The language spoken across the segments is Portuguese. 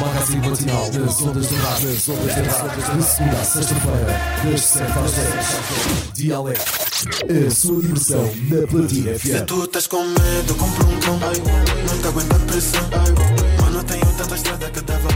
Magazine Matinal das Ondas de das Ondas de Rádio, de segunda a sexta-feira, das 7 às 10. Dialeto. A sua diversão na Platina FM. Se tu estás com medo, compro um cão. Não te aguento a pressão. Mano, tenho tanta estrada que dava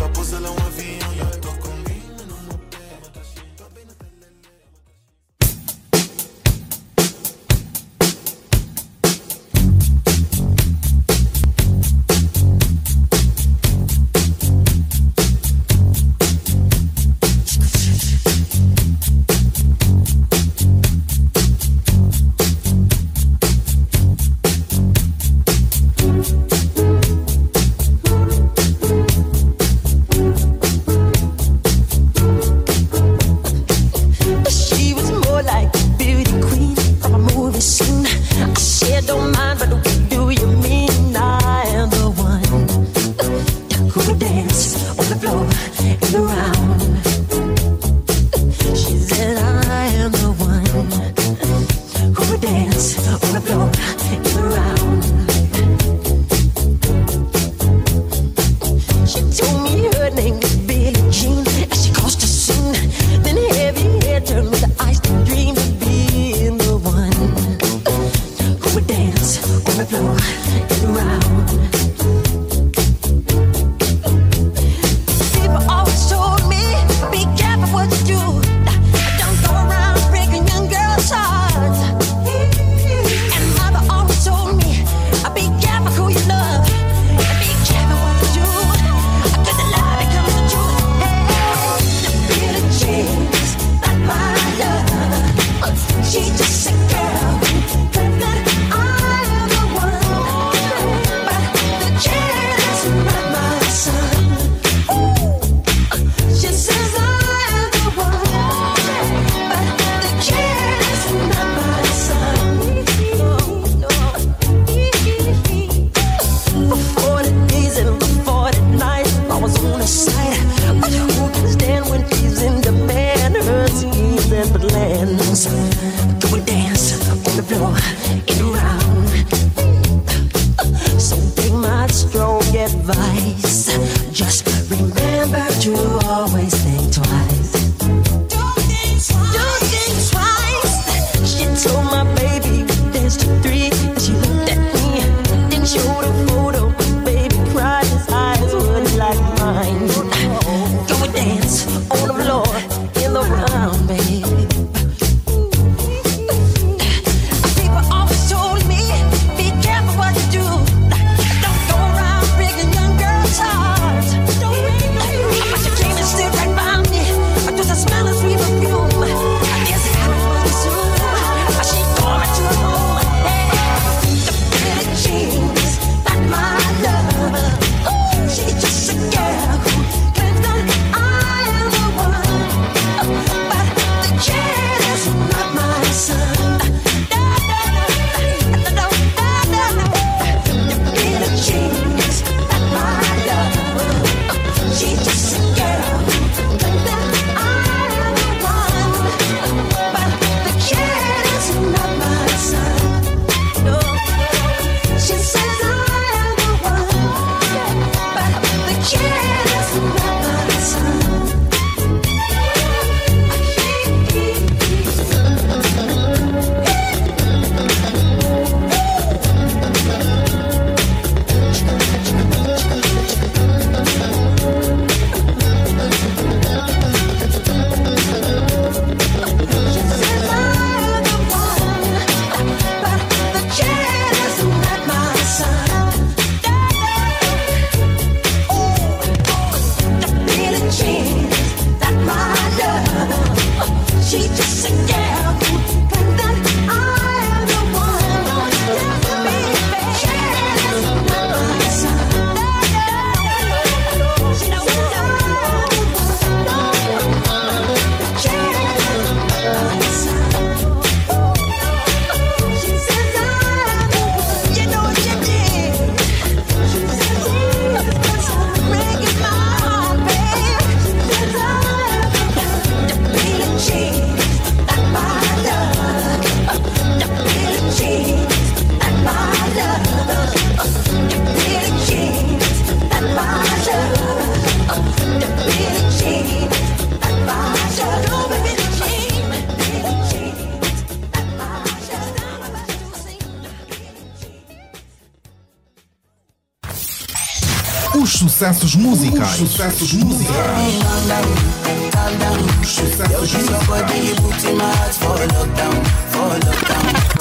musicais. Os sucessos musicais.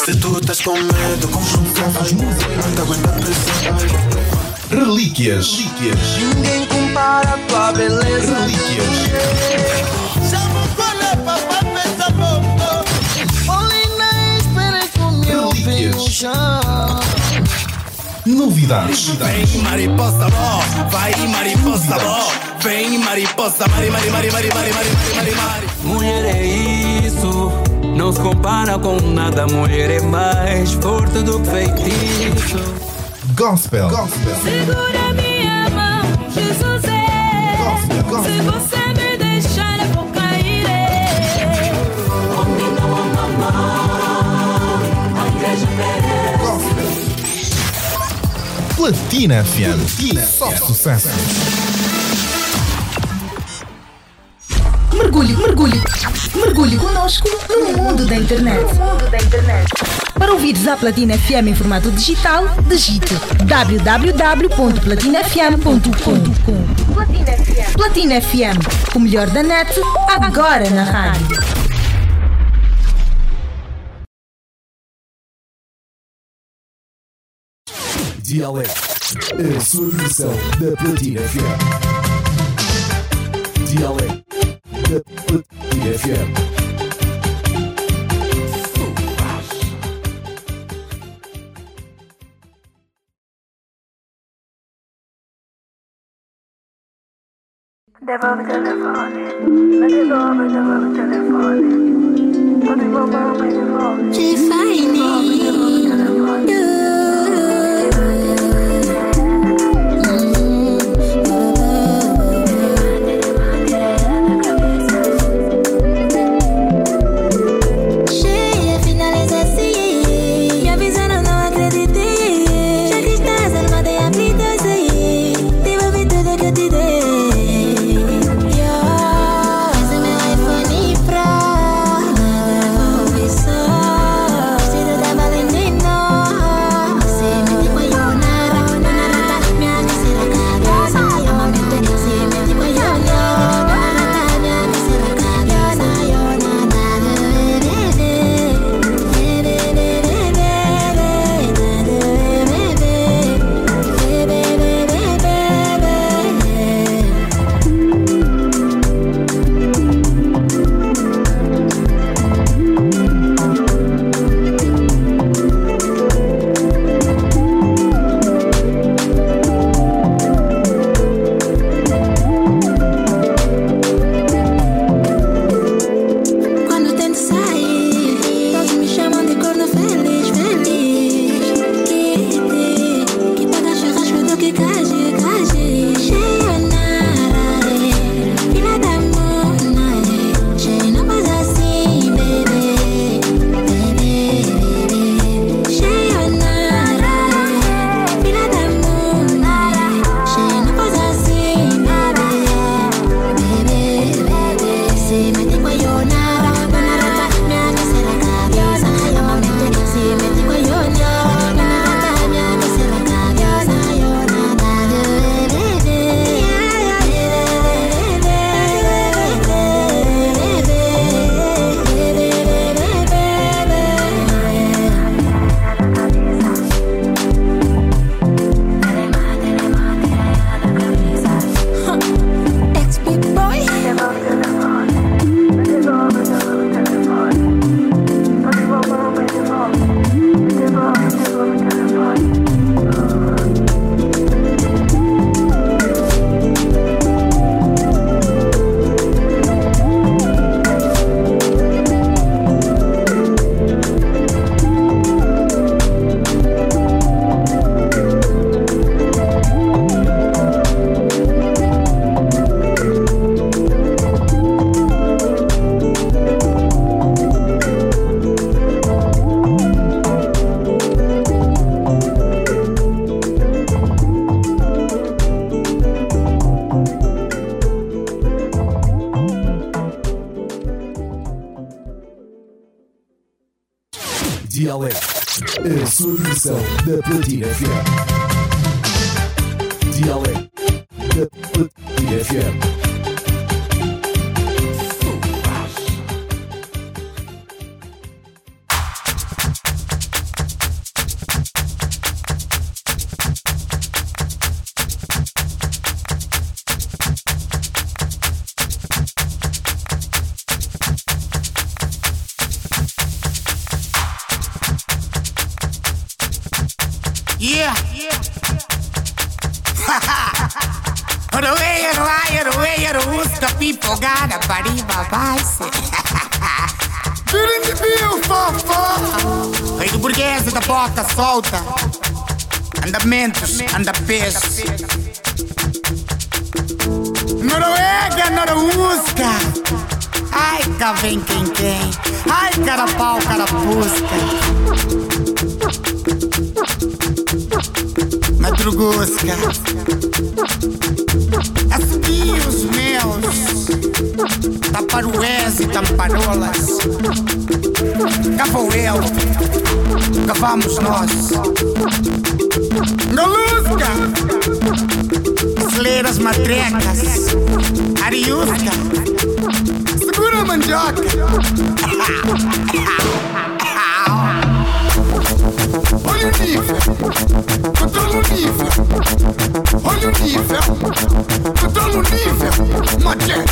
Se tu estás com medo, com sucessos musicais. Relíquias. Relíquias. Ninguém compara a tua beleza. Relíquias. Novidades. Vem mariposa bom, vai mariposa bom. Vem mariposa, mari, mari, mari, mari, mari, mari, mari, mari. Mulher é isso, não se compara com nada. Mulher é mais forte do que feitiço. Gospel. Gospel. Segura minha mão, Jesus é. Gospel. Se Gospel. você me deixar, eu vou cair. Platina FM. Só sucesso. Mergulhe, mergulhe, mergulhe conosco no mundo da internet. Para ouvires a Platina FM em formato digital, digite www.platinafm.com. Platina FM, o melhor da net, agora na rádio. Dialeto, a sua versão da Platina FM. Dialeto da Platina FM. Devolve o telefone. Me devolve, devolve o telefone. Tô de mamão, me devolve. Devolve, devolve o telefone.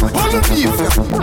Nível. Maté, olha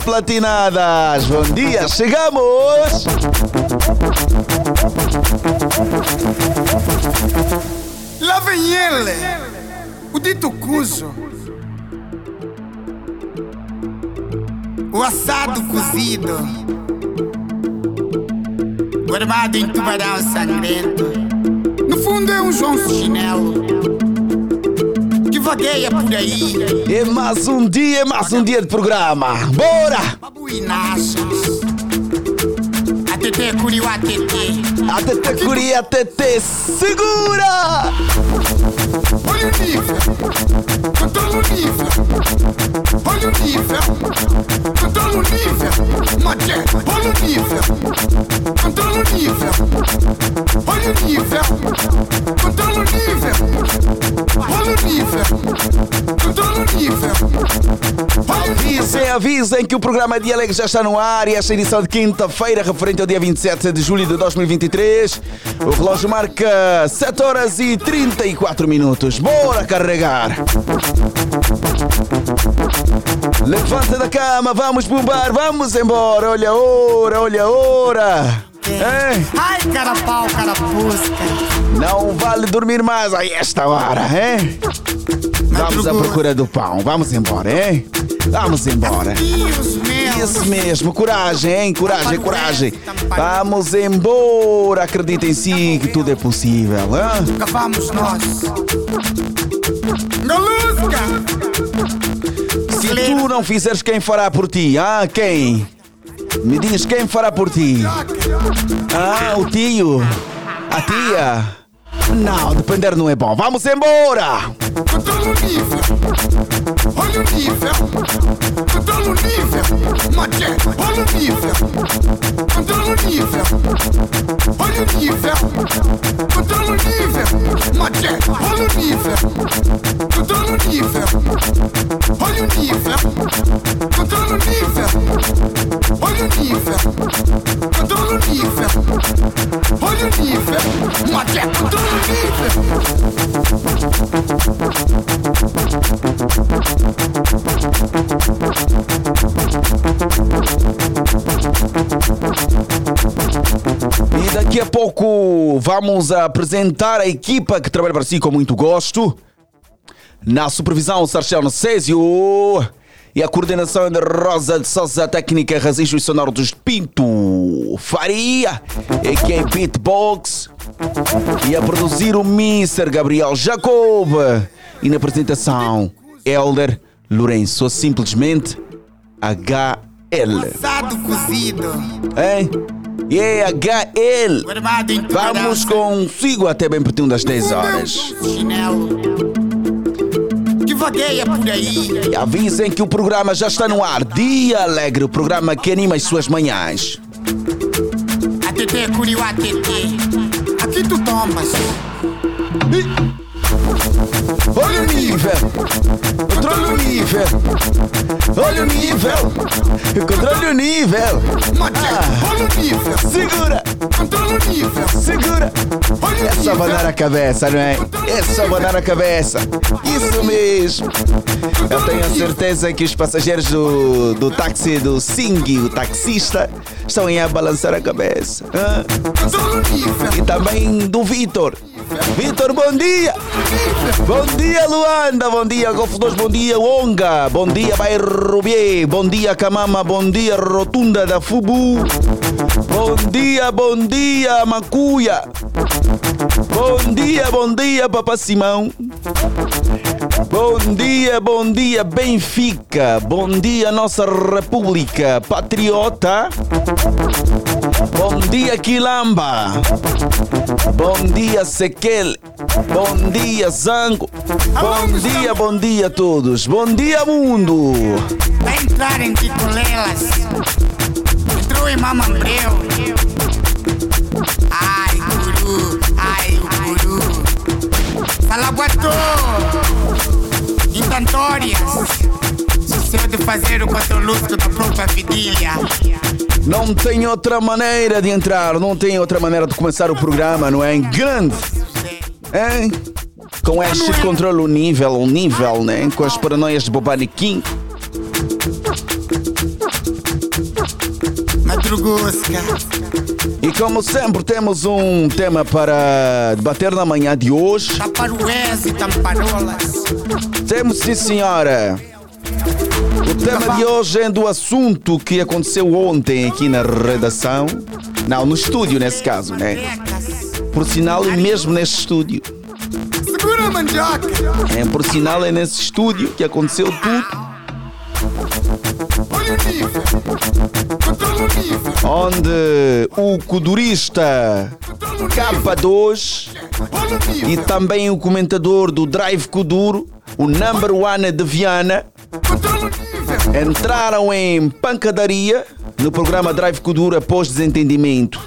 platinadas! Bom dia, chegamos! Lá vem ele, o dito cujo. O assado cozido, guardado em tubarão sangrento. No fundo é um João Chinelo vagueia por aí. É mais um dia, é mais um dia de programa! Bora! Babuinachas, a TT curiu a TT. A tete curia, tete segura! Olha o nível, controla o nível. Olha o nível, controla o nível. Maté, olha o nível, controla o nível. Olha o nível, controla o nível. Olha o nível, controla o nível. Olha o nível. Avisem, avisem que o programa Dialeg já está no ar e esta edição de quinta-feira, referente ao dia 27 de julho de 2023. O relógio marca 7 horas e 34 minutos. Bora carregar! Levanta da cama, vamos bombar, vamos embora. Olha a hora, olha a hora. Hein? Ai, carapau, carapusca. Não vale dormir mais a esta hora, hein? Vamos à procura do pão, vamos embora, hein? Vamos embora. Isso mesmo, coragem, hein? Coragem, coragem. Vamos embora, acredita em si que tudo é possível, hein? Vamos nós. Se tu não fizeres, quem fará por ti? Ah, quem? Me diz quem fará por ti? Ah, o tio? A tia? Não, depender não é bom. Vamos embora! Controla o nível. Olha o nível. Controla o nível. Maté, olha o nível. Controla o nível. Olha o nível. Controla o nível. Maté, olha o nível. Controla o nível. Olha o nível. Controla o nível. Olha o nível. Controla o nível. Olha o nível. E daqui a pouco vamos apresentar a equipa que trabalha para si com muito gosto. Na supervisão, Sarchel Césio. E a coordenação é de Rosa de Sousa, técnica registros sonoros de Pinto Faria, que é Beatbox. E a produzir o Mr. Gabriel Jacob. E na apresentação, Elder Lourenço, ou simplesmente HL. Assado cozido. Hein? E é HL. Vamos consigo até bem pertinho das 10 horas. Chinelo. Que vagueia por aí. E avisem que o programa já está no ar. Dia Alegre, o programa que anima as suas manhãs. A TT curiu Aqui tu tomas. Olha o nível! Controle o nível! Olha o nível! Controle o nível! Maté, olha o nível. Segura! Controla o nível. Segura! Olha É só abanar a cabeça, não é? É só abanar a cabeça! Isso mesmo! Eu tenho a certeza que os passageiros do, do táxi do Sing, o taxista, estão aí a balançar a cabeça. nível. E também do Vitor. Vitor, bom dia! Bom dia, Luanda! Bom dia, Golfo 2, bom dia, Onga! Bom dia, Bairro! Bom dia, Camama! Bom dia, Rotunda da Fubu! Bom dia, bom dia, Macuia! Bom dia, bom dia, Papa Simão! Bom dia, bom dia, Benfica! Bom dia, nossa República Patriota! Bom dia, Quilamba! Bom dia, Sequel. Bom dia, Zango. Bom dia, bom dia a todos. Bom dia, mundo. Vai entrar em Titolelas. Entrou em Mamambreu. Ai, guru. Ai, guru. Salaguatô. Em Tantórias. Sucedeu de fazer o controluto da própria vidilha. Não tem outra maneira de entrar, não tem outra maneira de começar o programa, não é? Em grande, hein? Com este controle o nível, o nível, né? Com as paranoias de Bobaniquim. Madrugusca. E como sempre, temos um tema para debater na manhã de hoje. Taparués e tamparolas. Temos, sim, senhora. O tema de hoje é do assunto que aconteceu ontem aqui na redação. Não, no estúdio, nesse caso, né? Por sinal, e mesmo neste estúdio. É, por sinal, é nesse estúdio que aconteceu tudo. Onde o codurista K2 Olha o nível. e também o comentador do Drive Kuduro, o number one de Viana, entraram em pancadaria no programa Drive Kuduro após desentendimento.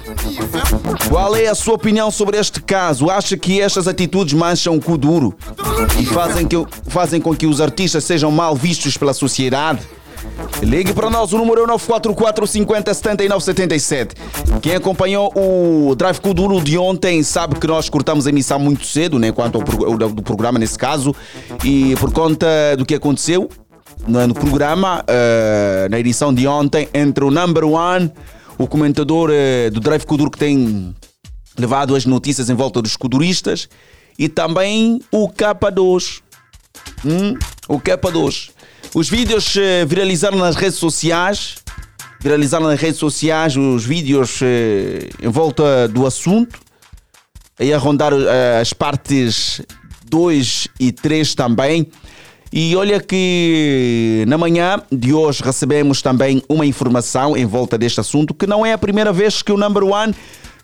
Qual é a sua opinião sobre este caso? Acha que estas atitudes mancham o Kuduro e fazem, que, fazem com que os artistas sejam mal vistos pela sociedade? Ligue para nós, o número é 944 50 79 77. Quem acompanhou o Drive Kuduro de ontem sabe que nós cortamos a emissão muito cedo, né, quanto ao do, programa nesse caso, e por conta do que aconteceu no, no programa, eh, na edição de ontem, entre o number one, o comentador eh, do Drive Kuduro que tem levado as notícias em volta dos kuduristas, e também o K2. Hum, o K2. Os vídeos eh, viralizaram nas redes sociais. Viralizaram nas redes sociais os vídeos eh, em volta do assunto. Aí a rondar as partes 2 e 3 também. E olha que na manhã de hoje recebemos também uma informação em volta deste assunto que não é a primeira vez que o number one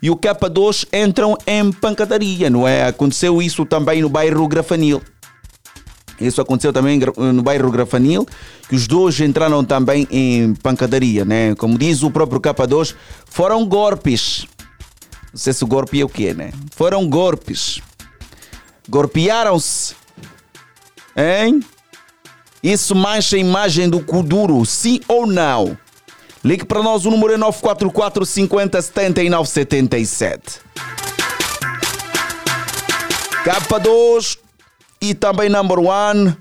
e o K2 entram em pancadaria, não é? Aconteceu isso também no bairro Grafanil. Isso aconteceu também no bairro Grafanil, que os dois entraram também em pancadaria, né? Como diz o próprio K2, foram golpes. Não sei se golpe é o que, né? Foram golpes. Golpearam-se. Hein? Isso mancha a imagem do Kuduro, sim ou não? Ligue para nós, o número é 944 50 79 77. K2 e também Number One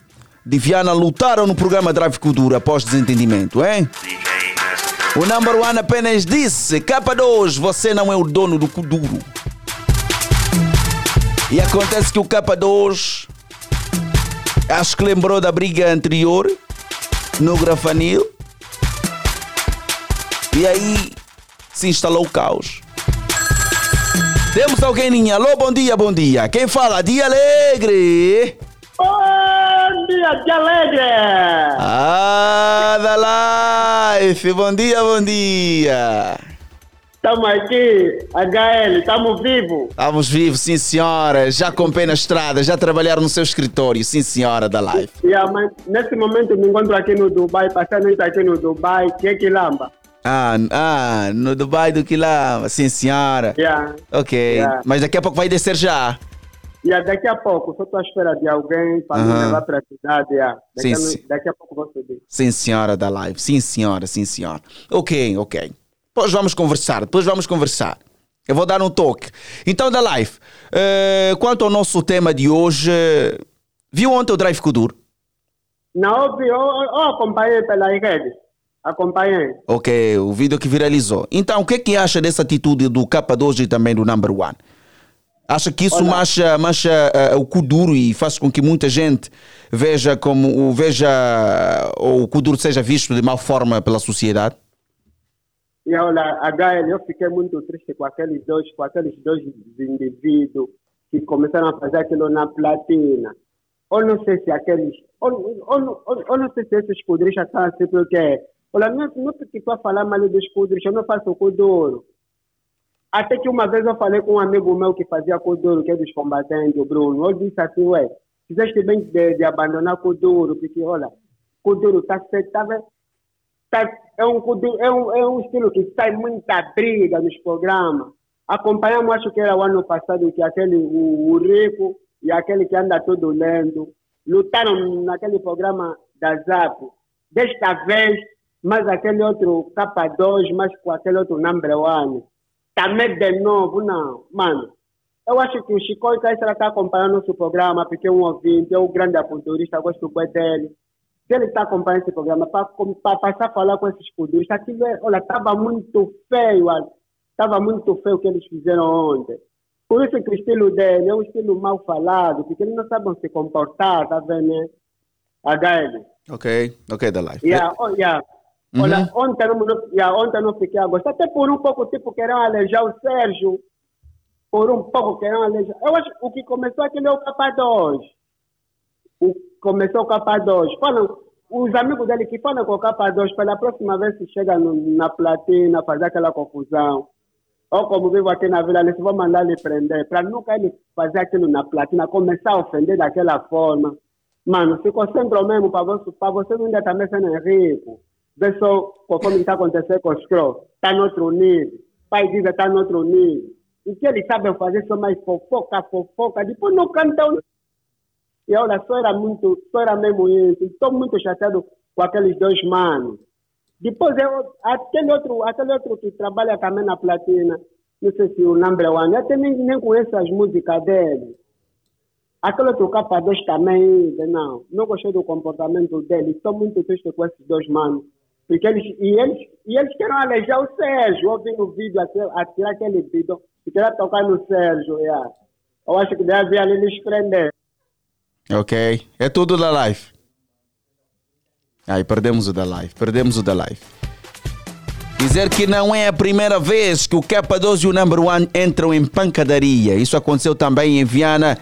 de Viana lutaram no programa Drive Kuduro após desentendimento, hein? O Number One apenas disse: K2, você não é o dono do Kuduro. E acontece que o K2 acho que lembrou da briga anterior no Grafanil. E aí se instalou o caos. Temos alguém em alô, bom dia, bom dia. Quem fala? Dia Alegre. Bom dia, dia alegre! Ah, da life. Bom dia, bom dia. Estamos aqui, HL, estamos vivos. Estamos vivos, sim senhora. Já comprei na estrada, já trabalharam no seu escritório, sim senhora da live. Yeah, mas nesse momento me encontro aqui no Dubai, passando noite aqui no Dubai, que é Quilamba. Ah, ah, no Dubai do Quilamba, sim senhora. Yeah. Ok, Yeah. mas daqui a pouco vai descer já. E yeah, daqui a pouco, só estou à espera de alguém para me Aham. levar para a cidade. Yeah. Daqui, Sim, a, daqui a pouco vou subir. Sim senhora da live, sim senhora, sim senhora. Ok, ok. Depois vamos conversar, depois vamos conversar. Eu vou dar um toque. Então, da live, eh, quanto ao nosso tema de hoje, eh, viu ontem o Drive Kudur? Não ouvi, eu, eu acompanhei pela rede. Acompanhei. Ok, o vídeo que viralizou. Então, o que é que acha dessa atitude do K12 e também do Number One? Acha que isso Olha. mancha, mancha eh, o Kuduro e faz com que muita gente veja como o veja ou o Kuduro seja visto de mal forma pela sociedade? E olha, HL, eu fiquei muito triste com aqueles dois, com aqueles dois indivíduos que começaram a fazer aquilo na platina. Ou não sei se aqueles. Ou, ou, ou, ou não sei se esses cudristas estão assim, porque. Olha, não, não porque estou a falar mal dos cudristas, eu não faço cuduro. Até que uma vez eu falei com um amigo meu que fazia cuduro, que é dos combatentes, o Bruno. Eu disse assim, ué, fizeste bem de, de abandonar cuduro, porque olha, cuduro está tá, vendo? tá, é, um, é, um, é um estilo que sai muita briga nos programas. Acompanhamos, acho que era o ano passado, que aquele, o, o Rico e aquele que anda todo lendo, lutaram naquele programa da Zap. Desta vez, mais aquele outro K2, mais com aquele outro number one. Também de novo, não. Mano, eu acho que o Chico está acompanhando nosso programa, porque é um ouvinte, é um grande aponturista, gosto bem dele. Se ele está acompanhando esse programa, para passar a falar com esses culturistas, aquilo é, olha, estava muito feio, estava muito feio o que eles fizeram ontem. Por isso que o estilo dele é um estilo mal falado, porque eles não sabem se comportar, tá vendo, né? HL. Ok, ok, da live. Yeah, oh, yeah. Uhum. Olha, ontem, eu não, yeah, ontem não fiquei a gostar, até por um pouco, tipo, queriam alejar o Sérgio, por um pouco queriam alejar. Eu acho que o que começou aquilo é o K2. O, começou o K2. Falam, os amigos dele que falam com o K2, pela próxima vez se chega no, na platina, fazer aquela confusão. Ou como vivo aqui na vila, eles vão mandar ele prender, para nunca ele fazer aquilo na platina, começar a ofender daquela forma. Mano, se concentra mesmo para você, para você ainda também sendo rico. Vê só conforme está acontecendo com os Crow. Está no outro nível. Pai diz está no outro nível. O que eles sabem fazer só mais fofoca, fofoca. Depois não cantam. E olha, só era muito, só era mesmo isso. Estou muito chateado com aqueles dois manos. Depois, eu, aquele, outro, aquele outro que trabalha também na platina, não sei se o number one, eu até nem, conheço as músicas dele. Aquele outro capa 2 também, não, não gostei do comportamento dele. Estou muito triste com esses dois manos. Porque eles, e eles, e eles querem alejar o Sérgio. Eu vi no vídeo, atirar, aquele vídeo, e queria tocar no Sérgio. Yeah. Eu acho que deve ali eles prender. Ok, é tudo da live. Aí perdemos o da live, perdemos o da live. Dizer que não é a primeira vez que o K12 e o Number One entram em pancadaria. Isso aconteceu também em Viana,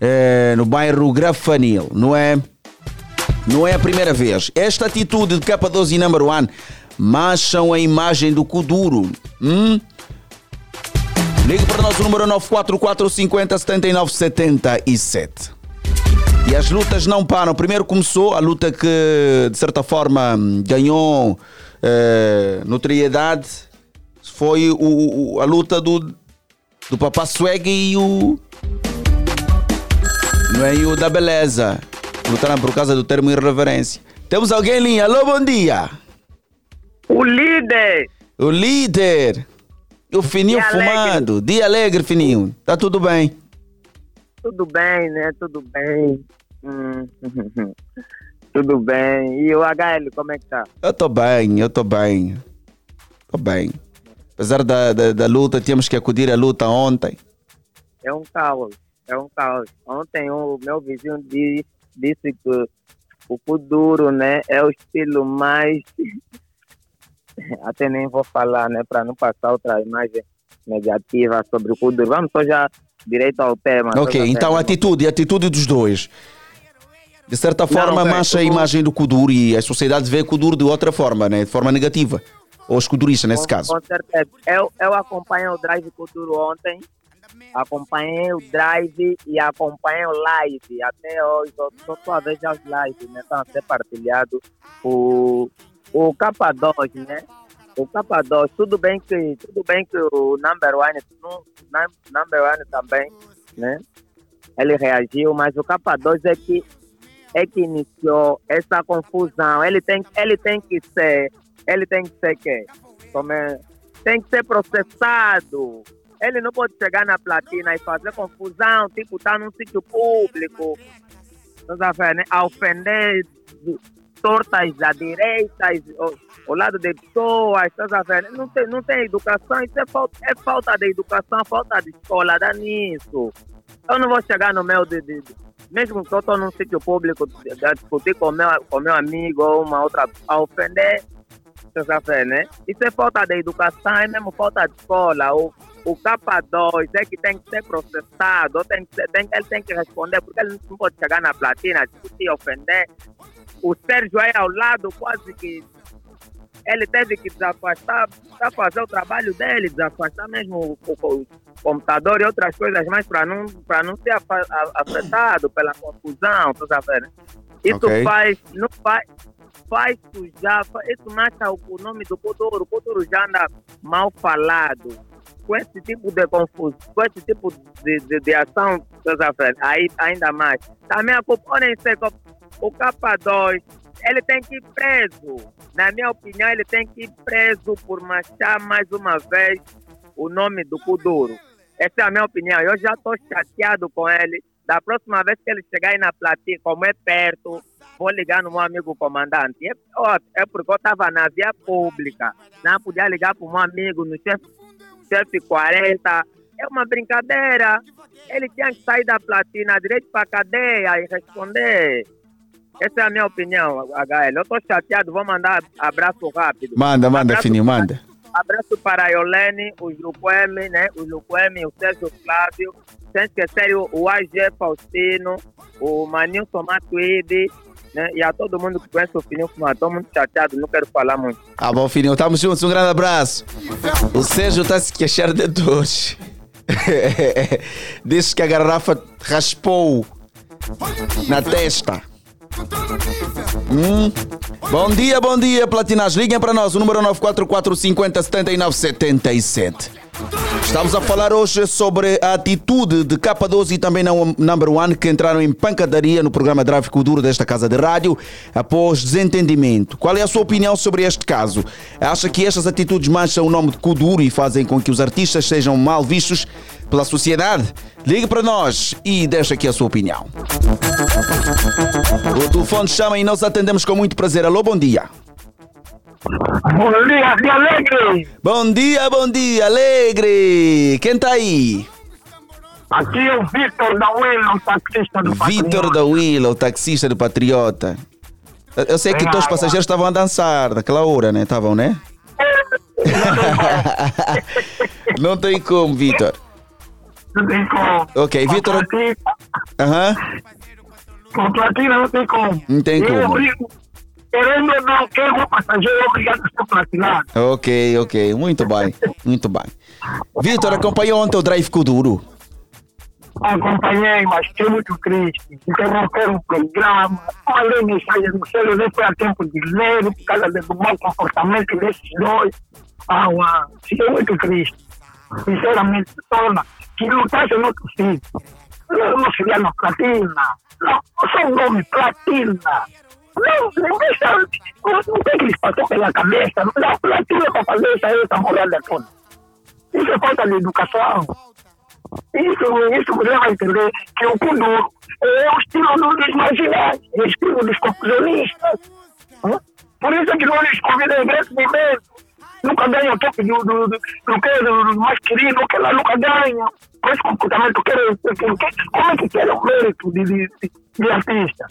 eh, no bairro Grafanil, não é? Não é a primeira vez. Esta atitude de K12 e Number One mancham a imagem do Kuduro. Hum? Ligue para nós o número 944 50 79 77. E as lutas não param. Primeiro começou a luta que, de certa forma, ganhou eh, notoriedade. Foi o, o- a luta do, do Papá Swag e o. Não é? E o da Beleza. Lutaram por causa do termo irreverência. Temos alguém em linha. Alô, bom dia. O líder! O líder. O fininho Dia alegre. fumado. Dia alegre, fininho. Tá tudo bem. Tudo bem, né? Tudo bem. Hum, Tudo bem. E o HL, como é que tá? Eu tô bem, eu tô bem. Tô bem. Apesar da, da, da luta, tínhamos que acudir à luta ontem. É um caos. É um caos. Ontem o meu vizinho disse, disse que o Kuduro, né, é o estilo mais. Até nem vou falar, né, para não passar outra imagem negativa sobre o Kuduro. Vamos só já direito ao tema. Ok, Só já então tema. atitude, atitude dos dois. De certa forma, velho, mancha a imagem do Kuduro e a sociedade vê o Kuduro de outra forma, né? de forma negativa. Ou os kuduristas, nesse Com- caso. Com certeza. Eu, eu acompanhei o Drive Futuro ontem, acompanhei o Drive e acompanhei o Live. Até hoje, só só estou a ver já os lives, né? Estão a ser partilhados. O, o K2, né? O K2, tudo bem que, tudo bem que o Number One, Number One também, né? Ele reagiu, mas o K2 é que é que iniciou essa confusão. Ele tem, ele tem que ser, ele tem que ser quê? Como é? Tem que ser processado. Ele não pode chegar na platina e fazer confusão, tipo, tá num sítio público, tá vendo, né? ofender tortas à direita, ao lado de pessoas, tá vendo? Não tem, não tem educação, isso é falta, é falta de educação, falta de escola, dá nisso. Eu não vou chegar no meu de, de- de- mesmo que eu estou num sítio público, discutir com meu, com meu amigo ou uma outra, a ofender, você sabe, né? Isso é falta de educação, é mesmo falta de escola. O, o K2 é que tem que ser processado, tem que ser, tem, ele tem que responder, porque ele não pode chegar na platina, discutir, ofender. O Sérgio aí ao lado, quase que ele teve que desafastar para fazer o trabalho dele, desafastar mesmo o, o- o computador e outras coisas mais para não, para não ser afetado pela confusão, tu tá vendo? Isso Ok. faz, não faz, faz sujar, isso mata o, o nome do Kuduro, o Kuduro já anda mal falado. Com esse tipo de confusão, com esse tipo de, de, de ação, tá? Aí, ainda mais. Também a culpa, se o K2, ele tem que ir preso. Na minha opinião, ele tem que ir preso por manchar mais uma vez o nome do Kuduro. Essa é a minha opinião. Eu já estou chateado com ele. Da próxima vez que ele chegar aí na platina, como é perto, vou ligar no meu amigo comandante. É, ó, é porque eu estava na via pública. Não podia ligar para meu amigo no chefe, chefe 40. É uma brincadeira. Ele tinha que sair da platina direito para a cadeia e responder. Essa é a minha opinião, HL. Eu estou chateado, vou mandar abraço rápido. Manda, manda, Abraço Fininho, manda. Abraço para a Iolene, o Juqueme, né? O Juqueme, o Sérgio Flávio, sem esquecer o, AG Faustino, o Manilson Matuide, né? E a todo mundo que conhece o Fininho Fumar. Estou muito chateado, não quero falar muito. Ah, bom, Fininho, estamos juntos, um grande abraço. O Sérgio está se queixar de dores. Diz que a garrafa raspou na testa. Hum. Bom dia, bom dia, Platinas. Liguem para nós, o número 944 50 79 77. Estamos a falar hoje sobre a atitude de K12 e também não Number One que entraram em pancadaria no programa Drive Duro desta casa de rádio após desentendimento. Qual é a sua opinião sobre este caso? Acha que estas atitudes mancham o nome de Kuduro e fazem com que os artistas sejam mal vistos pela sociedade? Ligue para nós e deixe aqui a sua opinião. O telefone chama e nós atendemos com muito prazer. Alô, bom dia. Bom dia, dia alegre. Bom dia, bom dia, alegre. Quem tá aí? Aqui é o Vitor da Willow, taxista do Vitor da Willa, o taxista do Patriota. Eu- sei que todos os passageiros estavam a dançar naquela hora, né? Estavam, né? Não tem como, Vitor. Não tem como. Ok, Vitor. Aham. Com platina não tem como. Não tem Eu, como. Querendo ou não, quem é passageiro é obrigado a ser platinado. Ok, ok. Muito bem, muito bem. Vitor, acompanhou ontem o Drive Kuduro? Acompanhei, mas fiquei muito triste. Interromperam o programa. Mandei mensagem no celular, nem foi a tempo de ler, por causa do mau comportamento desses dois. Ah, uau. Fiquei muito triste. Sinceramente, torna que lutasse no outro sítio. Seria na platina. Não, só o nome, platina. Não, não deixa. Não, tem que lhes passar pela cabeça. Não dá platina para fazer essa, essa morada toda. Isso é falta de educação. Isso, isso você vai entender que o Kuduro é o estilo dos marginais, é o estilo dos confussionistas. Hã? Por isso é que não lhes convidam em grande momento. Nunca ganham o toque do, do, do, do, que, do, mais querido, que lá nunca ganham. Com esse comportamento, querem, que- que- como é que querem o mérito de, de, de, artista?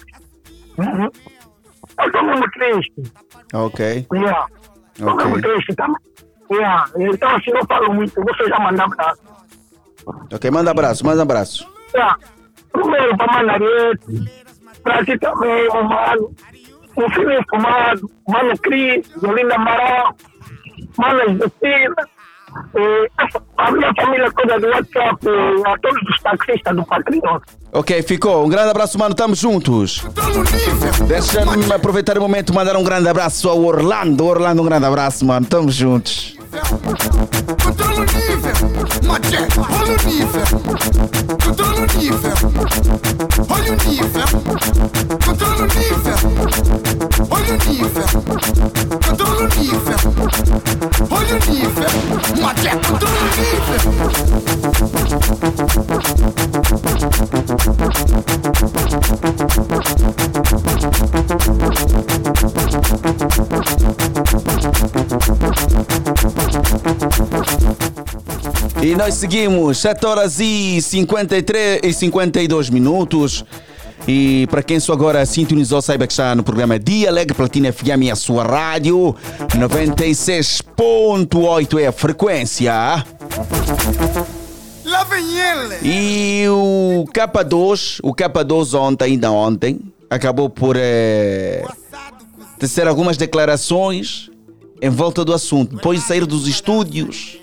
Uhum. Eu estou mesmo triste. Ok. Yeah. Estou Ok. mesmo triste também. Yeah. Então, assim, eu falo muito. Você já mandou abraço. Ok, manda abraço, manda abraço. Yeah. Primeiro para Manarete, para ti também, o mano. O filho fumado, mano Cris, Jolinda Amaral, mano Justina. eh, A minha família toda do WhatsApp, eh, a todos os taxistas do Patriota. Ok, ficou. Um grande abraço, mano. Tamo juntos. Deixa-me aproveitar o momento mandar um grande abraço ao Orlando. Orlando, um grande abraço, mano. Tamo juntos. Controla o nível, maté, olha o nível. Controla o nível, olha o nível. Controla o nível, olha o nível. Controla o nível, olha E nós seguimos 7 horas e 53 e 52 minutos. E para quem só agora sintonizou, saiba que está no programa Dia Alegre Platina FM, a sua rádio 96.8 é a frequência. Lá vem ele. E o K2, o K2 ontem, ainda ontem, acabou por eh, tecer algumas declarações em volta do assunto. Depois de sair dos estúdios,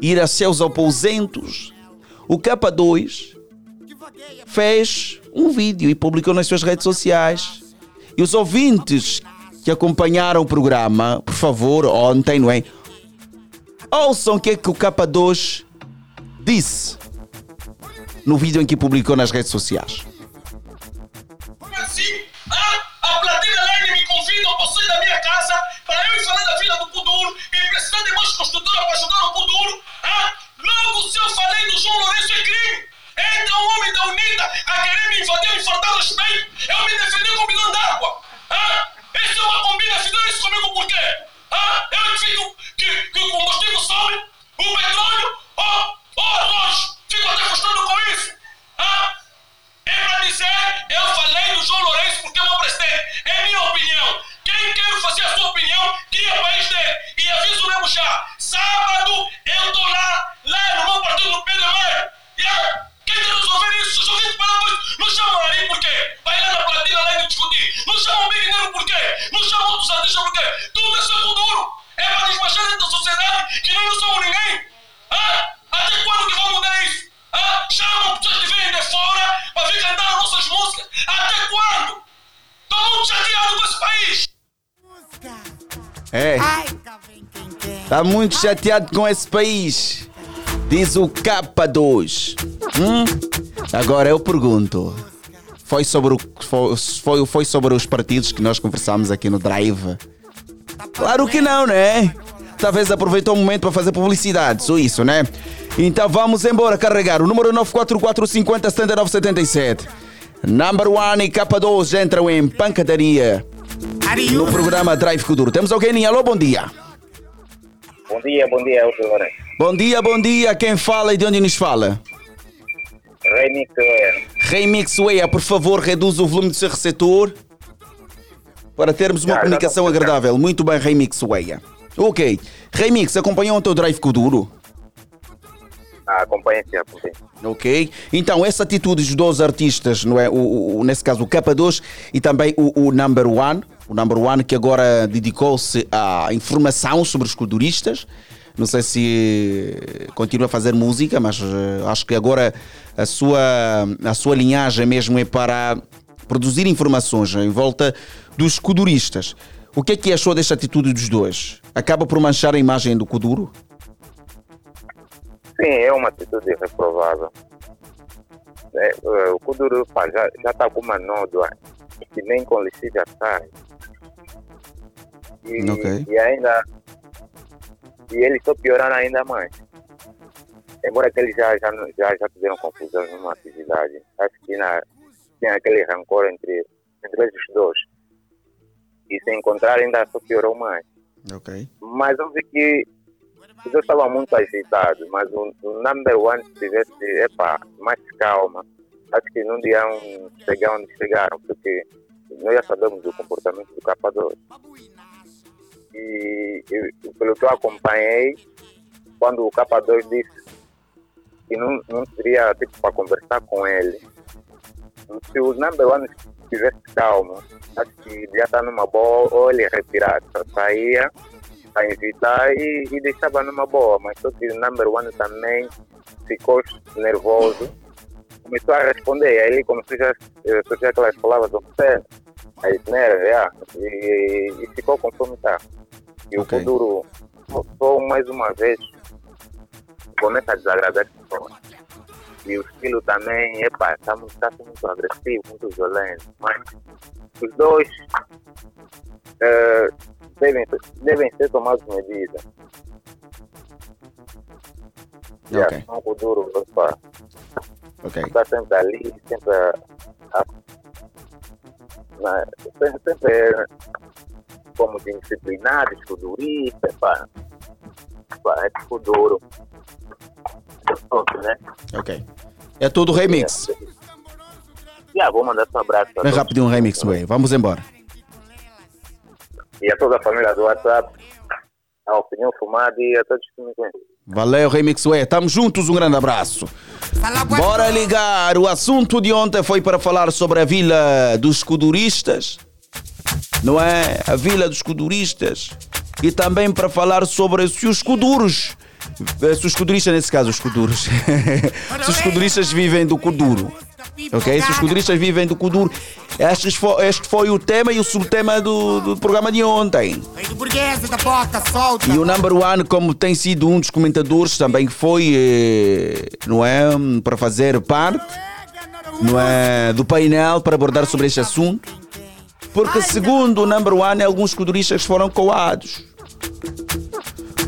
ir a seus aposentos, o K2 fez um vídeo e publicou nas suas redes sociais. E os ouvintes que acompanharam o programa, por favor, ontem, não é? Ouçam o que é que o K2 disse no vídeo em que publicou nas redes sociais. assim? A me convidam sair da minha casa para eu ir falar da Vila do Kuduro e precisar de mais construtora para ajudar o Kuduro. Ah, logo se eu falei do João Lourenço é crime. Entra um homem da UNITA a querer me invadir e faltar respeito. Eu me defendi com um d'água. Ah, isso é uma combina, fizeram isso comigo por quê? Ah, eu que fico que, que o combustível sobe, o petróleo, oh, oh, arroz. Fico até frustrado com isso. Ah, é pra dizer, eu falei do João Lourenço porque é meu presidente. É minha opinião. Quem quer fazer a sua opinião, cria país dele. E aviso mesmo já. Sábado eu tô lá, lá no meu partido no PDM. Yeah. Quem quer resolver isso? Os ouvintes palavras não chamam aí por quê? Vai lá na platina lá e discutir. Não chamam o Big Nero por quê? Não chamam outros artistas por quê? Tudo é seu duro. É pra desmanchar dentro da sociedade que nós não somos ninguém. Ah? Até quando que vão mudar isso? Ah, chamam pessoas que vêm de fora para vir cantar as nossas músicas. Até quando? Estou muito chateado com esse país. É. Tá muito chateado com esse país. Diz o K2. Hum? Agora eu pergunto. Foi sobre, o, foi, foi, foi sobre os partidos que nós conversámos aqui no Drive? Claro que não, né? Talvez aproveitou o momento para fazer publicidade, só isso, né? Então vamos embora carregar o número 944507977. Number one e K2 entram em pancadaria no programa Drive Kuduro. Temos alguém em alô, bom dia. Bom dia, bom dia, Elton Lourenço. Bom dia, bom dia. Quem fala e de onde nos fala? Remix Weia, por favor, reduz o volume do seu receptor para termos uma já comunicação agradável. Muito bem, Remix Weia. Ok. Remix, acompanhou o teu Drive Kuduro? Ah, acompanha sim, acompanha. Ok? Então, essa atitude dos dois artistas, não é? O, o- nesse caso, o K2 e também o, o Number One, o Number One que agora dedicou-se à informação sobre os culturistas. Não sei se continua a fazer música, mas eh, acho que agora a sua, a sua linhagem mesmo é para produzir informações em volta dos kuduristas. O que é que achou desta atitude dos dois? Acaba por manchar a imagem do Kuduro? Sim, é uma atitude reprovável. É, eh, o Kuduro pá, já já está com uma nódoa que nem com lixívia sai. E, Ok. e ainda. E eles estão piorando ainda mais. Embora que eles já, já, já, já tiveram confusão numa atividade. Acho que na, tinha aquele rancor entre, entre eles dois. E se encontrar ainda só piorou mais. Ok. Mas eu vi que dois estavam muito agitados, mas o, o number one se tivesse, epa, mais calma, acho que não iam chegar onde chegaram, porque nós já sabemos do comportamento do K2. E, e pelo que eu acompanhei, quando o K2 disse que não, não seria tipo para conversar com ele, se o number one estivesse calmo, acho que já está numa boa, ou ele retirar, só saía para evitar e, e deixava numa boa, mas só que o number one também ficou nervoso, começou a responder, aí ele começou já a associar aquelas palavras do pé, aí né, já, e, e ficou conforme está. E o Kuduro, só mais uma vez, começa a desagradar as pessoas. E o estilo também, epa, está muito, tá muito agressivo, muito violento. Mas os dois eh, devem, devem ser tomados medidas. Ok. Yeah, o duro, epa, Ok. está sempre ali, sempre a, a- na, sempre, sempre como de indisciplinados, futuristas, pá. Pá, é tipo né? Ok. É tudo remix. Já, vou mandar um abraço Bem rapidinho um remix, ué. Vamos embora. E a toda a família do WhatsApp, a opinião fumada e a todos que me conhecem. Valeu, Remix Ué. Tamo juntos, um grande abraço. Bora ligar. O assunto de ontem foi para falar sobre a Vila dos Escuduristas. Não é? A Vila dos Escuduristas. E também para falar sobre se os escuduros. Eh, Se os escuduristas, nesse caso, os escuduros. se os escuduristas vivem do Kuduro. Ok? Se os escuduristas vivem do Kuduro. Este foi, este foi o tema e o subtema do, do programa de ontem. E o number one, como tem sido um dos comentadores, também foi, eh, não é, para fazer parte, não é, do painel para abordar sobre este assunto. Porque segundo o number one, alguns escuduristas foram coados.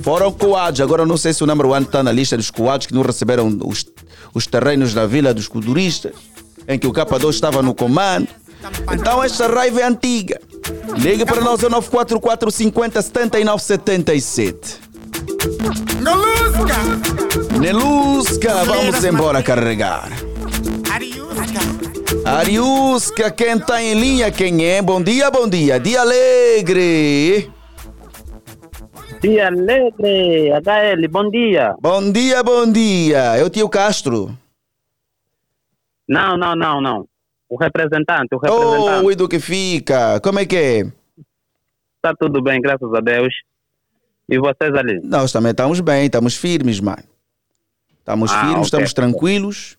Foram coados. Agora não sei se o number one está na lista dos coados que não receberam os, os terrenos da vila dos escuduristas, em que o K2 estava no comando. Então esta raiva é antiga. Ligue para nós ao 944 50 79 77. Nolusca. Nelusca, vamos embora carregar. Ariusca, quem tá em linha, quem é? Bom dia, bom dia. Dia alegre. Dia alegre, HL, bom dia. Bom dia, bom dia. É o tio Castro. Não, não, não, não. O representante, o representante. Oi, do que fica. Como é que é? Está tudo bem, graças a Deus. E vocês ali? Nós também estamos bem, estamos firmes, mano. Estamos Ah, firmes, ok. estamos tranquilos.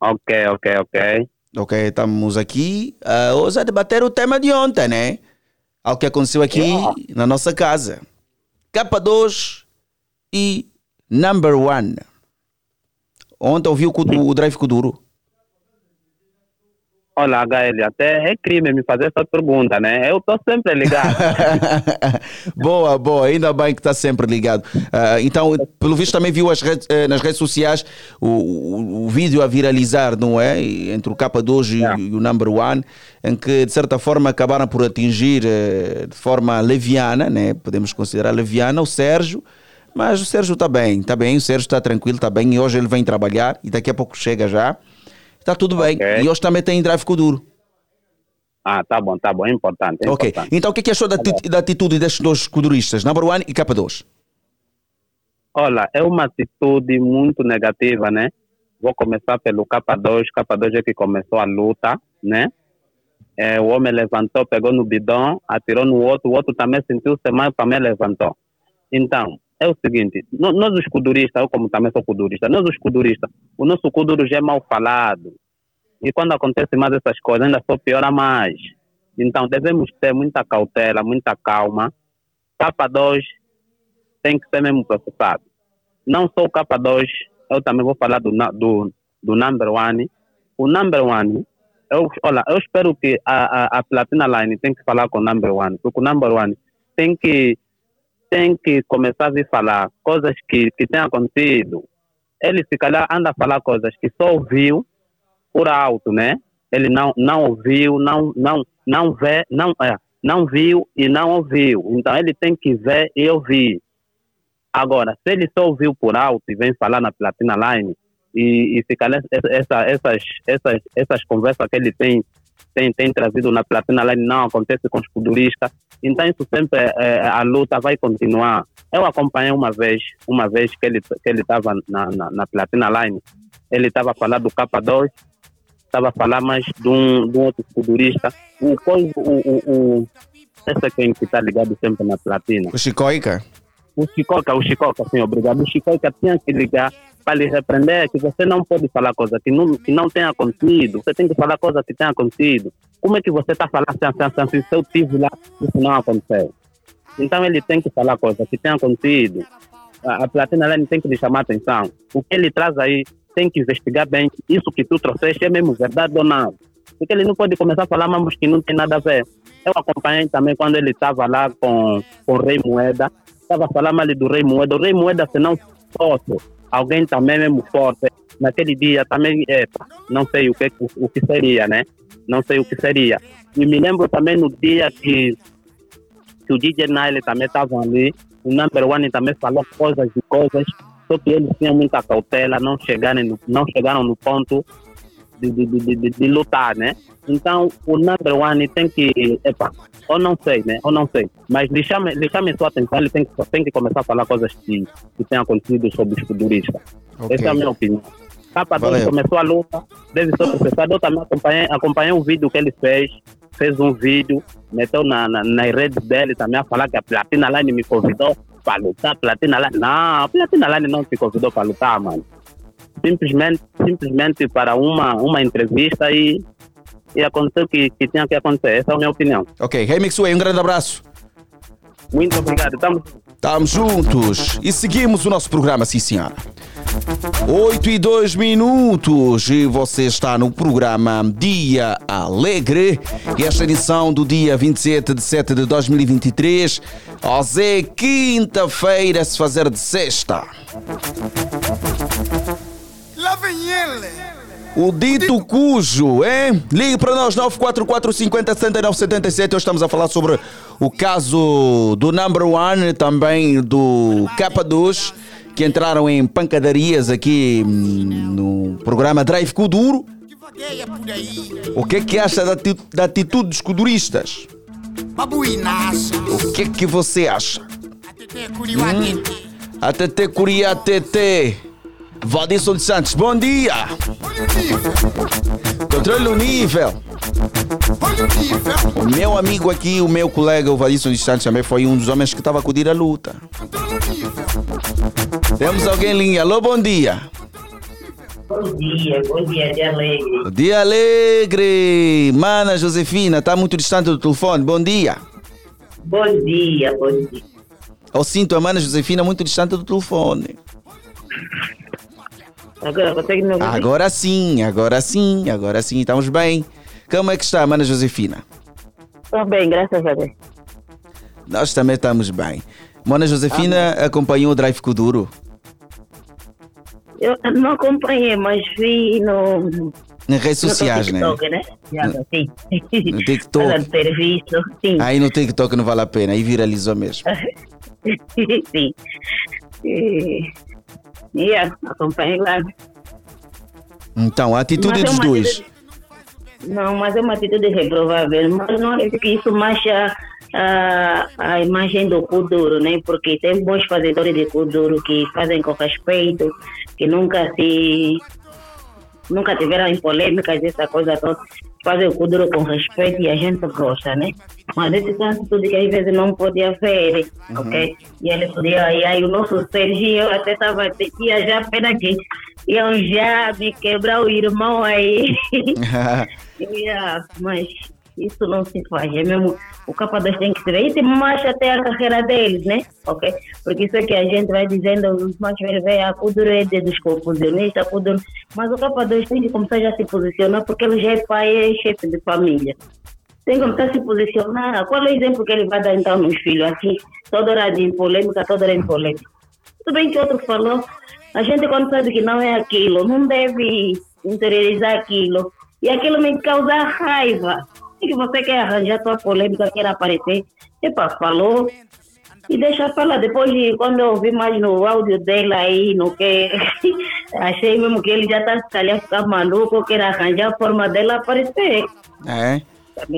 Ok, ok, ok. Ok, estamos aqui ah, hoje a debater o tema de ontem, né? Algo que aconteceu aqui na nossa casa. K2 e Number One. Ontem ouviu o, o Drive Kuduro. Olha, HL, até é crime me fazer essa pergunta, né? Eu estou sempre ligado. boa, boa, ainda bem que está sempre ligado. Ah, então, pelo visto, também viu as redes- eh, nas redes sociais o, o- o vídeo a viralizar, não é? Entre o K2 e, e o Number One, em que, de certa forma, acabaram por atingir eh, de forma leviana, né? Podemos considerar leviana, o Sérgio. Mas o Sérgio está bem, está bem, o Sérgio está tranquilo, está bem. E hoje ele vem trabalhar e daqui a pouco chega já. Está tudo bem. E hoje também tem Drive Kuduro. ah, tá bom, tá bom, é importante. É Ok, importante. então o que é que achou da, ati- da atitude destes dois escuduristas, Number One e K2? Olha, é uma atitude muito negativa, né? Vou começar pelo K2. K2 é que começou a luta, né? É, o homem levantou, pegou no bidão, atirou no outro, o outro também sentiu-se mal, também levantou. Então, é o seguinte, nó- nós os kuduristas, eu como também sou kudurista, nós os kuduristas, o nosso kuduro já é mal falado. E quando acontece mais essas coisas, ainda só piora mais. Então, devemos ter muita cautela, muita calma. K2 tem que ser mesmo processado. Não só o K2, eu também vou falar do, do, do number one. O number one, eu, olha, eu espero que a, a, a Platina Line tem que falar com o number one, porque o number one tem que, tem que começar a vir falar coisas que, que têm acontecido. Ele, se calhar, anda a falar coisas que só ouviu por alto, né? Ele não, não ouviu, não, não, não vê, não, é, não viu e não ouviu. Então ele tem que ver e ouvir. Agora, se ele só ouviu por alto e vem falar na Platina Line, e, e se calhar essa, essa- essas, essas, essas conversas que ele tem tem, tem trazido na Platina Line não acontece com os kuduristas. Então isso sempre, eh, a luta vai continuar. Eu acompanhei uma vez, uma vez que ele que ele estava na, na, na Platina Line, ele estava falar do K2, estava a falar mais de um, de um outro kudurista. O, o, o, o, esse é quem que está ligado sempre na Platina. O Chicoica? O Chicoca, o Chicoca, sim, obrigado. O Chicoca tinha que ligar para lhe repreender que você não pode falar coisa que não, que não tenha acontecido. Você tem que falar coisa que tenha acontecido. Como é que você está falando assim, assim, assim, se eu estive lá, isso não aconteceu? Então ele tem que falar coisa que tenha acontecido. A, a Platina Line tem que lhe chamar atenção. O que ele traz aí tem que investigar bem. Isso que tu trouxeste é mesmo verdade ou não? Porque ele não pode começar a falar mas que não tem nada a ver. Eu acompanhei também quando ele estava lá com, com o Rei Moeda. Estava falando mal do Rei Moeda. O Rei Moeda, se não fosse alguém também mesmo forte, naquele dia também, epa, não sei o que, o, o que seria, né? Não sei o que seria. E me lembro também no dia que, que o DJ Nile também estava ali, o Number One também falou coisas e coisas, só que eles tinham muita cautela, não chegaram no, não chegaram no ponto de, de, de, de, de lutar, né? Então, o number one tem que, epa, ou não sei, né? Ou não sei. Mas lhe chame sua atenção, ele tem que, tem que começar a falar coisas que, que têm acontecido sobre os futuristas. Ok. Essa é a minha opinião. Capa Valeu. começou a luta, deve ser processado. Eu também acompanhei, acompanhei um vídeo que ele fez, fez um vídeo, meteu na, na, nas redes dele também a falar que a Platina Line me convidou para lutar. Platina Line, não, a Platina Line não te convidou para lutar, mano simplesmente, simplesmente para uma, uma entrevista e, e aconteceu o que, que tinha que acontecer. Essa é a minha opinião. Ok, Remix Way, um grande abraço. Muito obrigado. Estamos Estamos juntos e seguimos o nosso programa, sim senhora. 8 e 2 minutos e você está no programa Dia Alegre. Esta edição do dia 27 de 7 de 2023. Hoje é quinta-feira, se fazer de sexta. O dito cujo, hein? Ligue para nós 944 50 79 77. Hoje estamos a falar sobre o caso do Number One, também do K2, que entraram em pancadarias aqui hum, no programa Drive Kuduro. O que é que acha da, da atitude dos kuduristas? O que é que você acha? Curiuate. ATT Curia TT. Vadisson de Santos, bom dia! Controle o nível. Olha o nível. O meu amigo aqui, o meu colega, o Vadisson de Santos, também foi um dos homens que estava a acudir à luta. Temos alguém em linha. Alô, bom dia. Bom dia, bom dia de alegre. Dia alegre. Mana Josefina, está muito distante do telefone. Bom dia. Bom dia, bom dia. Eu sinto a Mana Josefina muito distante do telefone. Agora consegue me ouvir? Agora sim, agora sim, agora sim, estamos bem. Como é que está, Mana Josefina? Estou bem, graças a Deus. Nós também estamos bem. Mana Josefina acompanhou o Drive Kuduro. Eu não acompanhei, mas vi no. Em redes no sociais, né? TikTok, né? Já, sim. No TikTok. Fala de serviço, sim. Aí no TikTok não vale a pena, aí viralizou mesmo. sim. Yeah, acompanhei lá. Então, a atitude é dos dois. atitude- Não, mas é uma atitude reprovável. Mas não é que isso mancha a, a imagem do Kuduro, né? Porque tem bons fazedores de Kuduro que fazem com respeito, que nunca se. Nunca tiveram em polêmicas, essa coisa toda. Fazem o Kuduro com respeito e a gente gosta, né? Mas esse são atitudes que às vezes não pode haver, ok? E ele podia, e aí o nosso Serginho até estava, tinha já pena que iam já me quebrar o irmão aí. Yeah, mas isso não se faz. É mesmo, o capa 2 tem que se ver. Isso marcha até a carreira deles, né? Ok? Porque isso é que a gente vai dizendo, os mais velhos veem a Kuduro é de- dos confusionistas, Kuduro. Mas o capa 2 tem que começar já a se posicionar, porque ele já é pai e é chefe de família. Tem que começar a se posicionar. Qual é o exemplo que ele vai dar então nos filhos aqui? Toda hora de polêmica, toda hora em polêmica. Tudo bem que outro falou, a gente quando sabe que não é aquilo, não deve interiorizar aquilo. E aquilo me causa raiva. Que você quer arranjar tua polêmica, quer aparecer. Epa, falou, E deixa falar, depois de quando eu ouvi mais no áudio dela aí, no que achei mesmo que ele já está se calhar ficar maluco, quer arranjar a forma dela aparecer. É?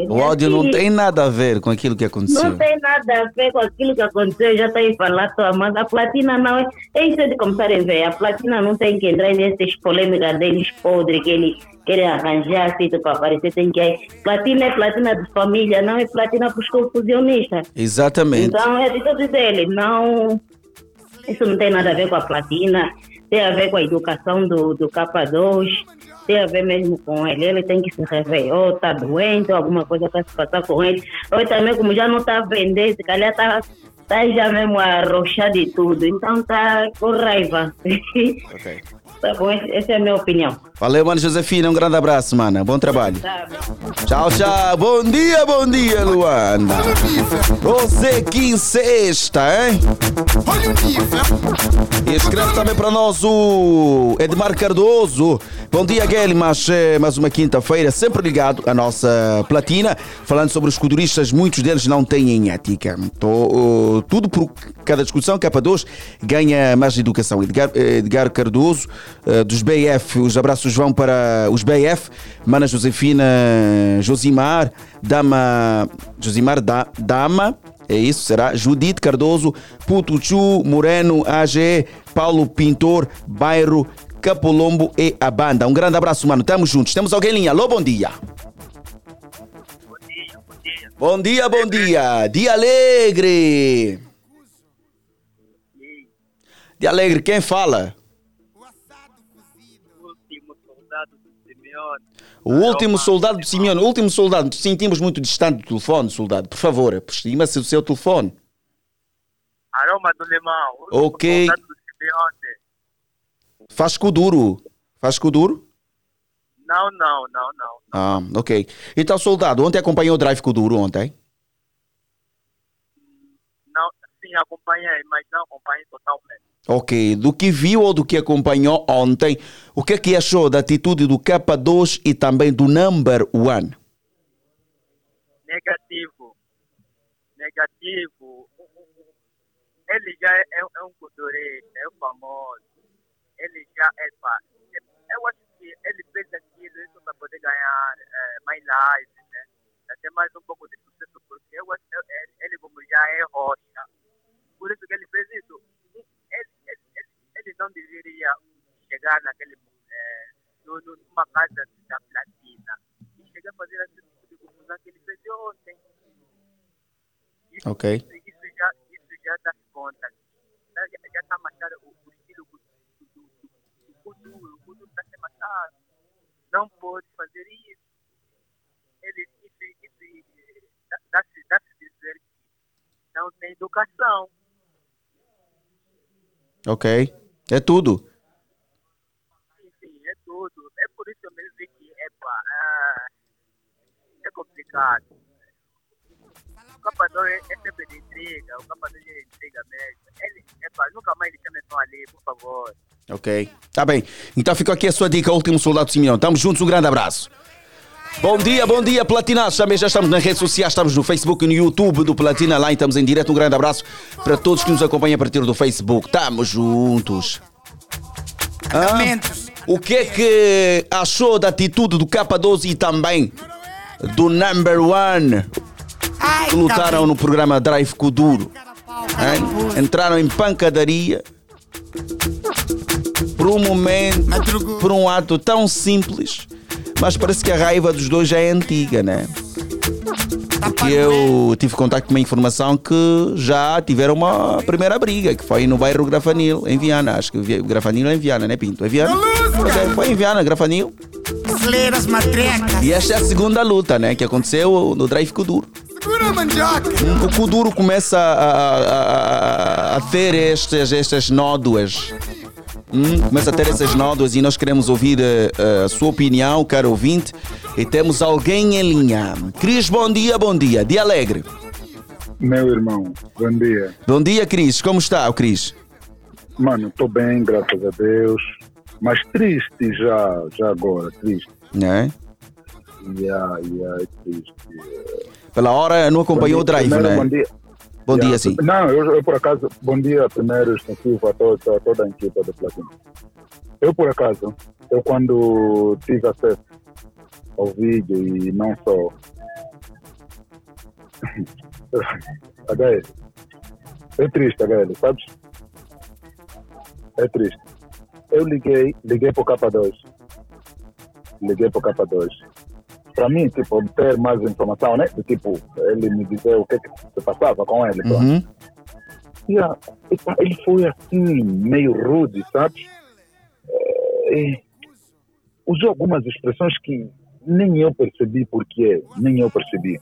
O áudio não tem nada a ver com aquilo que aconteceu. Não tem nada a ver com aquilo que aconteceu, já está aí falar tua mas a platina não é. É isso de começar a ver. A platina não tem que entrar nessas polêmicas deles podres que ele quer arranjar sítio para aparecer. Tem que. Platina é platina de família, não é platina para os confusionistas. Exatamente. Então é de todos eles. Não. Isso não tem nada a ver com a platina, tem a ver com a educação do, do K2, tem a ver mesmo com ele. Ele tem que se rever. Ou está doente, ou alguma coisa está se passar com ele. Ou também, como já não está a vender, se calhar está tá já mesmo a arrochar de tudo. Então está com raiva. tá bom, essa é a minha opinião. Valeu, mano Josefina. Um grande abraço, mano. Bom trabalho. Tchau, tchau. Bom dia, bom dia, Luanda. Você que insista, hein? E escreve também para nós o Edmar Cardoso. Bom dia, Guilherme. Eh, mais uma quinta-feira, sempre ligado à nossa platina, falando sobre os coduristas, muitos deles não têm ética. Tô, uh, tudo por cada discussão, K2 ganha mais educação. Edgar, Edgar Cardoso, eh, dos BF, os abraços vão para os BF, Mana Josefina Josimar, Dama. Josimar da, Dama. É isso, será Judite Cardoso, Putuchu, Moreno, AG, Paulo Pintor, Bairro, Capolombo e a banda. Um grande abraço, mano. Tamo juntos. Temos alguém em linha. Alô, bom dia. Bom dia, bom dia. Dia alegre. Dia alegre, quem fala? O último soldado do Simeone. O último soldado. Sentimos muito distante do telefone, soldado. Por favor, aproxima-se do seu telefone. Aroma do limão. Ok. Soldado do Simeone. Faz. Faz Kuduro? Não, não, não, não. Ah, ok. Então, soldado, ontem acompanhou o Drive Kuduro ontem? Não, sim, acompanhei, mas não acompanhei totalmente. Ok. Do que viu ou do que acompanhou ontem, o que é que achou da atitude do K2 e também do Number One? Negativo. Negativo. Ele já é, é um culturista, é um famoso. Ele já é. pá, Eu acho que ele fez aquilo isso para poder ganhar eh, mais lives, né? Até mais um pouco de sucesso, porque eu acho que ele como já é rocha. Por isso que ele fez isso. Ele, não deveria chegar naquele. eh, no, numa casa da platina e chegar a fazer esse tipo de confusão que ele fez ontem. Isso, Ok. isso, isso já, isso já dá conta. Já, está marcado o, o estilo do, do, do, do futuro. O futuro está sendo marcado. Não pode fazer isso. Ele, isso, isso, dá- dá-se dá-se dizer que não tem educação. Ok. É tudo. Sim, sim, é tudo. É por isso mesmo que é, é complicado. O capador é, é sempre de intriga, o capador é de intriga mesmo. Ele, é, nunca mais chamem só ali, por favor. Ok. Tá bem. Então ficou aqui a sua dica, Último Soldado Simeão. Estamos juntos, um grande abraço. Bom dia, bom dia, Platinados. Também já estamos nas redes sociais, estamos no Facebook e no YouTube do Platina Line. Estamos em direto. Um grande abraço para todos que nos acompanham a partir do Facebook. Estamos juntos. Hã? o que é que achou da atitude do K12 e também do Number One que lutaram no programa Drive Kuduro? Hã? Entraram em pancadaria por um momento, por um ato tão simples, mas parece que a raiva dos dois já é antiga, né? Que eu tive contato com uma informação que já tiveram uma primeira briga, que foi no bairro Grafanil, em Viana. Acho que Grafanil é em Viana, né, Pinto? É Viana? Pois é, Foi em Viana, Grafanil. E esta é a segunda luta, né, que aconteceu no Drive Kuduro. O Kuduro começa a, a- a- a ter estas, estas nódoas. Hum, começa a ter essas nódoas e nós queremos ouvir eh, a sua opinião, caro ouvinte. E temos alguém em linha. Cris, bom dia, bom dia. Dia alegre. Meu irmão, bom dia. Bom dia, Cris. Como está o Cris? Mano, estou bem, graças a Deus. Mas triste já, já agora, triste. Né? Yeah, yeah, é triste. Pela hora não acompanhou o drive, né? bom dia. Bom Yeah, dia, sim. Não, eu, eu por acaso, bom dia primeiro, extensivo a, todo, a toda a equipa do Platina. Eu por acaso, eu quando tive acesso ao vídeo e não só. HL. É triste, HL, sabes? É triste. Eu liguei, liguei pro K2. Liguei pro K2. Para mim, tipo, obter mais informação, né? De, tipo, ele me dizer o que, que se passava com ele. Uhum. E, ah, epa, ele foi assim, meio rude, sabe? Eh, e usou algumas expressões que nem eu percebi porque nem eu percebi.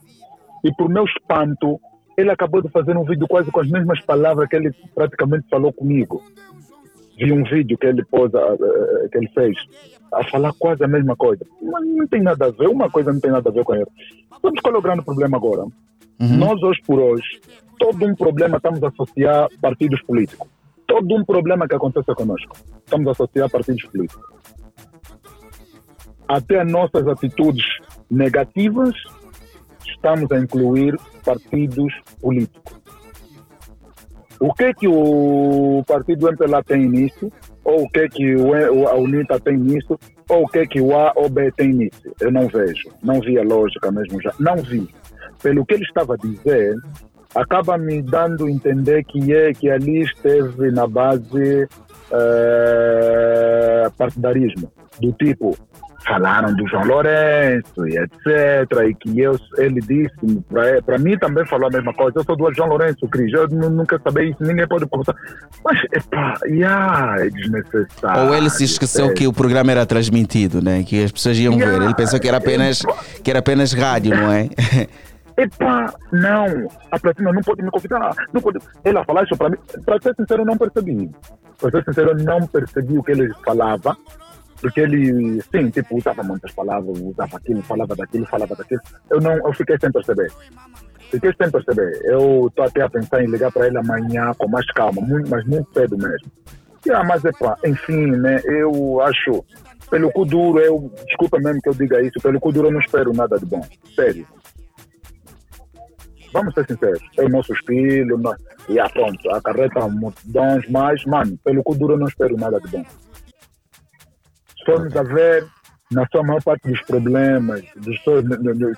E por meu espanto, ele acabou de fazer um vídeo quase com as mesmas palavras que ele praticamente falou comigo. Vi um vídeo que ele pôs, eh, que ele fez, a falar quase a mesma coisa. Mas não tem nada a ver, uma coisa não tem nada a ver com a outra. Vamos qual é o grande problema agora? Nós, hoje por hoje, todo um problema estamos a associar partidos políticos. Todo um problema que acontece conosco, estamos a associar partidos políticos. Até as nossas atitudes negativas, estamos a incluir partidos políticos. O que é que o partido MPLA tem nisso? Ou o que é que a UNITA tem nisso? Ou o que é que o A ou B tem nisso? Eu não vejo. Não vi a lógica mesmo já. Não vi. Pelo que ele estava a dizer, acaba me dando a entender que é que ali esteve na base eh, partidarismo. Do tipo, falaram do João Lourenço e etc. E que eu, ele disse, para mim também falou a mesma coisa. Eu sou do João Lourenço, Cris. Eu nu- nunca sabia isso, ninguém pode conversar. Mas, epá, yeah, é desnecessário. Ou ele se esqueceu sério. que o programa era transmitido, né? Que as pessoas iam ver. Ele pensou que era apenas, que era apenas rádio, não é? Epá, não, a Platina não pode me convidar. Não pode. Ela falar isso para mim. Para ser sincero, eu não percebi. Para ser sincero, eu não percebi o que ele falava. Porque ele, sim, tipo, usava muitas palavras, usava aquilo, falava daquilo, falava daquilo. Eu não, eu fiquei sem perceber. Fiquei sem perceber. Eu estou até a pensar em ligar para ele amanhã com mais calma, muito, mas muito cedo mesmo. E, ah, mas, epá, enfim, né, eu acho, pelo cu duro, eu, desculpa mesmo que eu diga isso, pelo cu duro eu não espero nada de bom. Sério. Vamos ser sinceros, é o nosso filho, nós, e ah, pronto, acarreta multidões, mas, mano, pelo cu duro eu não espero nada de bom. Formos a ver, na sua maior parte dos problemas dos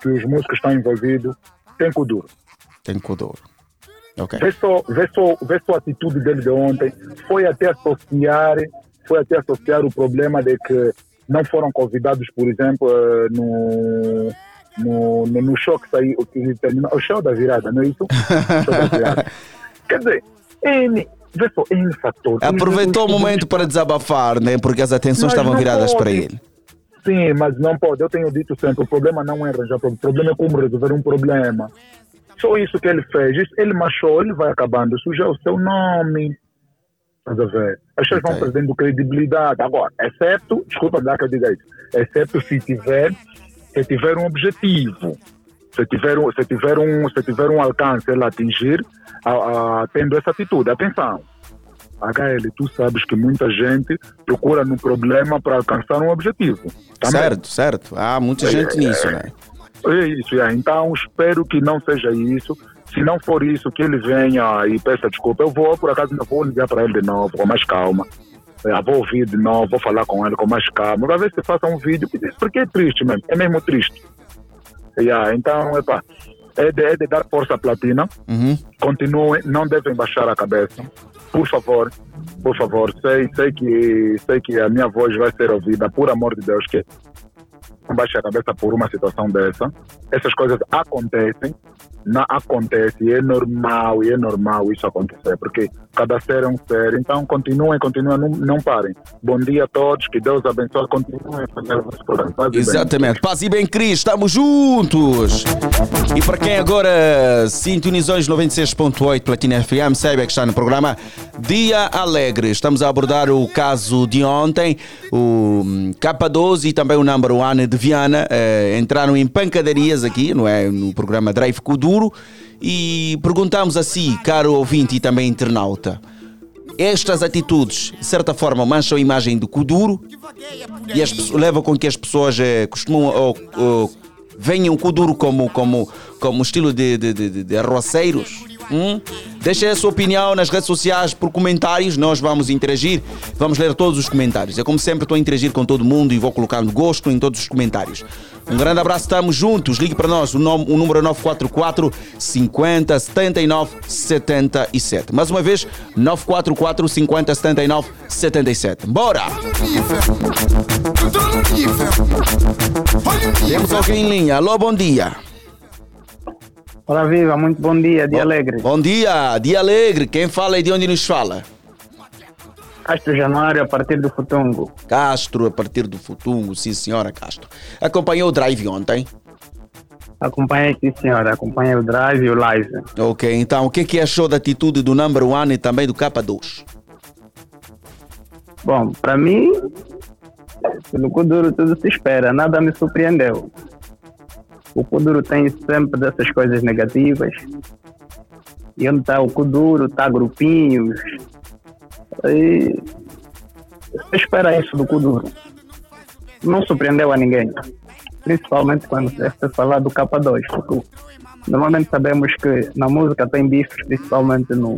que os músicos estão envolvidos, tem cu duro. Tem Kuduro. Ok. Vê só, vê, só, vê só a atitude dele de ontem. Foi até associar, foi até associar o problema de que não foram convidados, por exemplo, eh, no, no, no, no show que saiu, que terminou, o show da virada, não é isso? O show da virada. Quer dizer, N, Aproveitou o momento para desabafar, né? Porque as atenções Mas estavam viradas pode. para ele. Sim, mas não pode. Eu tenho dito sempre, o problema não é arranjar problema, o problema é como resolver um problema. Só isso que ele fez. Ele machou, ele vai acabando, sujou o seu nome. Estás a ver? As pessoas vão perdendo credibilidade. Agora, exceto, desculpa dar que eu diga isso, exceto se tiver, se tiver um objetivo. Se tiver, um- se tiver, um, se tiver um alcance ele atingir, a, a- tendo essa atitude. Atenção, HL, tu sabes que muita gente procura no problema para alcançar um objetivo. Também. Certo, certo. Há muita gente nisso, né? É isso, é. então espero que não seja isso. Se não for isso, que ele venha e peça desculpa. Eu vou, por acaso, eu vou ligar para ele de novo, com mais calma. É, vou ouvir de novo, vou falar com ele com mais calma. Para ver se faça um vídeo, porque é triste mesmo, é mesmo triste. Yeah, então, epa, é de, é de dar força à platina. Uhum. Continuem, não devem baixar a cabeça. Por favor, por favor, sei, sei, que, sei que a minha voz vai ser ouvida, por amor de Deus, que baixe a cabeça por uma situação dessa. Essas coisas acontecem, não acontece, e é normal, e é normal isso acontecer, porque cada ser é um ser. Então, continuem, continuem, não, não parem. Bom dia a todos, que Deus abençoe, continuem a fazer o vosso programa. Paz. Exatamente. Paz e bem, Cris, estamos juntos. E para quem agora sintonizou os 96.8 Platina FM, saiba que está no programa Dia Alegre. Estamos a abordar o caso de ontem. O hum, K12 e também o Number One de Viana eh, entraram em pancadarias aqui, não é? No programa Drive Kuduro. E perguntamos a si, caro ouvinte e também internauta, estas atitudes, de certa forma, mancham a imagem do Kuduro e as levam com que as pessoas eh, costumam ou, ou, venham o Kuduro como, como, como estilo de, de, de, de arroceiros. Hum? Deixa a sua opinião nas redes sociais por comentários, nós vamos interagir, vamos ler todos os comentários. Eu, como sempre, estou a interagir com todo mundo e vou colocar no gosto em todos os comentários. Um grande abraço, estamos juntos. Ligue para nós, o, nom- o número é 944 50 79 77. Mais uma vez, 944 50 79 77. Bora! Temos alguém em linha. Alô, bom dia. Olá, Viva, muito bom dia, dia alegre. Bom dia, dia alegre. Quem fala e de onde nos fala? Castro Januário, a partir do Futungo. Castro, a partir do Futungo, sim senhora Castro. Acompanhou o drive ontem? Acompanhei, sim senhora, acompanhei o drive e o live. Ok, então o que, que achou da atitude do number one e também do K2? Bom, para mim, pelo Kuduro tudo se espera, nada me surpreendeu. O Kuduro tem sempre dessas coisas negativas. E onde está o Kuduro, está grupinhos. E você espera isso do Kuduro. Não surpreendeu a ninguém. Principalmente quando você falar do K2. Porque normalmente sabemos que na música tem bifes, principalmente no,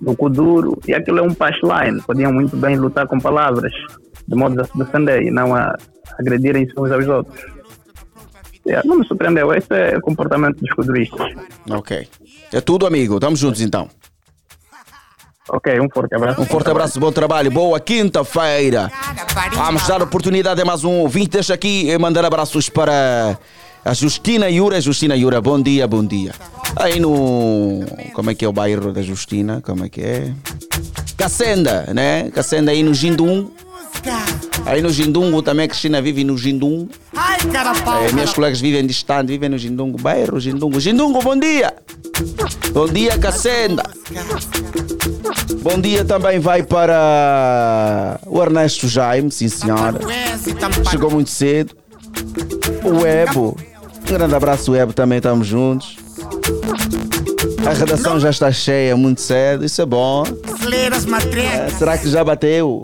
no Kuduro. E aquilo é um punchline. Podiam muito bem lutar com palavras, de modo a se defender e não a agredirem uns aos outros. Yeah, não me surpreendeu. Esse é o comportamento dos kuduristas. Ok. É tudo, amigo. Tamo juntos então. Ok, um forte abraço. Um forte abraço, bom trabalho. Boa quinta-feira. Vamos dar oportunidade a mais um ouvinte. Deixa aqui eh, mandar abraços para a Justina Yura. Justina Yura, bom dia, bom dia. Aí no. Como é que é o bairro da Justina? Como é que é? Cacenda, né? Cacenda aí no Jindum. Aí no Jindungo também a Cristina vive no Jindum. Ai, cara pau. Eh, minhas colegas vivem distante, vivem no Jindungo. Bairro Jindungo. Jindungo, bom dia. Bom dia, Cacenda. Bom dia também vai para o Ernesto Jaime, sim senhora. Chegou muito cedo. O Ebo. Um grande abraço, Ebo, também estamos juntos. A redação já está cheia muito cedo, isso é bom. É, será que já bateu?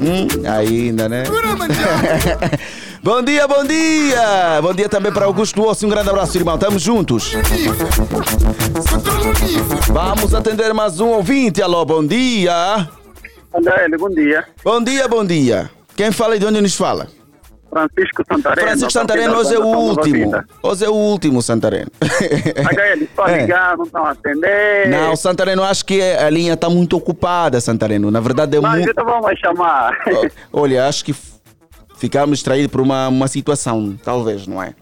Hum, ainda, né? bom dia, bom dia! Bom dia também para Augusto Ossi. Um grande abraço, irmão. Estamos juntos. Vamos atender mais um ouvinte. Alô, bom dia. André, bom dia. Bom dia, bom dia. Quem fala e de onde nos fala? Francisco Santareno. Francisco Santareno, hoje é o último. Hoje é o último, Santareno. HL, só É. ligar, não estão a atender. Não, Santareno, acho que a linha está muito ocupada, Santareno. Na verdade, é Mas muito. então vamos chamar. Olha, acho que f- ficamos distraídos por uma, uma situação, talvez, não é?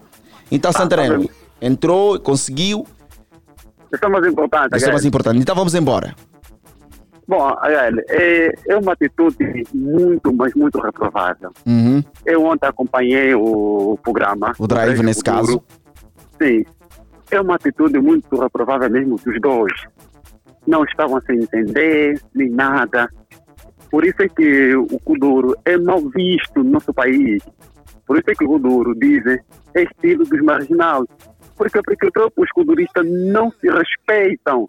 Então, Santareno, entrou, conseguiu. Isso é mais importante. Isso é mais importante. Então vamos embora. Bom, é, é uma atitude muito, mas muito reprovável. Uhum. Eu ontem acompanhei o programa. O drive, nesse caso. Sim. É uma atitude muito reprovável mesmo dos dois. Não estavam sem entender, nem nada. Por isso é que o Kuduro é mal visto no nosso país. Por isso é que o Kuduro dizem é estilo dos marginais. Porque, porque os kuduristas não se respeitam.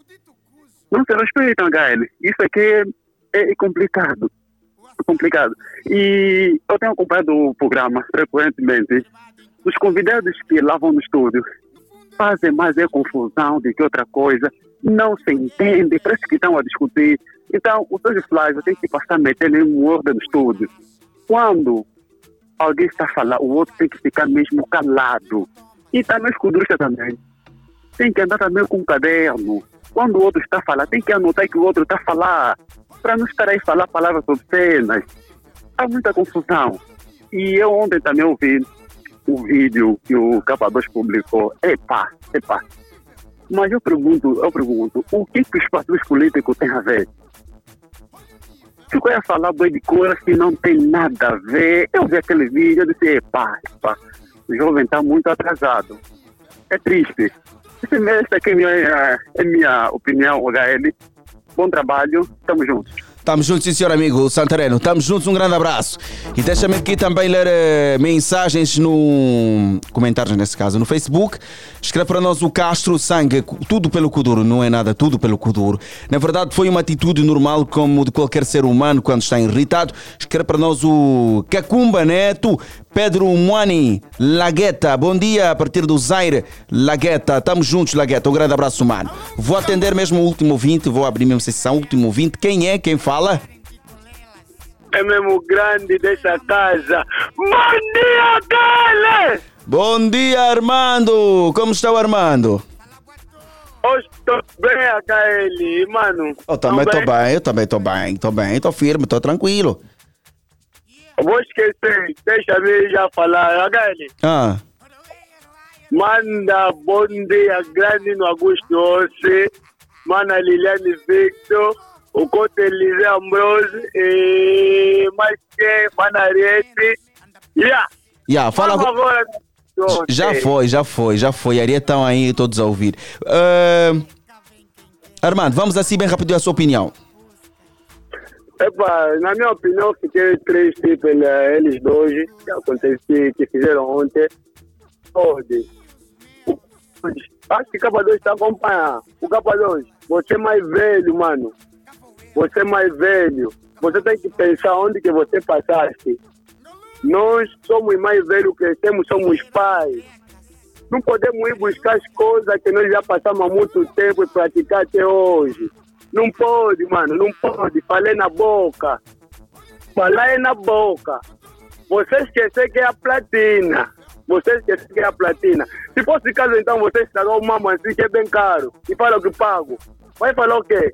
Não se respeitam, HL. Isso aqui é, complicado. É complicado. E eu tenho acompanhado o programa frequentemente. Os convidados que lá vão no estúdio fazem mais é confusão do que outra coisa. Não se entende, parece que estão a discutir. Então, o Sérgio Flávio tem que passar a meter nenhum ordem no estúdio. Quando alguém está a falar, o outro tem que ficar mesmo calado. E também os kuduristas também. Tem que andar também com um caderno. Quando o outro está falar, tem que anotar que o outro está a falar. Para não estar aí a falar palavras obscenas. Há muita confusão. E eu ontem também ouvi o vídeo que o K2 publicou. Epa, epa. Mas eu pergunto, eu pergunto, o que, que os partidos políticos têm a ver? Ficou a falar bem de coisas que não tem nada a ver. Eu vi aquele vídeo, eu disse, epa, epa, o jovem está muito atrasado. É triste. Essa aqui é minha, é minha opinião, HL. Bom trabalho, estamos juntos. Estamos juntos, sim, senhor amigo Santareno. Estamos juntos, um grande abraço. E deixa-me aqui também ler eh, mensagens no. comentários nesse caso, no Facebook. Escreve para nós o Castro Sangue, tudo pelo Kuduro, não é nada, tudo pelo Kuduro. Na verdade, foi uma atitude normal, como de qualquer ser humano quando está irritado. Escreve para nós o Cacumba Neto, Pedro Moani, Lagueta, bom dia a partir do Zaire, Lagueta, estamos juntos, Lagueta, um grande abraço, mano. Vou atender mesmo o último 20, vou abrir mesmo sessão, último 20. Quem é? Quem fala? É mesmo grande dessa casa. Bom dia, Gale! Bom dia, Armando! Como está o Armando? Hoje estou bem, HL, mano. Eu também estou bem, eu também estou bem, estou bem, estou firme, estou tranquilo. Vou esquecer, deixa-me já falar. HL, Ah, manda bom dia grande no Augusto Ossi, mana Liliane Victor, o Cote Eliseu Ambrose, e mais que, mana Ariete. Yeah. yeah, fala agora. Já foi, já foi, já foi. Aria estão aí todos a ouvir. Ah, Armando, vamos assim bem rápido a sua opinião. Epa, na minha opinião, fiquei triste pela eles dois que aconteceu, que fizeram ontem. Pode. Acho que o Capa 2 está acompanhando. O Capa 2, você é mais velho, mano. Você é mais velho. Você tem que pensar onde que você passaste. Nós somos mais velhos, crescemos, somos pais. Não podemos ir buscar as coisas que nós já passamos há muito tempo e praticar até hoje. Não pode, mano, não pode. Falei na boca. Falar é na boca. Você esquecer que é a platina. Você esquecer que é a platina. Se fosse caso, então, você estragou uma mansinha que é bem caro e fala o que pago. Vai falar o quê?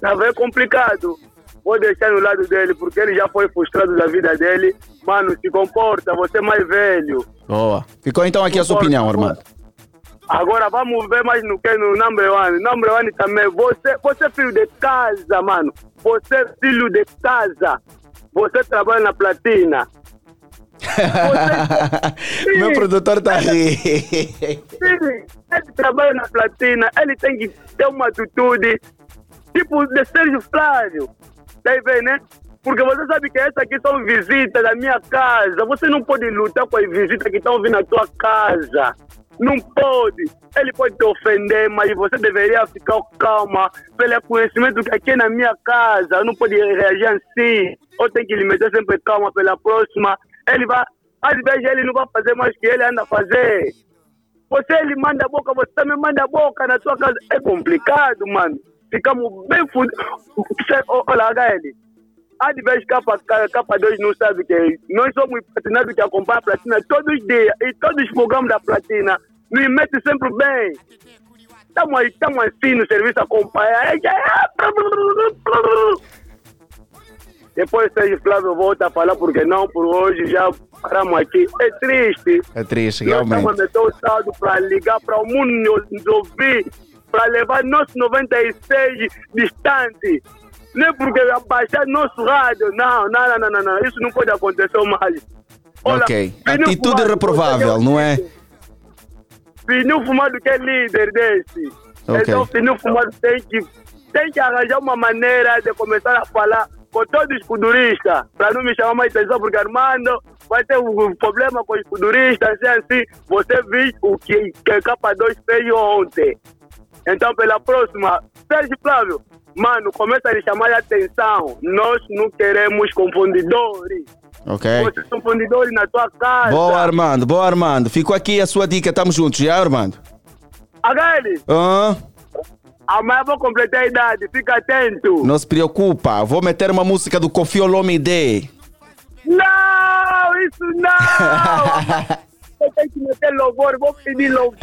Tá bem complicado. Vou deixar no lado dele, porque ele já foi frustrado da vida dele. Mano, se comporta, você é mais velho. Boa. Ficou então aqui a sua opinião, Armando. Agora vamos ver mais no que no number one. Number one também. Você, você é filho de casa, mano. Você é filho de casa. Você trabalha na platina. Meu produtor tá aí. Sim, ele trabalha na platina. Ele tem que ter uma atitude tipo de Sérgio Flávio. Tá aí vendo, né? Porque você sabe que essas aqui são visitas da minha casa. Você não pode lutar com as visitas que estão vindo na tua casa. Não pode. Ele pode te ofender, mas você deveria ficar calma pelo conhecimento que aqui é na minha casa. Não pode reagir assim. Ou tem que lhe meter sempre calma pela próxima. Ele vai. Às vezes ele não vai fazer mais que ele anda a fazer. Você ele manda a boca, você também manda a boca na sua casa. É complicado, mano. Ficamos bem fudidos. Olha, HL. Vezes capa, capa 2 não sabe que é. Nós somos platinados que acompanham a platina todos os dias. E todos os programas da platina nos metem sempre bem. Estamos aí, estamos assim no serviço acompanhar. Depois Sérgio Flávio volta a falar porque não, por hoje já paramos aqui. É triste. É triste, Nós realmente. estamos a meter o para ligar para o mundo nos ouvir, para levar nosso 96 distante. Nem porque abaixar nosso rádio. Não, não, não, não, não. Isso não pode acontecer mais. Olha, ok. Atitude reprovável, não é? Pneu fumado que é líder desse. Ok. Então, pneu fumado tem que, tem que arranjar uma maneira de começar a falar com todos os futuristas, para não me chamar mais atenção, porque Armando vai ter um problema com os futuristas, assim, assim. Você viu o que, que a capa 2 fez ontem. Então, pela próxima, Sérgio Flávio, mano, começa a lhe chamar a atenção. Nós não queremos confundidores. Ok. Vocês são confundidores na tua casa. Boa, Armando, boa, Armando. Ficou aqui a sua dica, estamos juntos, já, Armando? HL, Ah, amanhã vou completar a idade, fica atento. não se preocupa, vou meter uma música do Kofi Olomide. Não, isso não! Eu tenho que meter louvor, vou pedir louvor.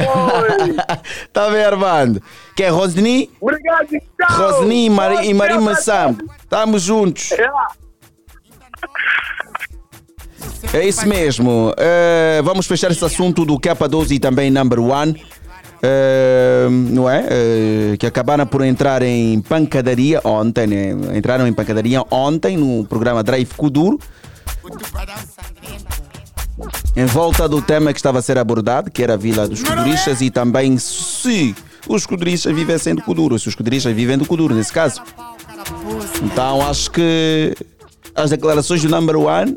Tá bem, Armando? Que é Rosni? Obrigado, tchau. Rosni e Mari, e Mari Massam. Estamos juntos. É isso mesmo. Eh, vamos fechar esse assunto do Capa 12 e também Number One. Eh, não é? Eh, que acabaram por entrar em pancadaria ontem, né? Entraram em pancadaria ontem no programa Drive Kuduro. Em volta do tema que estava a ser abordado, que era a Vila dos Kuduristas e também se os Kuduristas vivessem do Kuduro, se os Kuduristas vivem do Kuduro, nesse caso. Então acho que as declarações do Number One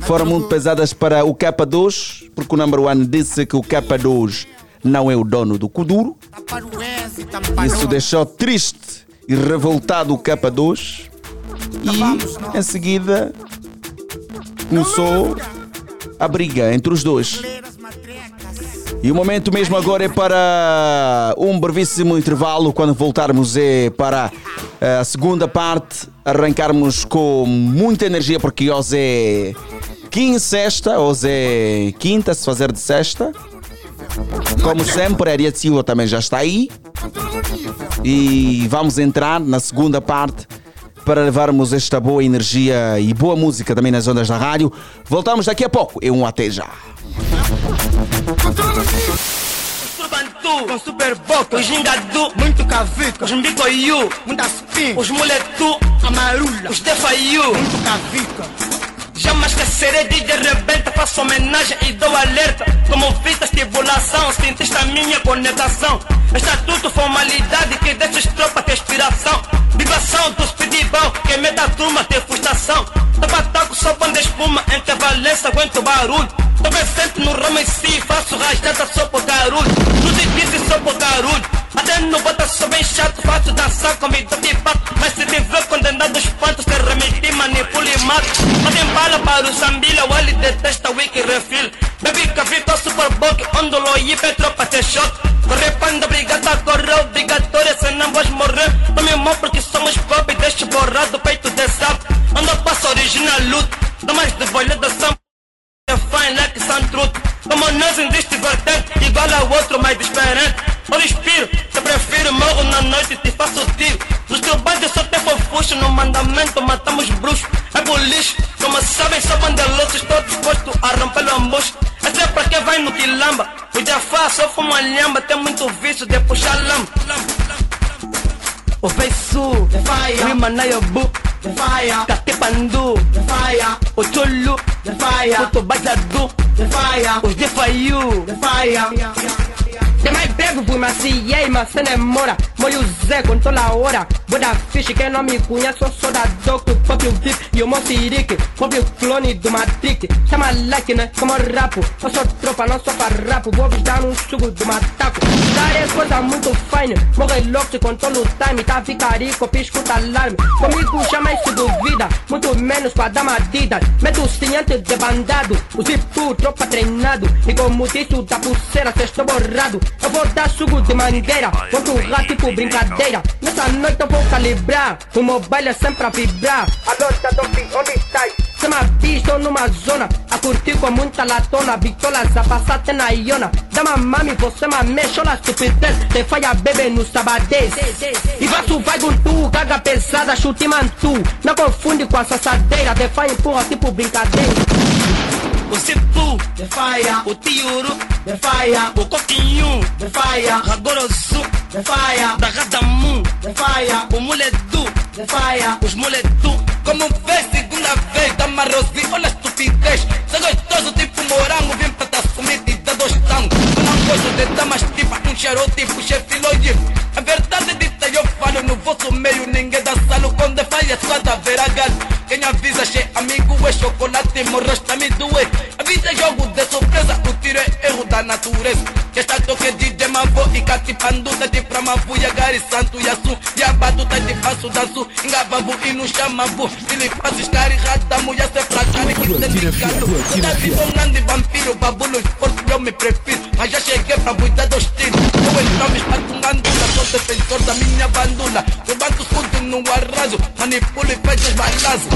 foram muito pesadas para o K2, porque o Number One disse que o K2 não é o dono do Kuduro. Isso deixou triste e revoltado o K2. E em seguida começou a briga entre os dois. E o momento mesmo agora é para um brevíssimo intervalo. Quando voltarmos é para eh, a segunda parte, arrancarmos com muita energia, porque hoje é quinta sexta, hoje é quinta, se fazer de sexta. Como sempre, a Aria de Silva também já está aí. E vamos entrar na segunda parte para levarmos esta boa energia e boa música também nas ondas da rádio. Voltamos daqui a pouco. É um até já. Com super boca, os gingadu, muito cavica, os muita spin, os moletu, amarula, os defaiu, muito cavica. Esquecerei de de rebenta, faço homenagem e dou alerta. Como estimulação, sentiste a minha conectação. Estatuto, formalidade que deixa tropa ter inspiração. Vibração do speedball, que me dá turma ter frustração. Tô bataco, só banda espuma, entre valência, aguento barulho. Tô presente no ramo em si, faço rajada só por barulho. No difícil só por barulho. Até no bota sou bem chato, faço dançar com pato. Mas se vê condenado os pantos, te remeti, manipula e mato. Mandem bala para o Zambila, o Ali detesta o wiki refill. Baby super book, ondolo e tropa te shot. Corre panda, brigada, corre obrigatória, senão vais morrer. Tome mão porque somos pop, deixa borrado, peito de sapo. Ando passo original luto, dá mais de bolha da sampa. É fine like some truth. Como nós existe vertente Igual ao outro mais diferente. Eu respiro, te prefiro Morro na noite e te faço tiro. Nos teus bandos só tem fofuxo No mandamento matamos bruxos. É boliche Como sabem só bandelosos Estou disposto a romper o ambush. Esse é pra quem vai no quilamba O Jafá só fuma lhamba Tem muito vício de puxar lama. O Feisu, Rima na Yobu, Katepandu, O Chulu, O Bajadu, Os Defaiu, Demais bebo por maciei, mas cê demora Molho Zé com toda a hora Boda fish, quem não me conhece Eu sou da Doc, o próprio VIP E o Mossirique, próprio clone do Matrix Chama like, né, como rapo Eu sou tropa, não sou farrapo Vou dar um suco do mataco Dar é coisa muito fine Morre louco, se controlo o time. Tá vicarico, pisco tá alarme Comigo se duvida Muito menos com a dama Adidas Meto ciente de bandado O zipu, tropa treinado E como disse o da pulseira, cê estou borrado eu vou dar suco de mangueira, vou empurrar tipo brincadeira. Nessa noite eu vou calibrar, o mobile é sempre a vibrar. Alô, Tadopi, onde estás? Cê me avista numa zona, a curtir com muita latona. Bitolas a passar até na iona. Dá mami, você me mexe, olha a estupidez. Te falha bebê no sabadez. E vaso vai com tu, carga pesada, chute mantu. Não confunde com a sassadeira, faz empurra tipo brincadeira. O Cipu, de faia, o Tiuro, de faia, o Coquinho, de faia, Ragorosu, de faia, da Radamu, de faia, o Muledu, os Muletu. Como vês, segunda vez, da Marosi, olha a estupidez. Sou gostoso tipo morango, vim pra te assumir e dar dois tangos. Eu não gosto de damas tipo um cheiro tipo chefe Lloyd. A verdade dita eu falo no vosso meio, ninguém dá salo. Quando falha, só da vera galho. Quem avisa, che amigo, é chocolate, morros tá me doer. A vida é jogo de surpresa, o tiro é erro da natureza. Está toque de mavo e catipandu, tá de pra mavu, e agari santo assu. E abado, tá de passo danço, engavavu e no chamavu. Ele faz estar errada, mulher se fracane, que. Tá de bom grande vampiro, babulo forte, eu me prefiro. Mas já cheguei pra cuidar dos tiros. Eu então me espatungando, sou defensor da minha bandula. Os pontos no arraso, manipulo e fecho os balazos.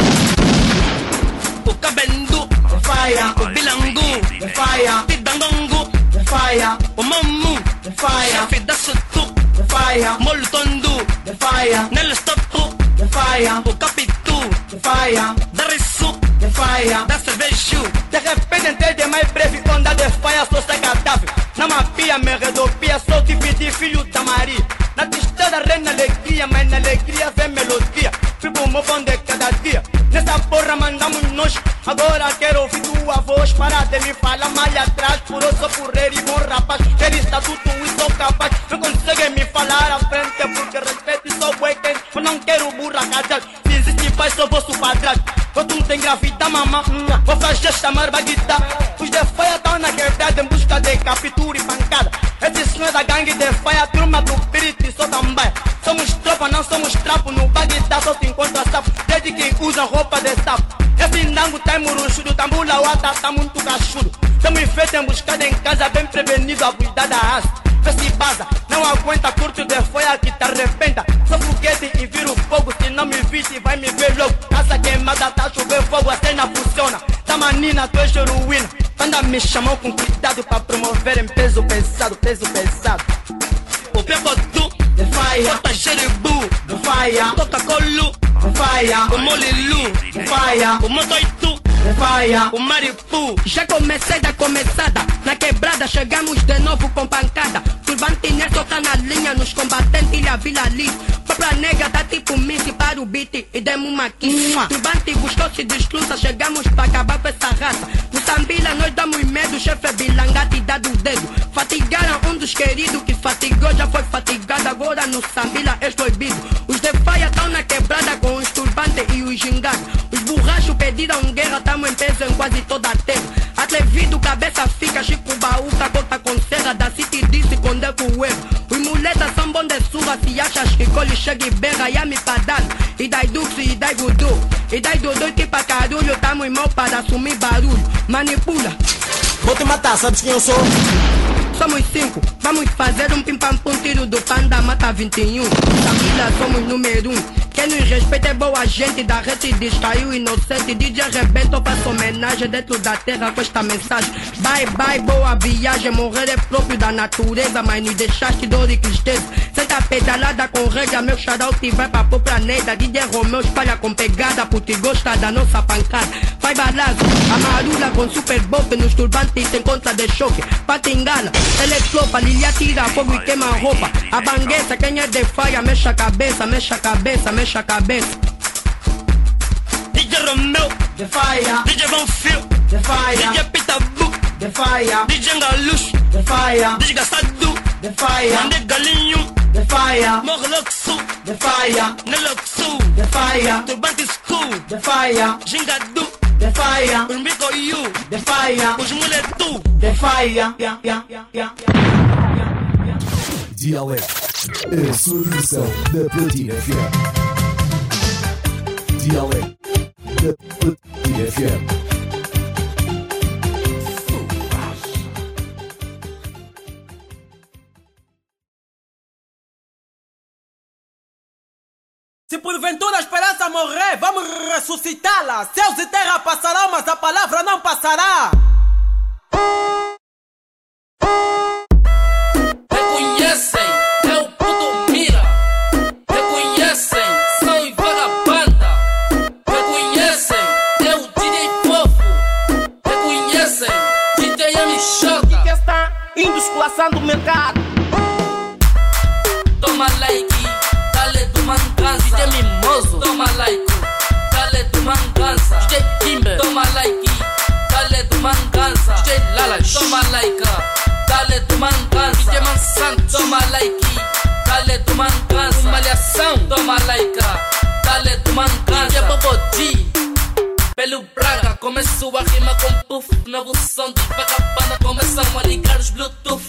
O cabendu, de faia, o bilangu, de faia, pidangongu, de faia, o mamu, de faia, chefe da sutu, de faia, molutondu, de faia, nel stopu, de faia, o capitu, de faia, da risu, de faia, da cerveju. De repente de mais breve, onda de faia, sou cadáver. Na mapia, me redopia, sou dividir filho da Maria. Na tristeza reina alegria, mas na alegria vem melodia. Fico um bom de cada dia. Nessa porra mandamos nós. Agora quero ouvir tua voz. Para de me falar mais atrás. Por eu sou porreiro e bom rapaz. Ter estatuto e sou capaz. Não consegue me falar à frente. Porque respeito sou. Eu não quero burra casada. Se existe pai, sou vosso padrasto. Não tem gravida, mamã. Vou fazer chamar baguita. Os de faia estão na quebrada em busca de captura e pancada. Esse é da gangue de faia, turma do pirito e só também. Somos tropa, não somos trapo. No Bagdá só se encontra sapo. Desde que usam roupa de sapo. Esse não Tango tá muruchudo, tambula wata tá muito cachudo. Tamo feito emboscada em casa, bem prevenido a cuidar da raça. Vê se baza, não aguenta, curto de folha que te arrebenta. Sou foguete e viro fogo, não me viste vai me ver logo. Casa queimada, tá chovendo fogo, a cena funciona. Tá manina, tu és heroína. Banda me chamou com cuidado pra promover em peso pesado, peso pesado. O pecotu, de faia. Bota xeribu, de faia. Toca colu, de faia. O de faia. O motoitu, O maripu. Já comecei da começada. Na quebrada chegamos de novo com pancada. Turbante Neto tá na linha, nos combatentes ilha Vila Liz. Pra nega, tá tipo misse para o beat e demos uma kiss. Turbante gostou-se de exclusa, chegamos pra acabar com essa raça. No Sambila nós damos medo, chefe é bilangate e dá do dedo. Fatigaram um dos queridos que fatigou, já foi fatigado. Agora no Sambila és proibido. Os de faia tão na quebrada com os turbantes e os gingados. Os borrachos pediram guerra, tamo em peso em quase toda a terra. Atrevido, cabeça fica, Chico baú, cota com serra da City disse quando é o erro. Os muletas são bom de surra, se achas que colhe, chega e berra, e me padano. E dai duxo, e dai gudu. E dai dudu, que pra carulho, tamo em mão para assumir barulho. Manipula. Vou te matar, sabes quem eu sou? Somos cinco, vamos fazer um pim-pam-pum tiro do panda mata 21 Família somos número um Quem nos respeita é boa gente da rede diz caiu inocente. DJ rebento, eu faço homenagem dentro da terra com esta mensagem. Bye bye, boa viagem, morrer é próprio da natureza Mas nos deixaste dor e tristeza. Senta pedalada com regra, meu xarote vai pra pro planeta. DJ Romeu espalha com pegada, porque gosta da nossa pancada. Vai balazo, amarula com super bofe nos turbantes sem conta de choque. Patingala, ele flopa, Lilia tira fogo e queima a roupa. A bangueça, quem é de faia, mexa a cabeça, mexa a cabeça, mexa a cabeça DJ Romeu, de faia DJ Bonfil, de faia DJ Pitabu, de faia DJ Galuxo, de faia DJ Gassadu, de faia Mande Galinho, de faia Morloxu, de faia Neloxu, de faia Turbante School, de faia Gingadu, de faia Urmico Yu, de faia Os Muletu, de faia ya, ya, ya, ya. Dialeto, a sua diversão da Platina FM. Dialeto da Platina FM. Se porventura a esperança morrer, vamos ressuscitá-la. Céus e terra passarão, mas a palavra não passará. Esculaçando o mercado. Toma like, dale do mangança. DJ Mimoso, toma like, dale do mangança. DJ Timber, toma like, dale do mangança. DJ Lalas, toma like, dale do mangança. DJ Mansanto, toma like, dale do mangança. Malhação, toma like, dale mangança. DJ Bobodi. Pelo Braga, começou a rima com puff. Na evolução de vagabanda começam a ligar os bluetooth.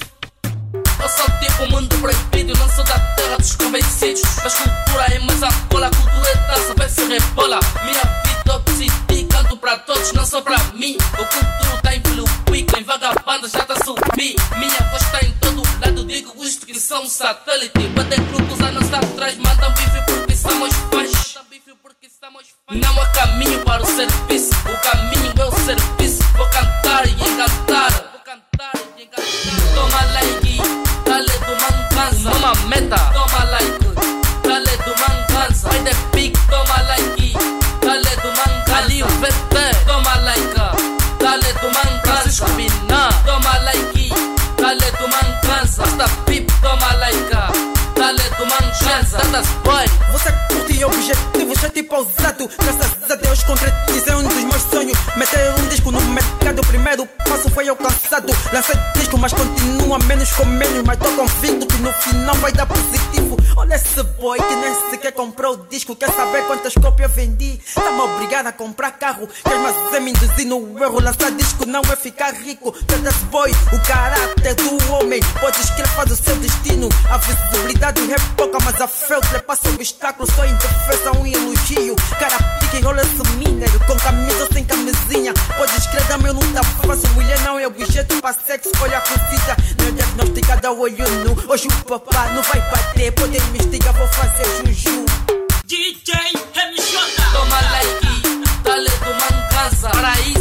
Eu sou tipo mundo proibido, não sou da terra dos convencidos. Mas cultura é mais a cola, cultura é taça, vai se rebola. Minha vida eu canto pra todos, não só pra mim. O cultura tá em fluir, em vagabanda já tá a subir Minha voz tá em todo lado, digo isto que são satélite. Bater grupos anos atrás, mandam bife porque somos fãs não há caminho para o serviço, o caminho é o serviço. Vou cantar e encantar. Toma like, dale do manganza. Uma meta, toma like, dale do manganza. Vai de pique, toma like, dale do manganza. Ali o VT, toma like, dale do manganza. Biná, toma like, dale do manganza. Basta pip, toma like, dale do manganza. Datas boy. Você curte objetivos, é tipo ousado. Graças a Deus concretizei um dos meus sonhos. Meter disco no mercado, primeiro passo foi alcançado. Lancei disco, mas continuo um a menos com menos, mas tô convicto que no final vai dar positivo. Olha esse boy que nem sequer comprou o disco, quer saber quantas cópias vendi? Tá-me obrigado a comprar carro, quer mas me induzir no erro, lançar disco não é ficar rico. Trata esse boy, o caráter do homem, pode escrever faz o seu destino. A visibilidade é pouca, mas a fé ultrapassa o obstáculo, só em defesa um elogio. Cara, pique, olha esse minério, com camisa ou sem camisinha. Pode escrever, meu não tá mulher não é objeto para sexo, olha concisa. Não é diagnosticada olho nu. Hoje o papá não vai bater, pode me instigar, vou fazer juju. DJ MJ Toma like Dale do manganza Paraíso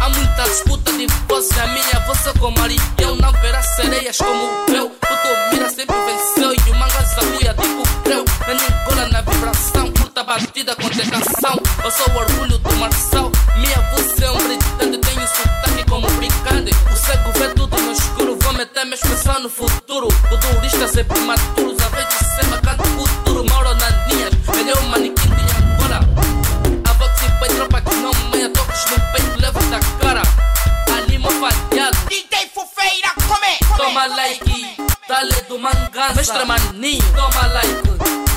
Há muita disputa de vozes A minha voz é como Ariel Não verá sereias como eu O teu mira sempre venceu E o manganza buia tipo eu Nana Angola na vibração Curta batida com canção Eu sou o orgulho do Marçal Minha voz é um brilhante Tenho sotaque como brincante O cego vê tudo no escuro Vou meter minha expressão no futuro. O duristas é prematuros A vez de ser bacana futuro. Mauro Naninhas Ele é o manequim meia Toques no peito leva da cara Ali mo falhado DJ Fufeira come Toma like Dale do manganza Mestre maninho Toma like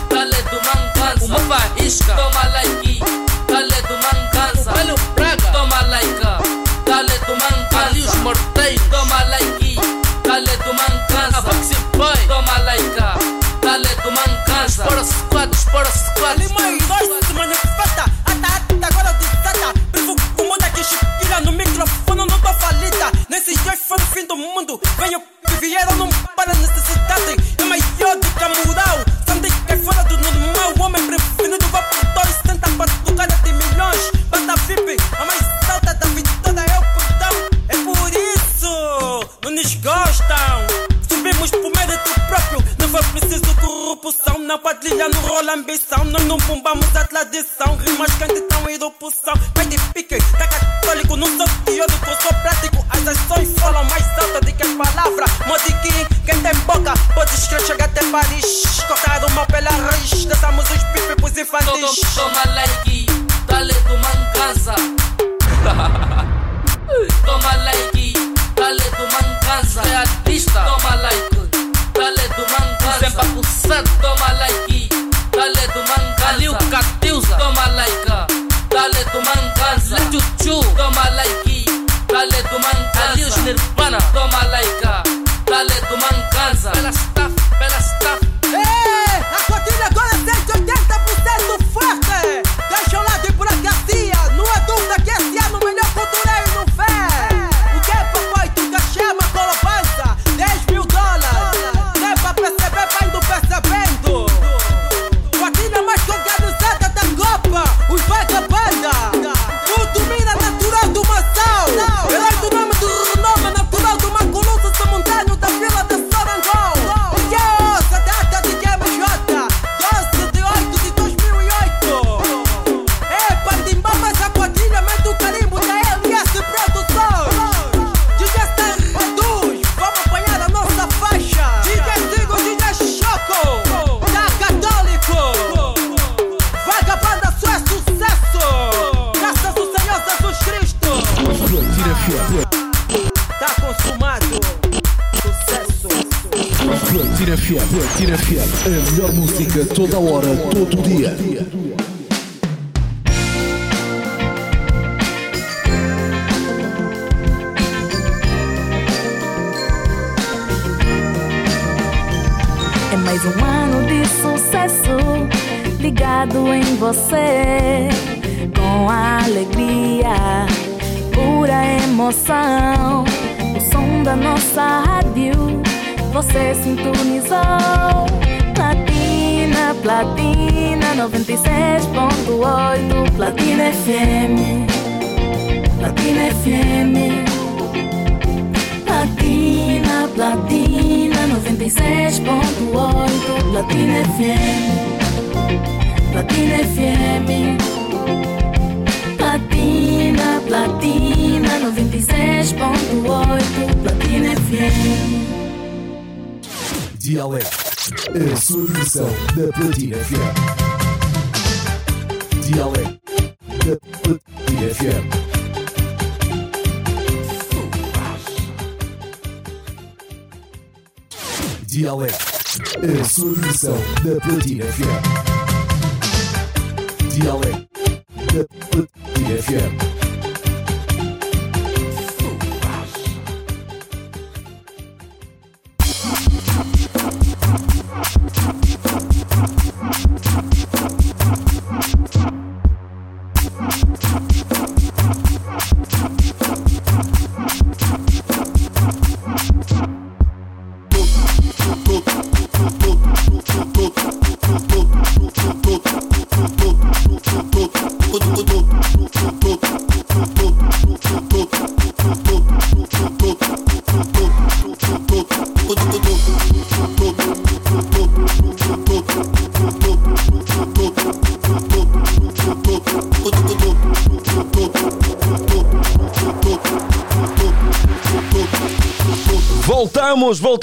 Dale do manganza Uma faísca Toma like Dale do manganza Velho Praga Toma like Dale do manganza Ali os morteiros Toma like Dale do manganza A Boxy Boy Toma like Dale do manganza Spora squad Spora squad Ali mais dois se fim do mundo. Venho que vieram não para necessidade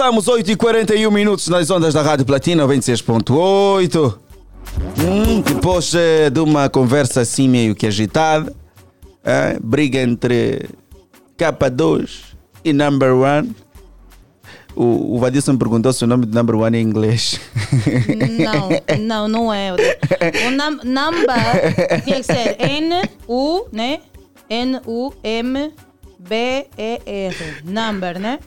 Voltamos, voltamos, 8h41 minutos nas ondas da Rádio Platina 26.8. Hum, depois eh, de uma conversa assim meio que agitada, eh, briga entre K2 e Number One. O, o Vadilson perguntou se o nome de Number One é em inglês. Não, não, não é. O num, number tinha que ser N-U, né? N-U-M-B-E-R. Number, né?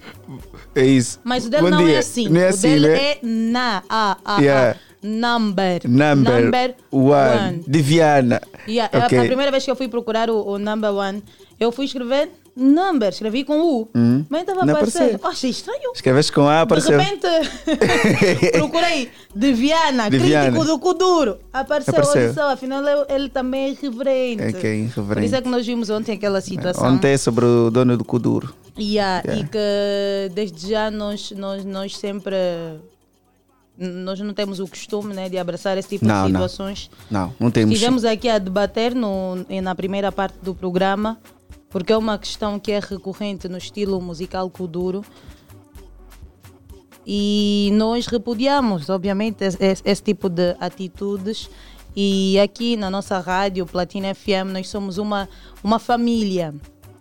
É isso. Mas o dele Bom não dia. é assim. Não é o assim, dele né? é na, a, a, Yeah. a. Number. Number, one. De Viana. Yeah, a- Ok. A, primeira vez que eu fui procurar o, o number one, eu fui escrever number, escrevi com U. Hum. Mas estava a Não aparecer. Oh, achei estranho. Escreves com A, apareceu. De repente, procurei de Viana, crítico do Kuduro. Apareceu, Apareceu. olha só, afinal ele, também é irreverente. É que é irreverente. Por isso é que nós vimos ontem aquela situação. Ontem é sobre o dono do Kuduro. Yeah, Yeah. E que desde já nós, nós, nós sempre. Nós não temos o costume né, de abraçar esse tipo Não, de não. situações. Não, não temos. Estivemos aqui a debater no, na primeira parte do programa, porque é uma questão que é recorrente no estilo musical Kuduro. E nós repudiamos, obviamente, esse, esse- tipo de atitudes. E aqui na nossa rádio, Platina FM, nós somos uma, uma família.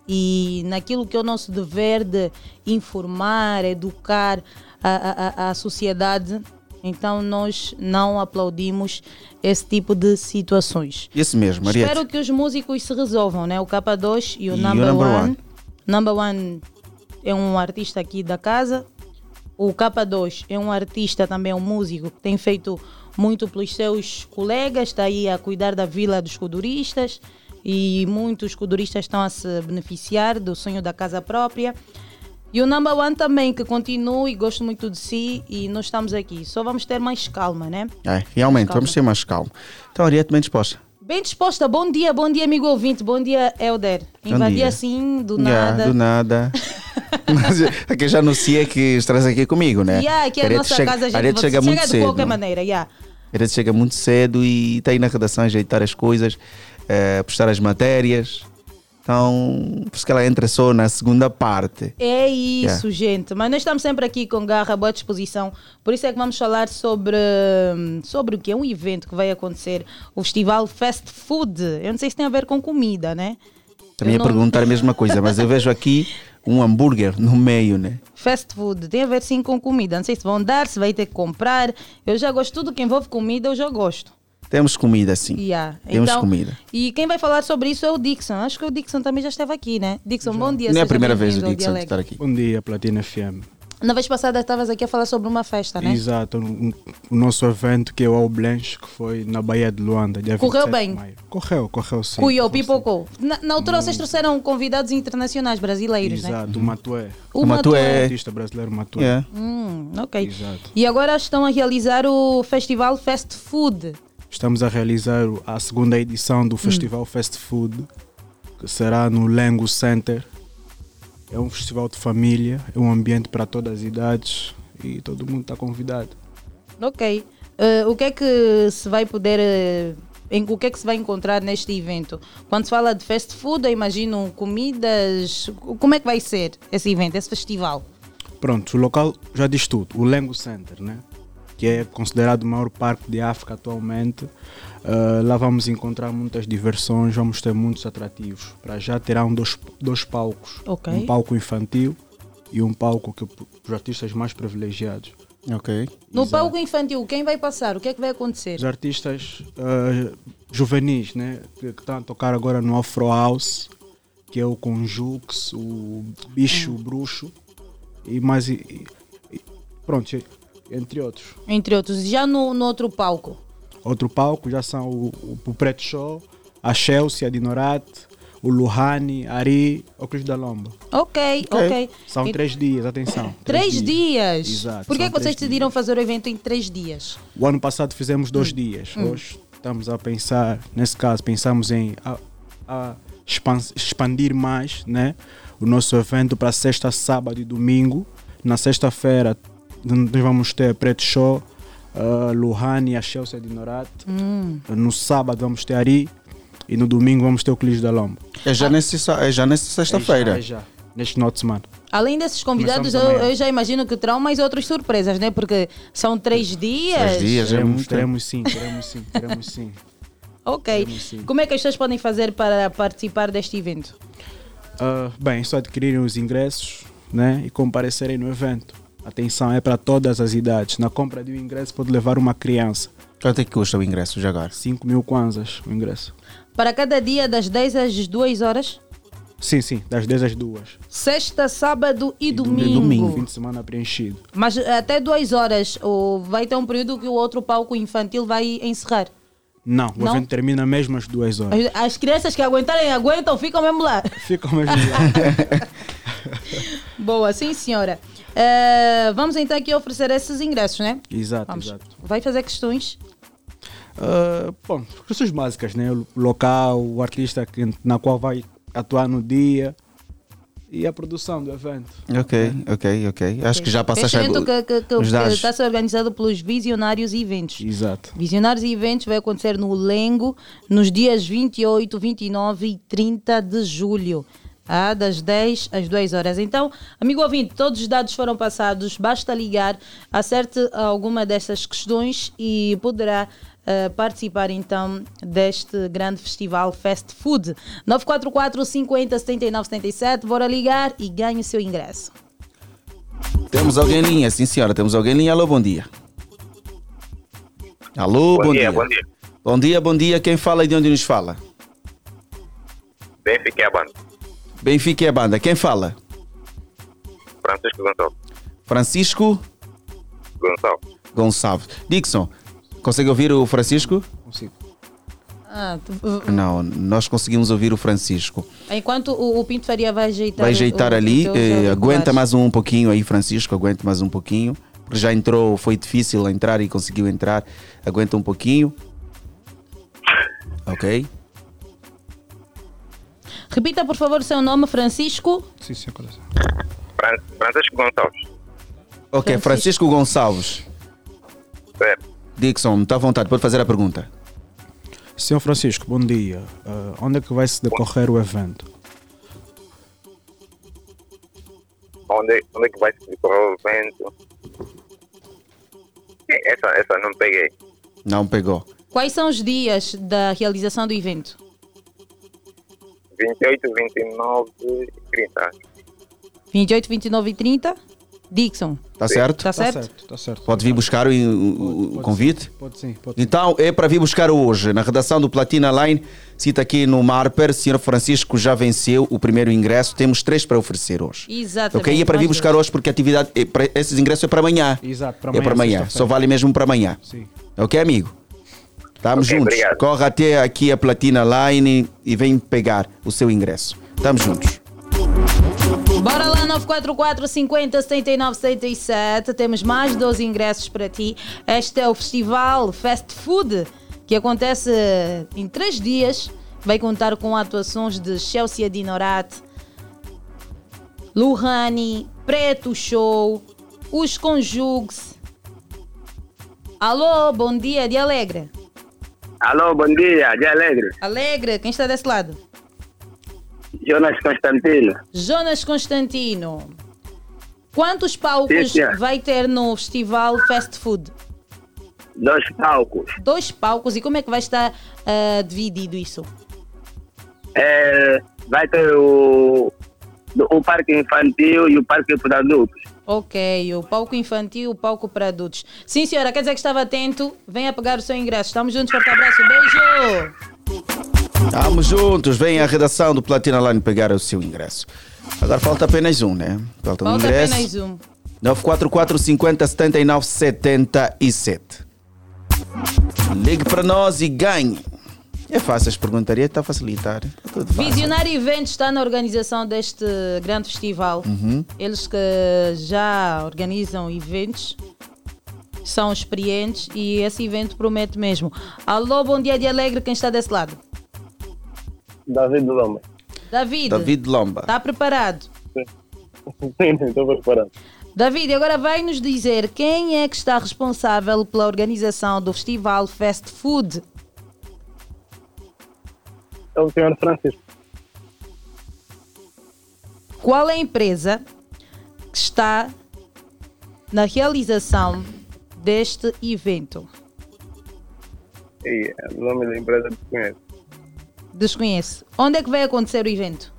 E naquilo que é o nosso dever de informar, educar a- a- a sociedade, então nós não aplaudimos esse tipo de situações. Isso mesmo, Mariette. Espero que os músicos se resolvam, né? O K2 e o E o Number, Number One. One. Number One é um artista aqui da casa. O K2 é um artista também, um músico que tem feito muito pelos seus colegas, está aí a cuidar da vila dos coduristas e muitos coduristas estão a se beneficiar do sonho da casa própria. E o Number One também, que continua e gosto muito de si e nós estamos aqui. Só vamos ter mais calma, né? É, realmente, Calma. vamos ser mais calmos. Então, Ariete, bem disposta. Bem disposta, bom dia, bom dia, amigo ouvinte, bom dia, Elder. Invadi assim, do Yeah, nada. do nada. Mas aqui eu já anunciei que estás aqui comigo, né? Yeah, aqui é a nossa chega, casa, a gente você chega muito de cedo. qualquer maneira, yeah. Ariete chega muito cedo e está aí na redação a ajeitar as coisas, eh, postar as matérias. Então, por isso que ela entra só na segunda parte. É isso, Yeah. gente. Mas nós estamos sempre aqui com garra, boa disposição. Por isso é que vamos falar sobre, sobre o que é um evento que vai acontecer, o Festival Fast Food. Eu não sei se tem a ver com comida, né? Também Eu ia não- perguntar a mesma coisa, mas eu vejo aqui um hambúrguer no meio, né? Fast food tem a ver sim com comida. Não sei se vão dar, se vai ter que comprar. Eu já gosto tudo que envolve comida, eu já gosto. Temos comida, sim. Yeah. Temos Então, comida. E quem vai falar sobre isso é o Dixon. Acho que o Dixon também já esteve aqui, né? Dixon, bom dia. Não é a primeira vez o Dixon Dialecto. estar aqui. Bom dia, Platina FM. Na vez passada estavas aqui a falar sobre uma festa, né? Exato, o o nosso evento que é o All Blanche, que foi na Baía de Luanda, dia Correu 27 bem? de maio. Correu, correu sim. Cuiou, pipocou. Na, na altura vocês trouxeram convidados internacionais brasileiros, né? Exato, o Matué. O O Matué. artista brasileiro Matué. Yeah. Hum, ok. Exato. E agora estão a realizar o Festival Fast Food. Estamos a realizar a segunda edição Hum. do Festival Fast Food, que será no Lengo Center. É um festival de família, é um ambiente para todas as idades e todo mundo está convidado. Ok. Eh, o que é que se vai poder eh, em, o que é que se vai encontrar neste evento? Quando se fala de fast food, eu imagino comidas. Como é que vai ser esse evento, esse festival? Pronto, o local já diz tudo. O Lengo Center, né? Que é considerado o maior parque de África atualmente. Uh, lá vamos encontrar muitas diversões, vamos ter muitos atrativos. Para já terão dois, dois palcos. Ok. Um palco infantil e um palco que, para os artistas mais privilegiados. Ok. No palco infantil, quem vai passar? O que é que vai acontecer? Os artistas uh, juvenis, né? Que, que estão a tocar agora no Afro House, que é o Conjux, o Bicho, o Bruxo e mais. E, e, pronto, entre outros. Entre outros. Já no, no outro palco? Outro palco já são o, o, o Preto Show, a Chelsea, a Dinorat, o Luhani, Ari, o Cris da Lomba. Ok, ok. São E- três dias, atenção. Três, dias? Exato. Por que, é que vocês três decidiram fazer o evento em três dias? O ano passado fizemos dois dias. Hum. Hoje estamos a pensar, nesse caso, pensamos em a, a expan- expandir mais né, o nosso evento para sexta, sábado e domingo. Na sexta-feira nós vamos ter Preto Show, uh, Luhani, a Chelsea de Norat. Hum. No sábado vamos ter Ari e no domingo vamos ter o Clis da Lomba. É já, nesse, sa- é já nessa sexta-feira. É já, é já, neste final de semana. Além desses convidados, eu, eu já imagino que terão mais outras surpresas, né? Porque são três dias. Três dias, é teremos, muito teremos sim, teremos sim, teremos sim. Ok. Teremos sim. Como é que as pessoas podem fazer para participar deste evento? Ah, bem, só adquirirem os ingressos né, e comparecerem no evento. Atenção, é para todas as idades. Na compra de um ingresso pode levar uma criança. Quanto é que custa o ingresso já agora? 5 mil kwanzas o ingresso. Para cada dia, das 10 às 2 horas, Sim, sim, das 10 às 2. sexta, sábado e, domingo. Fim de semana preenchido. Mas até 2 horas, ou vai ter um período que o outro palco infantil vai encerrar. Não, o Não? evento termina mesmo às 2 horas. As, as crianças que aguentarem, aguentam, ficam mesmo lá. Ficam mesmo lá. Boa, sim senhora. Eh, vamos então aqui oferecer esses ingressos, né? Exato, Vamos. exato. Vai fazer questões? Ah, bom, questões básicas, né? O local, o artista que, na qual vai atuar no dia e a produção do evento. Ok, ok, ok. Acho que já passaste Este evento que, que, que, que está a ser organizado pelos Visionários Eventos. Exato. Visionários e Eventos vai acontecer no Lengo nos dias 28, 29 e 30 de julho. Ah, das 10 às 2 horas. Então, amigo ouvinte, todos os dados foram passados, basta ligar, acerte alguma dessas questões e poderá eh, participar então deste grande festival Fast Food. 944 50 79 77, bora ligar e ganhe o seu ingresso. Temos alguém em linha, sim senhora, temos alguém em linha. Alô, bom dia. Alô, Bom bom, dia, dia. bom dia. Bom dia, bom dia. Quem fala e de onde nos fala? Benfica a banda. Benfica é a banda. Quem fala? Francisco Gonçalves. Francisco Gonçalves. Gonçalves. Dixon, consegue ouvir o Francisco? Consigo. Ah, tu- Não, nós conseguimos ouvir o Francisco. enquanto o, o Pinto Faria vai ajeitar, Vai o- ajeitar o- ali. teus eh, aguenta mais um pouquinho aí, Francisco. Aguenta mais um pouquinho. Porque já entrou, foi difícil entrar e conseguiu entrar. Aguenta um pouquinho. Ok. Repita, por favor, seu nome, Francisco. Sim, sim, coração. Fran- Francisco Gonçalves. Ok, Francisco Gonçalves. Certo. Dixon, está à vontade, pode fazer a pergunta. Senhor Francisco, bom dia. Ah, onde é que vai se decorrer o evento? Onde, onde é que vai se decorrer o evento? Eh, Essa, essa não peguei. Não pegou. Quais são os dias da realização do evento? 28, 29 e 30. 28, 29 e 30? Dixon. Tá certo? Tá certo? Tá certo. Pode vir buscar o, o- o convite? Pode sim, pode Então, é para vir buscar hoje. Na redação do Platina Line, cita aqui no Marper, Sr. Francisco já venceu o primeiro ingresso. Temos três para oferecer hoje. Exatamente. Ok? E é para vir buscar hoje porque a atividade, é para- esses ingressos é para amanhã. Exato, para É para amanhã, amanhã. sexta-feira. Só vale mesmo para amanhã. Sim. Ok, amigo? Estamos Ok, juntos. obrigado. Corre até aqui a Platina Line e vem pegar o seu ingresso. Estamos juntos. Bora lá, 944 50 79 77. Temos mais 12 ingressos para ti. Este é o festival Fast Food, que acontece em três dias. Vai contar com atuações de Chelsea Dinorat, Luhani, Preto Show, Os Conjugues. Alô, bom dia de Alegre. Alô, bom dia, dia alegre. Alegre, quem está desse lado? Jonas Constantino. Jonas Constantino. Quantos palcos Sim, vai ter no festival Fast Food? Dois palcos. Dois palcos. E como é que vai estar ah, dividido isso? É, vai ter o, o parque infantil e o parque para adultos. Ok, o palco infantil, o palco para adultos. Sim, senhora, quer dizer que estava atento? Venha pegar o seu ingresso. Estamos juntos, forte abraço. Beijo! Estamos juntos, vem a redação do Platina Line pegar o seu ingresso. Agora falta apenas um, né? Falta um Falta ingresso. apenas um. 944 50 79 77. Ligue para nós e ganhe. É fácil, as perguntarias está a facilitar. É fácil. Visionário Eventos está na organização deste grande festival. Uhum. Eles que já organizam eventos são experientes e esse evento promete mesmo. Alô, bom dia de alegre, quem está desse lado? David Loma. David. David Lomba. Está preparado? Sim, sim, estou preparado. David, agora vai nos dizer quem é que está responsável pela organização do festival Fast Food. É o senhor Francisco. Qual é a empresa que está na realização deste evento? E é, o nome da empresa desconheço. Desconheço. Onde é que vai acontecer o evento?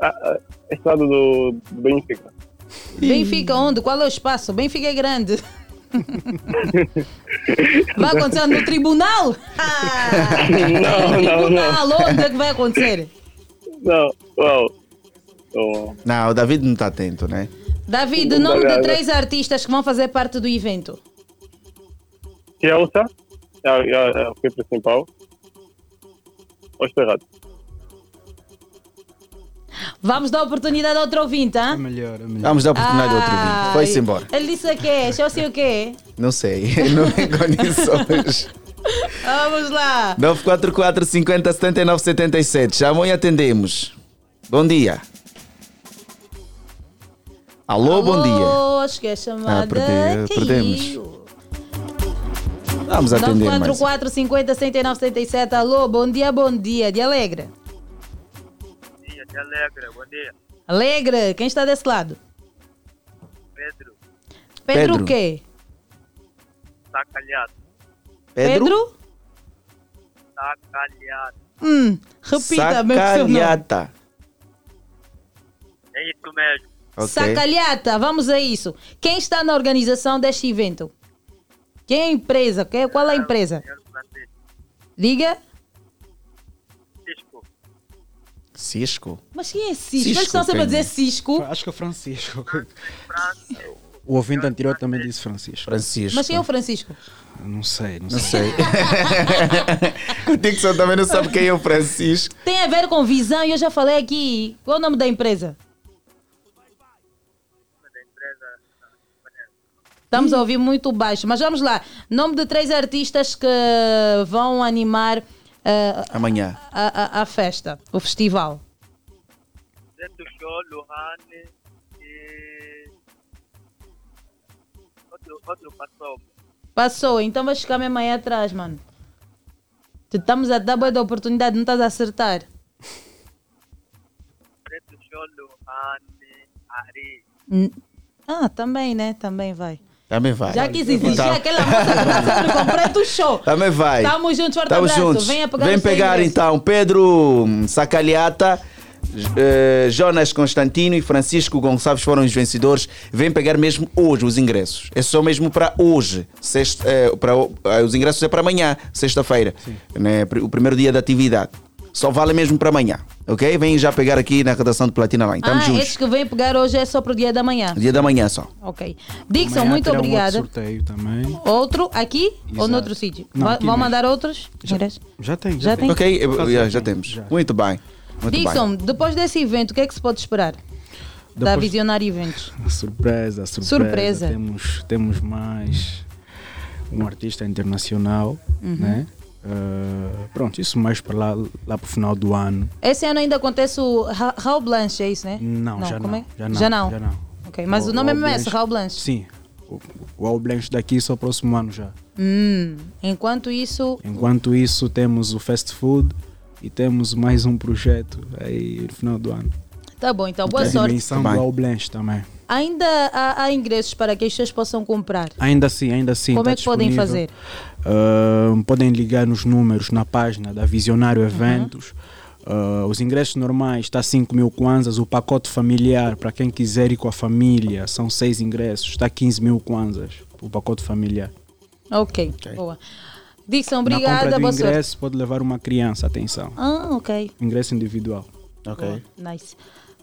Ah, ah, estado do, do Benfica. Benfica onde? Qual é o espaço? Benfica é grande. Vai acontecer no tribunal? Ah, Não, não, tribunal, não. onde é que vai acontecer? Não, uau. Oh, Não, o David não está atento, né? David, nome de três artistas que vão fazer parte do evento. Chelsea é, a- é, é o que principal. Ou estou errado? Vamos dar oportunidade a outro ouvinte, hein? melhor, é melhor. Vamos dar oportunidade a outro vídeo. Foi-se embora. Ele disse o quê? Chelsea o quê? Não sei, não tem condições. Vamos lá. 944 50 79 77. Chamam e atendemos. Bom dia. Alô, bom dia. Alô, acho que é chamada. Ah, perde- Que perdemos. isso? Vamos atender mais. 944 50 69 77. Alô, bom dia, bom dia. De Alegre. De alegre, bom dia. Alegre, quem está desse lado? Pedro, Pedro, Pedro. o quê? tá calhado, Pedro? tá calhado. Hum, repita meu. Sacalhata. É isso mesmo. Ok. Sacalhata, vamos a isso. Quem está na organização deste evento? Quem é a empresa? Quem- Qual é a empresa? Diga. Cisco. Mas quem é Cisco? Cisco, Eles estão sempre a dizer Cisco. Acho que é Francisco. O ouvinte anterior também disse Francisco. Francisco. Mas quem é o Francisco? Não sei, não, Não sei. o Dixon também não sabe quem é o Francisco. Tem a ver com visão e eu já falei aqui. Qual é o nome da empresa? Estamos a ouvir muito baixo, mas vamos lá. Nome de três artistas que vão animar eh, Amanhã. a, a- a festa, o festival. Zeto Show, Luhane e. Outro, outro passou. Passou, então vais ficar mesmo aí atrás, mano. Te estamos a dar boa da oportunidade, não estás a acertar. Luhane, Ari. Ah, também, né? Também vai. Também vai. Já quis exigir Então, aquela moça que está preto show. Também vai. Tamo juntos, forte Tamo abraço. juntos. Venha pegar Vem pegar então Pedro Sacalhata, eh, Jonas Constantino e Francisco Gonçalves foram os vencedores. Vem pegar mesmo hoje os ingressos. É só mesmo para hoje. Sexta, eh, para, eh, os ingressos é para amanhã, sexta-feira. Né? O primeiro dia da atividade. Só vale mesmo para amanhã. Ok? Vem já pegar aqui na redação do Platina Line. Estamos ah, juntos. esses que vêm pegar hoje é só pro dia da manhã. Dia da manhã só. Ok. Dixon, Amanhã muito terá um obrigada. outro sorteio também. Outro aqui ou Exato. noutro sítio? Vão mesmo. mandar outros? ingressos? Já tem, Já tem? Ok, eh, Fazer já, já temos. já. Muito bem. Muito Dixon, bem. depois desse evento, o que é que se pode esperar? Da Depois- Visionário Eventos. Surpresa, surpresa. Surpresa. Temos, temos mais um artista internacional, Uhum. né? Uh, pronto, isso mais para lá, lá para o final do ano. Esse ano ainda acontece o Ra- Raul Blanche, é isso, né? Não, já como não, é? já não, Já não. já não. Ok, mas O o nome é Raul mesmo esse, Raul Blanche. Sim, O, o All Blanche daqui só próximo ano já. Hum, enquanto isso, Enquanto isso, temos o fast food e temos mais um projeto aí no final do ano. tá bom, então boa a sorte. dimensão do All Blanche também. Ainda há, há ingressos para que as pessoas possam comprar. Ainda assim, ainda assim. Como tá é que podem disponível. fazer? Ah, podem ligar nos números na página da Visionário Eventos. Ah, os ingressos normais está 5 mil kwanzas. O pacote familiar, para quem quiser ir com a família, são 6 ingressos, está 15 mil kwanzas. O pacote familiar. Ok, boa. Dixon, Na obrigada, compra do boa sorte. ingresso, pode levar uma criança, atenção. Ah, ok. Ingresso individual. Ok. Nice.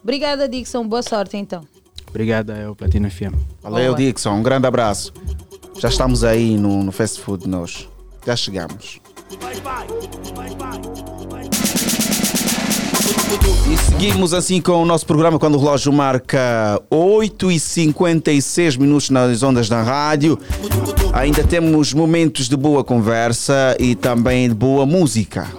Obrigada, Dixon. Boa sorte, então. Obrigado, é o Platina FM. Valeu, Dixon. Um grande abraço. Já estamos aí no, no fast food, nós. Já chegamos. E seguimos assim com o nosso programa quando o relógio marca 8 e 56 minutos nas ondas da rádio. Ainda temos momentos de boa conversa e também de boa música.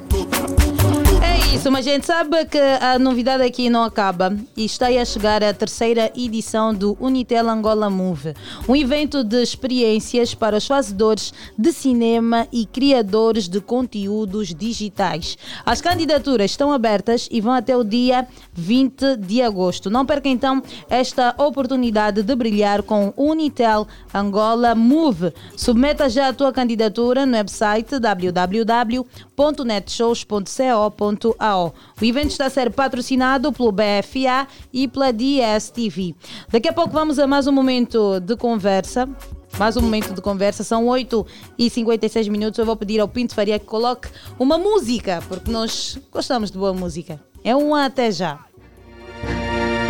Isso, mas a gente sabe que a novidade aqui não acaba e está aí a chegar a terceira edição do Unitel Angola Move, um evento de experiências para os fazedores de cinema e criadores de conteúdos digitais. As candidaturas estão abertas e vão até o dia 20 de agosto. Não perca então esta oportunidade de brilhar com Unitel Angola Move. Submeta já a tua candidatura no website www.netshows.co.ao. O evento está a ser patrocinado pelo BFA e pela DSTV. Daqui a pouco vamos a mais um momento de conversa. Mais um momento de conversa, são 8 e 56 minutos. Eu vou pedir ao Pinto Faria que coloque uma música, porque nós gostamos de boa música. É um até já.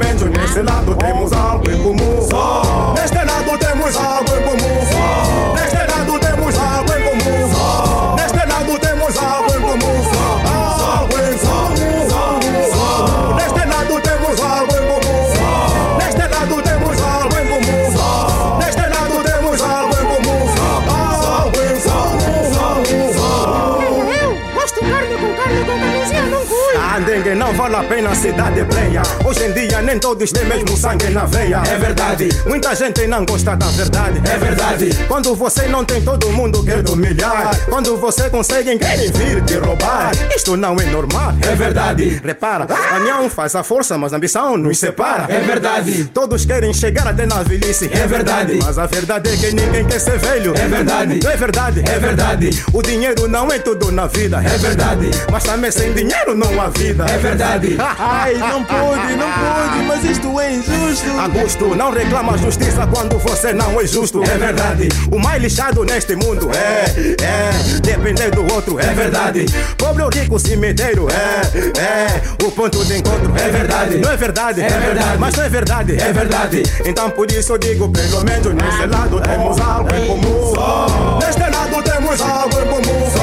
nesse lado temos algo em comum. Neste lado temos algo em comum. Neste lado temos algo em comum. Neste lado temos algo em comum. Algo em comum. Neste lado temos algo em comum. Neste lado temos algo em comum. Neste lado temos algo em comum. Algo em comum. Eu gosto de carne com carne com camisinha, não cui. Andengue não vale a pena cidade pleia. Hoje em dia nem todos têm mesmo sangue na veia. É verdade. Muita gente não gosta da verdade. É verdade. Quando você não tem, todo mundo quer te humilhar. Quando você consegue, querem vir te roubar. Isto não é normal. É verdade. Repara, a união faz a força, mas a ambição nos separa. É verdade. Todos querem chegar até na velhice. É verdade. Mas a verdade é que ninguém quer ser velho. É verdade. Não é verdade. É verdade. O dinheiro não é tudo na vida. É verdade. Mas também sem dinheiro não há vida. É verdade. Ai, não pode, não pode, mas isto é injusto. Augusto, não reclama justiça quando você não é justo. É verdade. O mais lixado neste mundo é, é, depender do outro. É verdade. Pobre ou rico, cemitério. É, é, o ponto de encontro. É verdade. Não é verdade. É verdade. Mas não é verdade. É verdade. Então por isso eu digo, pelo menos nesse lado temos algo em comum. Neste lado temos algo em comum.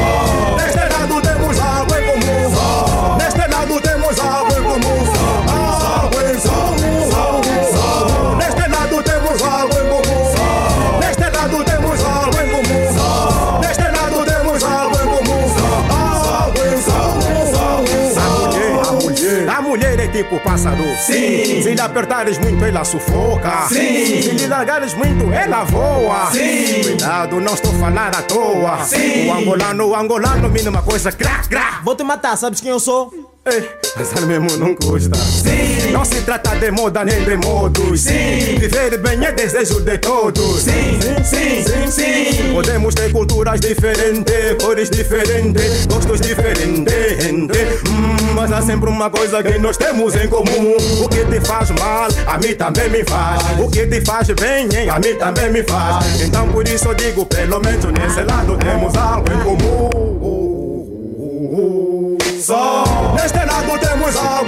Tipo pássaro. Sim. Se lhe apertares muito, ela sufoca. Sim. Se lhe largares muito, ela voa. Sim. Cuidado, não estou a falar à toa. Sim. O angolano, o angolano, mínima coisa, crack, crack. Vou te matar, sabes quem eu sou? Pensar mesmo não custa. Sim. Não se trata de moda nem de modos. Sim. Viver bem é desejo de todos. Sim, sim, sim, sim. Podemos ter culturas diferentes, cores diferentes, gostos diferentes. Hum, mas há sempre uma coisa que nós temos em comum. O que te faz mal, a mim também me faz. O que te faz bem, hein, a mim também me faz. Então por isso eu digo, pelo menos nesse lado temos algo em comum. Só neste lado temos algo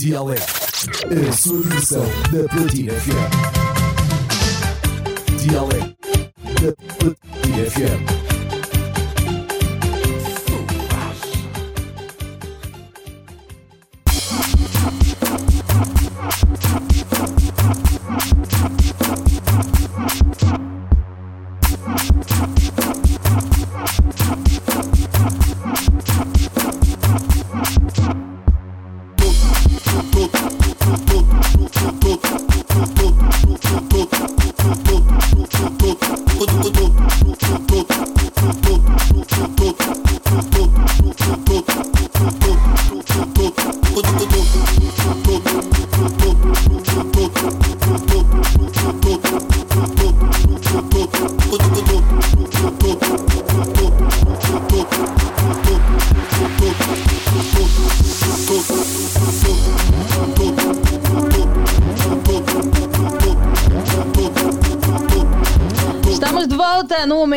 Dialeto. A sua diversão da Platina FM. Dialeto. Da Platina FM.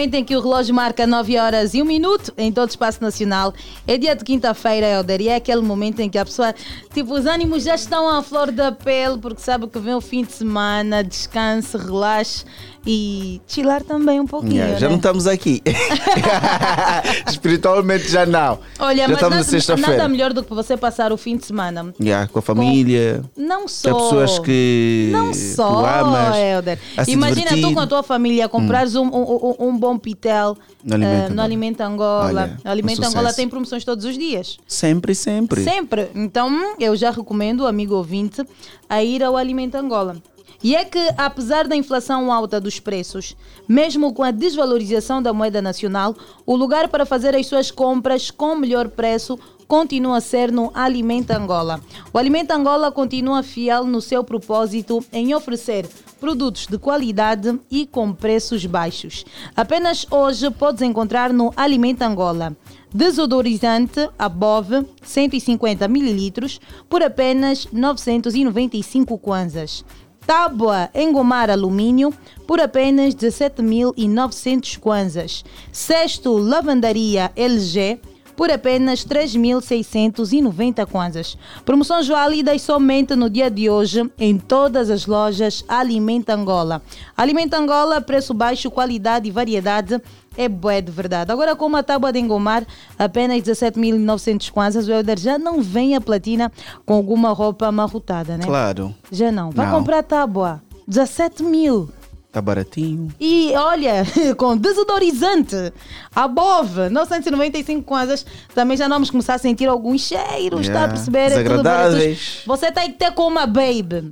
Momento em que o relógio marca 9 horas e 1 minuto em todo o espaço nacional. É dia de quinta-feira, Helder, e é aquele momento em que a pessoa, tipo, os ânimos já estão à flor da pele, porque sabe que vem o fim de semana, descanse, relaxe e chilar também um pouquinho. Yeah, já né? não estamos aqui. Espiritualmente já não. Olha, já mas estamos nada, sexta-feira. nada melhor do que você passar o fim de semana. Yeah, com a família. Não Com só. pessoas que Não tu só, amas. Helder. Imagina tu divertir. com a tua família comprares um, um, um- um bom pitel No Alimento no Angola. Alimento Angola. Olha, o Alimento um Angola tem promoções todos os dias. Sempre, sempre. Sempre. Então, eu já recomendo, amigo ouvinte, a ir ao Alimento Angola. E é que, apesar da inflação alta dos preços, mesmo com a desvalorização da moeda nacional, o lugar para fazer as suas compras com melhor preço continua a ser no Alimento Angola. O Alimento Angola continua fiel no seu propósito em oferecer produtos de qualidade e com preços baixos. Apenas hoje podes encontrar no Alimento Angola desodorizante Above 150 ml por apenas 995 kwanzas. Tábua engomar alumínio por apenas 17.900 kwanzas. Cesto lavandaria LG por apenas 3.690 kwanzas. Promoções válidas somente no dia de hoje em todas as lojas Alimenta Angola. Alimenta Angola, preço baixo, qualidade e variedade. É bué de verdade. Agora, com uma tábua de engomar, apenas 17.900 kwanzas, o Helder já não vem a platina com alguma roupa amarrotada, né? Claro. Já não. Vai Não. comprar tábua. 17 mil. Tá baratinho. E olha, com desodorizante, a Bove, 995 kwanzas, também já vamos começar a sentir alguns cheiros, está a Yeah, perceber? É desagradáveis. Você tem que ter com uma baby.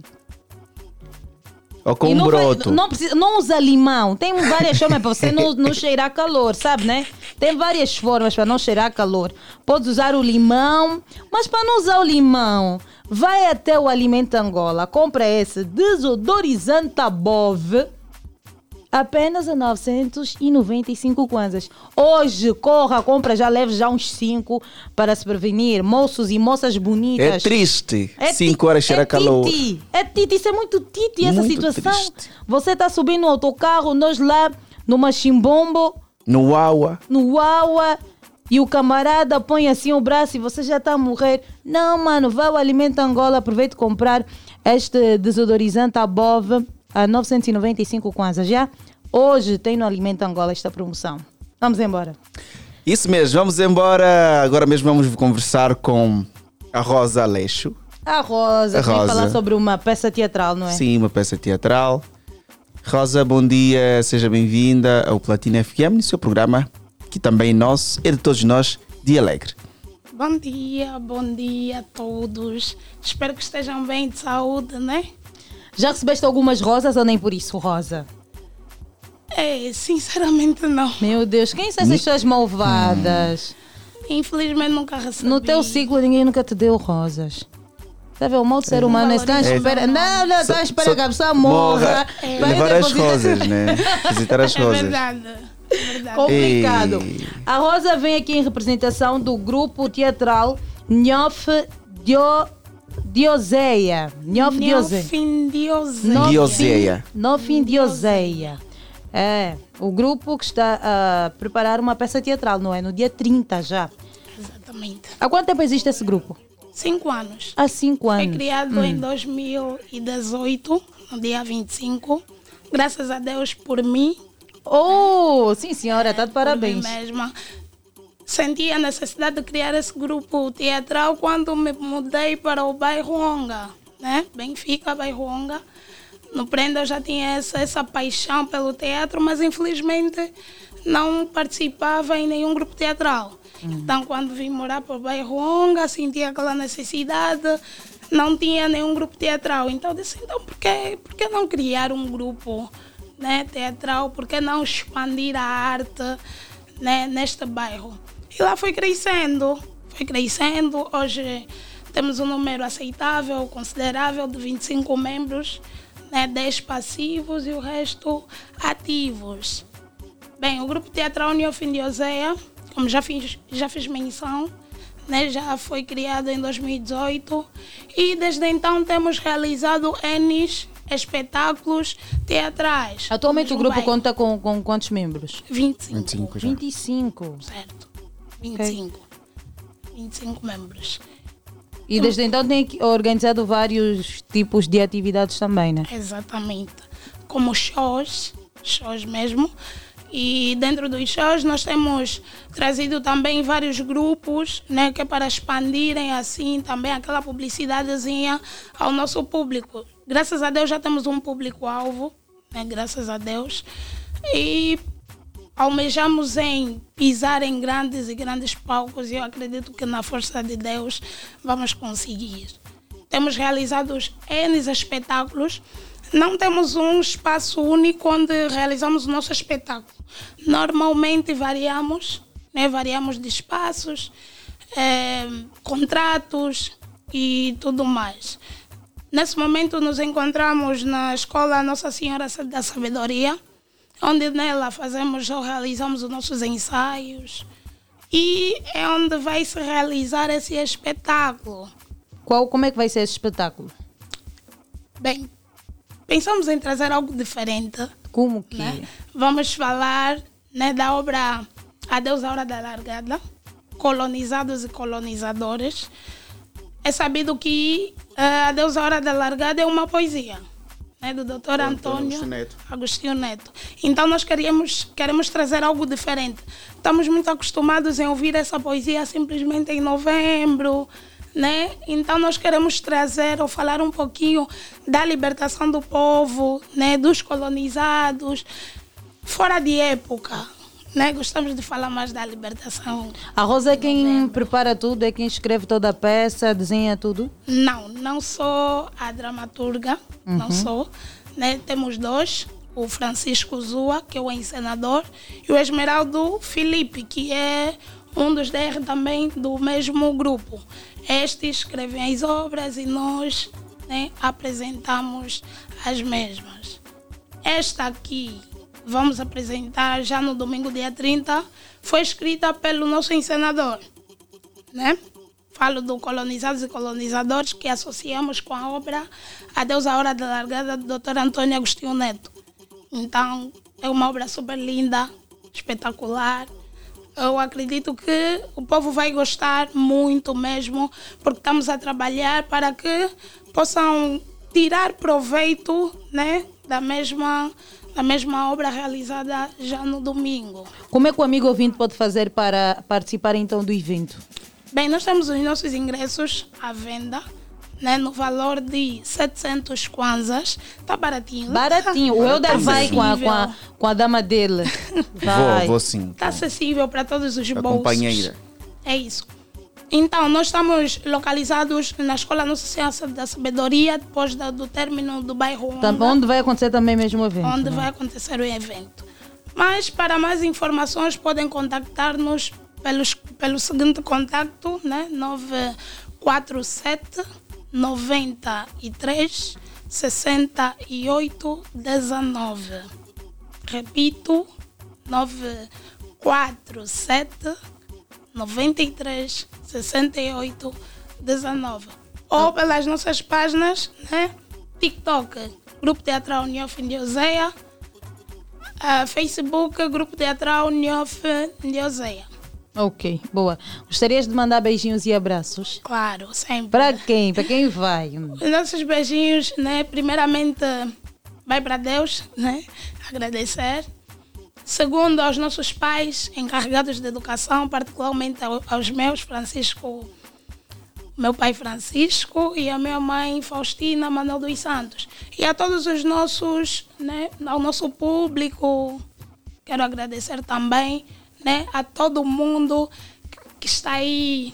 Ou com não, vai- broto. não, precisa, não usa limão. Tem várias formas para você não, não cheirar calor, sabe, né? Tem várias formas para não cheirar calor. Podes usar o limão, mas para não usar o limão, vai até o Alimento Angola, compra esse desodorizante Above apenas a 995 kwanzas. Hoje, corra, compra, já leve já uns 5 para se prevenir. Moços e moças bonitas. É triste. É Cinco horas cheira é calor. Titi. É titi, isso é muito titi essa Muito situação. triste. Você está subindo no autocarro, nós lá no machimbombo, No Uaua. no Uaua, e o camarada põe assim o braço e você já está a morrer. Não, mano, vai ao Alimento Angola, aproveite comprar este desodorizante Above a 995 kwanzas, já? Hoje tem no Alimento Angola esta promoção. Vamos embora. Isso mesmo, vamos embora. Agora mesmo vamos conversar com a Rosa Aleixo. A Rosa, A Rosa. falar sobre uma peça teatral, não é? Sim, uma peça teatral. Rosa, bom dia, seja bem-vinda ao Platina FM, no seu programa, que também é nosso, é de todos nós, Dia Alegre. Bom dia, bom dia a todos. Espero que estejam bem de saúde, né? Já recebeste algumas rosas ou nem por isso, Rosa? É, sinceramente não. Meu Deus, quem são essas pessoas malvadas? Infelizmente nunca recebi. No teu ciclo ninguém nunca te deu rosas. Está a ver? O mal do ser humano é à É. espera. Não, não, está à espera Só- que a pessoa morra. É. para Levar as rosas, né? Visitar as É rosas. verdade. É verdade. Complicado. Ei. A Rosa vem aqui em representação do grupo teatral Nhof Dio, Dioseia. Nhof Dioseia. Neofindioseia. Dioseia. Nofim Dioseia. É, o grupo que está a preparar uma peça teatral, não é? No dia 30 já. Exatamente. Há quanto tempo existe esse grupo? Cinco anos. Há cinco Foi anos. criado Hum. em 2018, no dia 25. Graças a Deus por mim. Oh, sim senhora, tá de Por parabéns. mim mesma. Senti a necessidade de criar esse grupo teatral quando me mudei para o bairro Onga, né? Benfica, bairro Onga. No Prenda eu já tinha essa, essa paixão pelo teatro, mas infelizmente não participava em nenhum grupo teatral. Então, quando vim morar para o bairro Onga, senti aquela necessidade, não tinha nenhum grupo teatral. Então, eu disse: então, por que, por que não criar um grupo né, teatral? Por que não expandir a arte né, neste bairro? E lá foi crescendo, foi crescendo. Hoje temos um número aceitável, considerável, de 25 membros, né, 10 passivos e o resto ativos. Bem, o grupo teatral União Findioseia, como já fiz, já fiz menção, né, já foi criado em 2018 e desde então temos realizado N espetáculos teatrais. Atualmente o grupo conta com, com quantos membros? 25. 25 já. 25. Certo. 25. 25 membros. E desde então tem organizado vários tipos de atividades também, né? Exatamente. Como shows, shows mesmo. E dentro dos shows nós temos trazido também vários grupos, né, que é para expandirem assim também aquela publicidadezinha ao nosso público. Graças a Deus já temos um público-alvo, né, graças a Deus. E almejamos em pisar em grandes e grandes palcos e eu acredito que na força de Deus vamos conseguir. Temos realizado N espetáculos. Não temos um espaço único onde realizamos o nosso espetáculo. Normalmente variamos, né? variamos de espaços, eh, contratos e tudo mais. Nesse momento nos encontramos na Escola Nossa Senhora da Sabedoria, onde nela fazemos ou realizamos os nossos ensaios e é onde vai se realizar esse espetáculo. Qual, como é que vai ser esse espetáculo? Bem, pensamos em trazer algo diferente. Como que? né? Vamos falar né, da obra Adeus à Hora da Largada, Colonizados e Colonizadores. É sabido que eh, Adeus à Hora da Largada é uma poesia né, do Dr. Antônio Agostinho Neto. Agostinho Neto. Então nós queríamos, queremos trazer algo diferente. Estamos muito acostumados em ouvir essa poesia simplesmente em novembro, né? Então nós queremos trazer ou falar um pouquinho da libertação do povo, né, dos colonizados, fora de época, né? Gostamos de falar mais da libertação. A Rosa é quem prepara tudo, é quem escreve toda a peça, desenha tudo? Não, não sou a dramaturga, não Uhum. sou. Né? Temos dois, o Francisco Zua, que é o encenador, e o Esmeraldo Felipe, que é um dos DR também do mesmo grupo. Estes escrevem as obras e nós né, apresentamos as mesmas. Esta aqui, vamos apresentar já no domingo, dia 30, foi escrita pelo nosso encenador, né? Falo do Colonizados e Colonizadores, que associamos com a obra Adeus à Hora da Largada do Dr. Antônio Agostinho Neto. Então, é uma obra super linda, espetacular. Eu acredito que o povo vai gostar muito mesmo, porque estamos a trabalhar para que possam tirar proveito né, da, mesma, da mesma obra realizada já no domingo. Como é que o amigo ouvinte pode fazer para participar então do evento? Bem, nós temos os nossos ingressos à venda. Né, no valor de 700 kwanzas. Tá baratinho. Baratinho. O Helder Tá vai com a, com, a, com a dama dele. Vai. Vou, vou sim. Está acessível para todos os A bolsos. companheira. É isso. Então, nós estamos localizados na Escola Nossa Senhora da Sabedoria, depois da- do término do bairro Onda, Tam- Onde vai acontecer também mesmo o evento? onde né? vai acontecer o evento. Mas, para mais informações, podem contactar-nos pelos, pelo seguinte contacto, né? 947 93 68 19. Repito, 947 93 68 19. Ou pelas nossas páginas, né? TikTok, Grupo Teatral Niof Ndioseia, ah, Facebook, Grupo Teatral Niof Ndioseia. Ok, boa. Gostarias de mandar beijinhos e abraços? Claro, sempre. Para quem? Para quem vai? Os nossos beijinhos, né? Primeiramente, vai para Deus, né? Agradecer. Segundo, aos nossos pais encarregados de educação, particularmente ao- aos meus, Francisco, meu pai Francisco e a minha mãe Faustina Manuel dos Santos. E a todos os nossos, né? Ao nosso público, quero agradecer também, né? A todo mundo que está aí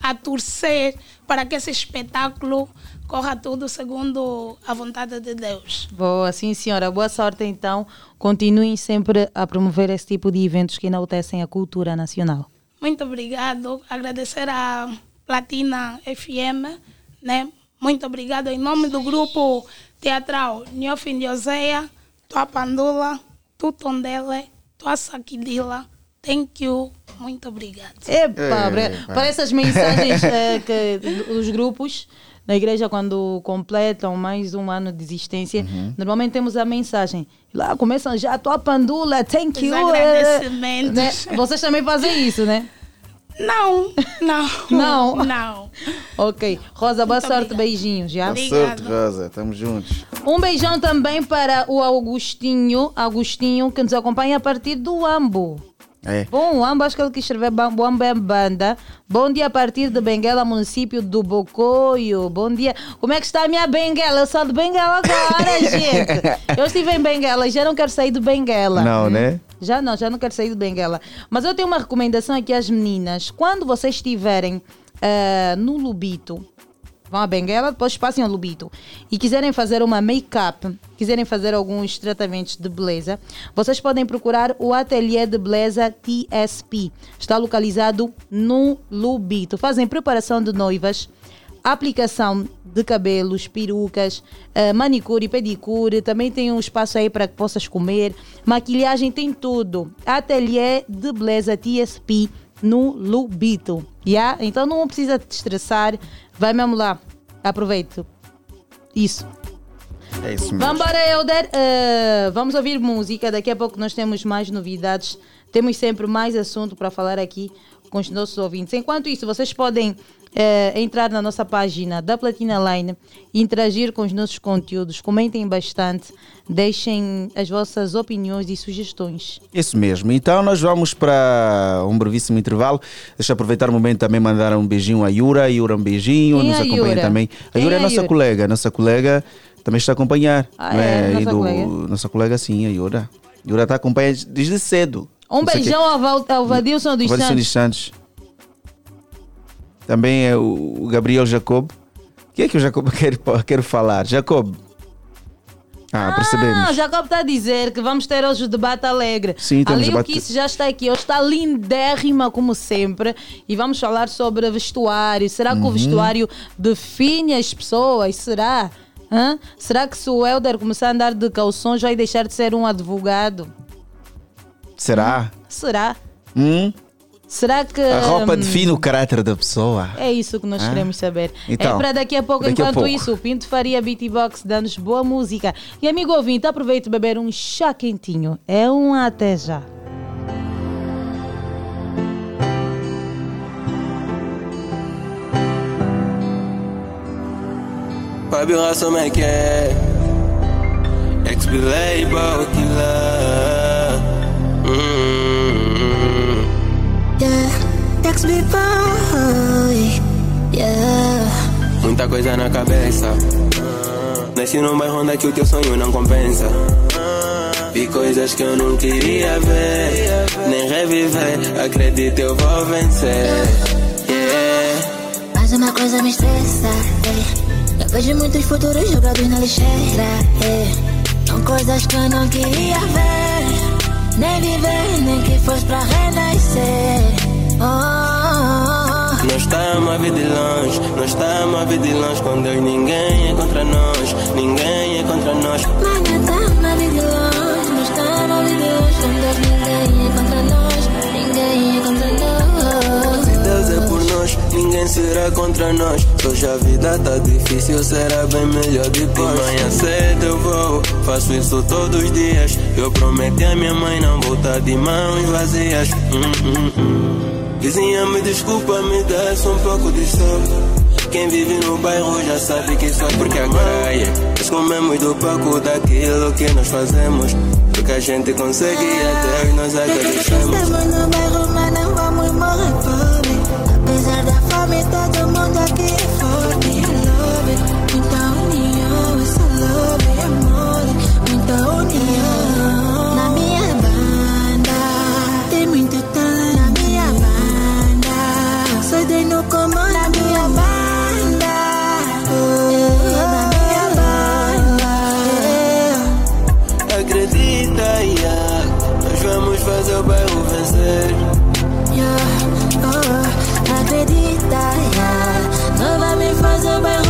a torcer para que esse espetáculo corra tudo segundo a vontade de Deus. Boa, sim senhora. Boa sorte então. Continuem sempre a promover esse tipo de eventos que enaltecem a cultura nacional. Muito obrigado. Agradecer a Platina FM, né? Muito obrigado em nome do grupo teatral Nhofi Joseia, Tua Pandula, Tu Tondele, Tua Saquidila. Thank you. Muito obrigado. Epa, obrigado. para essas mensagens eh, que os grupos na igreja quando completam mais um ano de existência, normalmente temos a mensagem. Lá começam já a tua pandula, thank Os you. agradecimentos. né? Vocês também fazem isso, né? Não, não. Não? Não. Ok. Rosa, boa sorte, beijinhos, já? Boa sorte, Rosa. Estamos juntos. Um beijão também para o Augustinho, Agostinho, que nos acompanha a partir do Ambo. É. Bom, o Ambo, acho que ele quis escrever é banda. Bom dia a partir de Benguela, município do Bocoio. Bom dia. Como é que está a minha Benguela? Eu sou de Benguela agora, gente. Eu estive em Benguela e já não quero sair de Benguela. Não, né? Já não, já não quero sair de Benguela. Mas eu tenho uma recomendação aqui às meninas. Quando vocês estiverem eh, no Lubito, vão a Benguela, depois passem ao Lubito, e quiserem fazer uma make-up, quiserem fazer alguns tratamentos de beleza, vocês podem procurar o Ateliê de Beleza TSP. Está localizado no Lubito. Fazem preparação de noivas, aplicação de cabelos, perucas, eh, manicure, pedicure, também tem um espaço aí para que possas comer, maquilhagem, tem tudo. Ateliê de Beleza TSP no Lubito. Yeah? Então não precisa te estressar, vai mesmo lá. Aproveite. Isso. É isso mesmo. Vamos embora, Helder. Eh, vamos ouvir música. Daqui a pouco nós temos mais novidades. Temos sempre mais assunto para falar aqui com os nossos ouvintes. Enquanto isso, vocês podem eh, entrar na nossa página da Platina Line, interagir com os nossos conteúdos, comentem bastante, deixem as vossas opiniões e sugestões. Isso mesmo. Então nós vamos para um brevíssimo intervalo. Deixa eu aproveitar o momento também mandar um beijinho à Yura. Yura, um beijinho. Quem nos é acompanha Yura? também. A Yura é é a nossa Yura? colega. Nossa colega também está a acompanhar. Ah, é? Aí Nossa colega? Nossa colega, sim, a Yura. Yura está a acompanhar desde cedo. Um beijão ao, Val, ao Vadilson dos Vadilson Santos. dos Santos. Também é o o Gabriel Jacob. O que é que o Jacob quer, quer falar? Jacob. Ah, Ah, percebemos. Jacob está a dizer que vamos ter hoje o debate alegre. Sim, temos Ali o debate- Kiss já está aqui, hoje está lindérrima como sempre. E vamos falar sobre vestuário. Será que o Uhum. vestuário define as pessoas? Será? Hã? Será que se o Helder começar a andar de calções vai deixar de ser um advogado? Será? Será? Hum? Será que. A roupa hum, define o caráter da pessoa. É isso que nós Ah. queremos saber. Então, é para daqui a pouco, daqui a enquanto pouco. isso, o Pinto Faria Beatbox dando-nos boa música. E amigo ouvinte, aproveite beber um chá quentinho. É um até já. Fabio Rasso make it Ex-label killer Muita coisa na cabeça Nasci num bairro onde que o teu sonho não compensa Vi coisas que eu não queria ver Nem reviver Acredito eu vou vencer Yeah Mas uma coisa me estressa, é. Eu vejo muitos futuros jogados na lixeira, é. São coisas que eu não queria ver. Nem viver, nem que fosse pra renascer. Oh. Nós estamos a vir de longe, nós estamos a vir de longe Com Deus ninguém é contra nós, ninguém é contra nós Mas não estamos a vir de longe, não estamos a vir de longe. Com Deus ninguém é contra nós, ninguém é contra nós nós, ninguém será contra nós. Hoje a vida tá difícil, será bem melhor depois. De manhã cedo eu vou, faço isso todos os dias. Eu prometi a minha mãe não voltar de mãos vazias. Hum, hum, hum. Vizinha, me desculpa, me dá só um pouco de sol. Quem vive no bairro já sabe que só porque agora yeah, é. Nós comemos do pouco daquilo que nós fazemos Porque a gente consegue até nós agradecemos Estamos no bairro mas não vamos morrer Mr. was about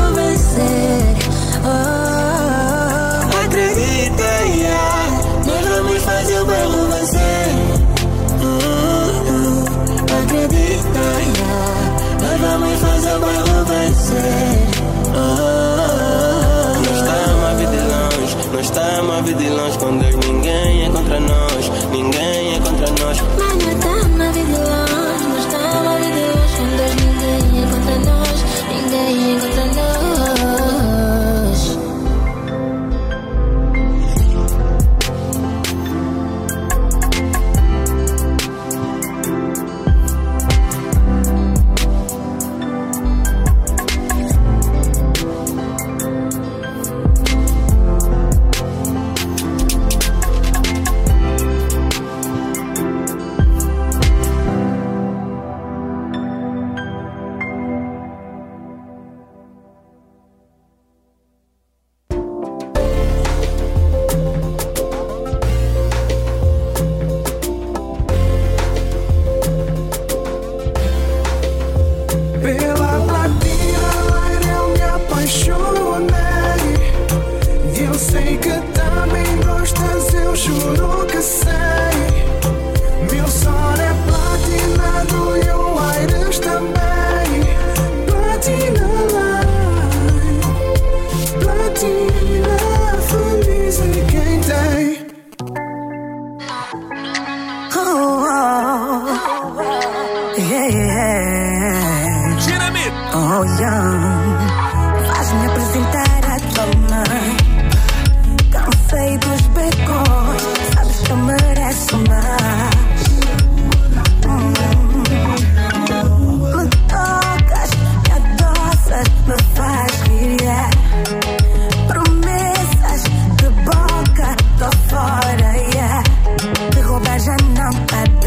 I know, but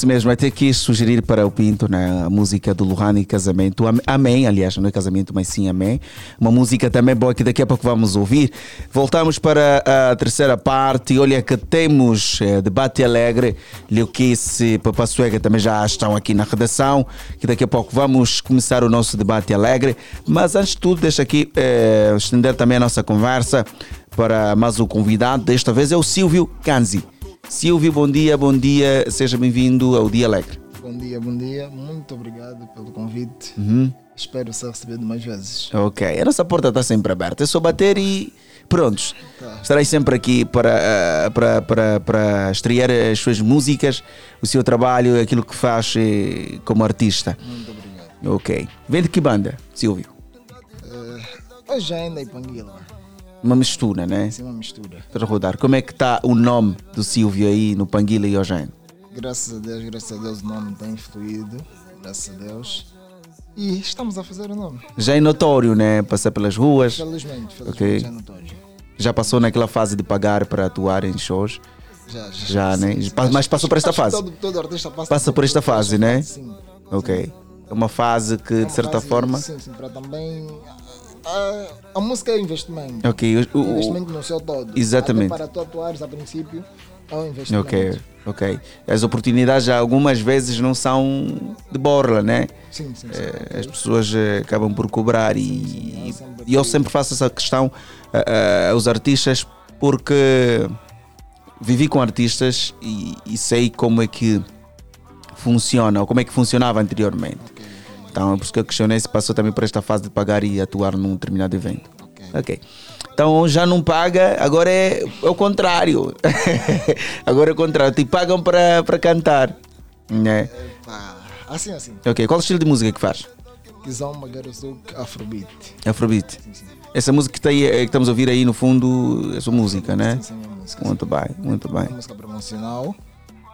isso mesmo. Até quis sugerir para o Pinto né, a música do Luhani Casamento. Am- Amém, aliás, não é casamento, mas sim Amém. Uma música também boa que daqui a pouco vamos ouvir. Voltamos para a terceira parte. Olha que temos eh, debate alegre. Leuquice, Papá Suega também já estão aqui na redação. Que daqui a pouco vamos começar o nosso debate alegre. Mas antes de tudo, deixa aqui eh, estender também a nossa conversa para mais um convidado. Desta vez é o Silvio Canzi. Silvio, bom dia, bom dia, seja bem-vindo ao Dia Alegre. Bom dia, bom dia. Muito obrigado pelo convite. Uhum. Espero ser recebido mais vezes. Ok, a nossa porta está sempre aberta, é só bater e prontos. Tá. Estarei sempre aqui para, ah, para, para, para estrear as suas músicas, o seu trabalho, aquilo que faz eh, como artista. Muito obrigado. Ok. Vem de que banda, Silvio? Uh, hoje ainda é Panguila. Uma mistura, né? Sim, uma mistura. Para rodar. Como é que está o nome do Silvio aí no Panguila e Eugênio? Graças a Deus, graças a Deus o nome tem fluído. Graças a Deus. E estamos a fazer o nome. Já é notório, né? Passar pelas ruas. Felizmente, felizmente Ok. já é notório. Já passou naquela fase de pagar para atuar em shows? Já, já. Já, né? sim, sim. Pa- Mas passou por esta fase? Todo, todo artista passa, Passa por esta fase, né? Sim. Ok. É uma fase que, É de uma certa fase, forma. Sim, sim, para também. A, a música é investimento. Ok, o- o- investimento no seu todo. Exatamente. Até para tu atuares a princípio, é um investimento. Ok, ok. As oportunidades algumas vezes não são de borla, né? Sim, sim, sim. Eh, As pessoas eh, acabam por cobrar e, e eu sempre faço essa questão eh, aos artistas porque vivi com artistas e, e sei como é que funciona ou como é que funcionava anteriormente. Então é por isso que eu questionei se passou também por esta fase de pagar e atuar num determinado evento. Ok. Então já não paga, agora é, é o contrário. agora é o contrário, te pagam para, cantar. Né? Assim, assim. Ok, qual o estilo de música que faz? Kizomba Garozuk Afrobeat. Afrobeat. Essa música que, está aí, eh, que estamos a ouvir aí no fundo é sua música, né? Sim, sim, é música. Muito bem, muito É bem. uma música promocional.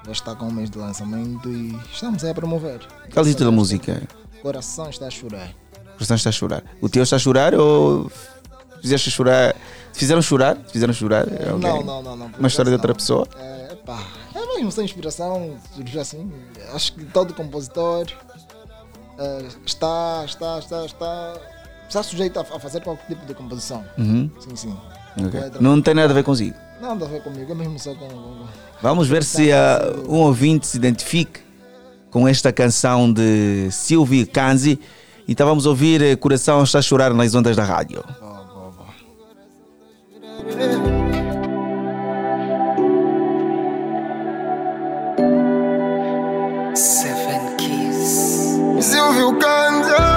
Já está com um mês de lançamento e estamos aí a promover. Qual é o título da música? Coração está a chorar. O coração está a chorar. O teu está a chorar ou fizeste chorar? Fizeram chorar? Fizeram chorar? É alguém? Não, não, não, não. Uma história de outra pessoa? não. É, pá, é mesmo sem inspiração, assim. Acho que todo compositor eh, está, está, está, está, está sujeito a, a fazer qualquer tipo de composição. Uhum. Sim, sim. Ok. Letra- Não tem nada a ver consigo. Nada a ver comigo, é mesmo só com. Vamos ver se ah, um ouvinte se identifique com esta canção de Silvio Canzi. Então vamos ouvir eh, Coração está a chorar nas ondas da rádio. Seven Keys. Silvio canta.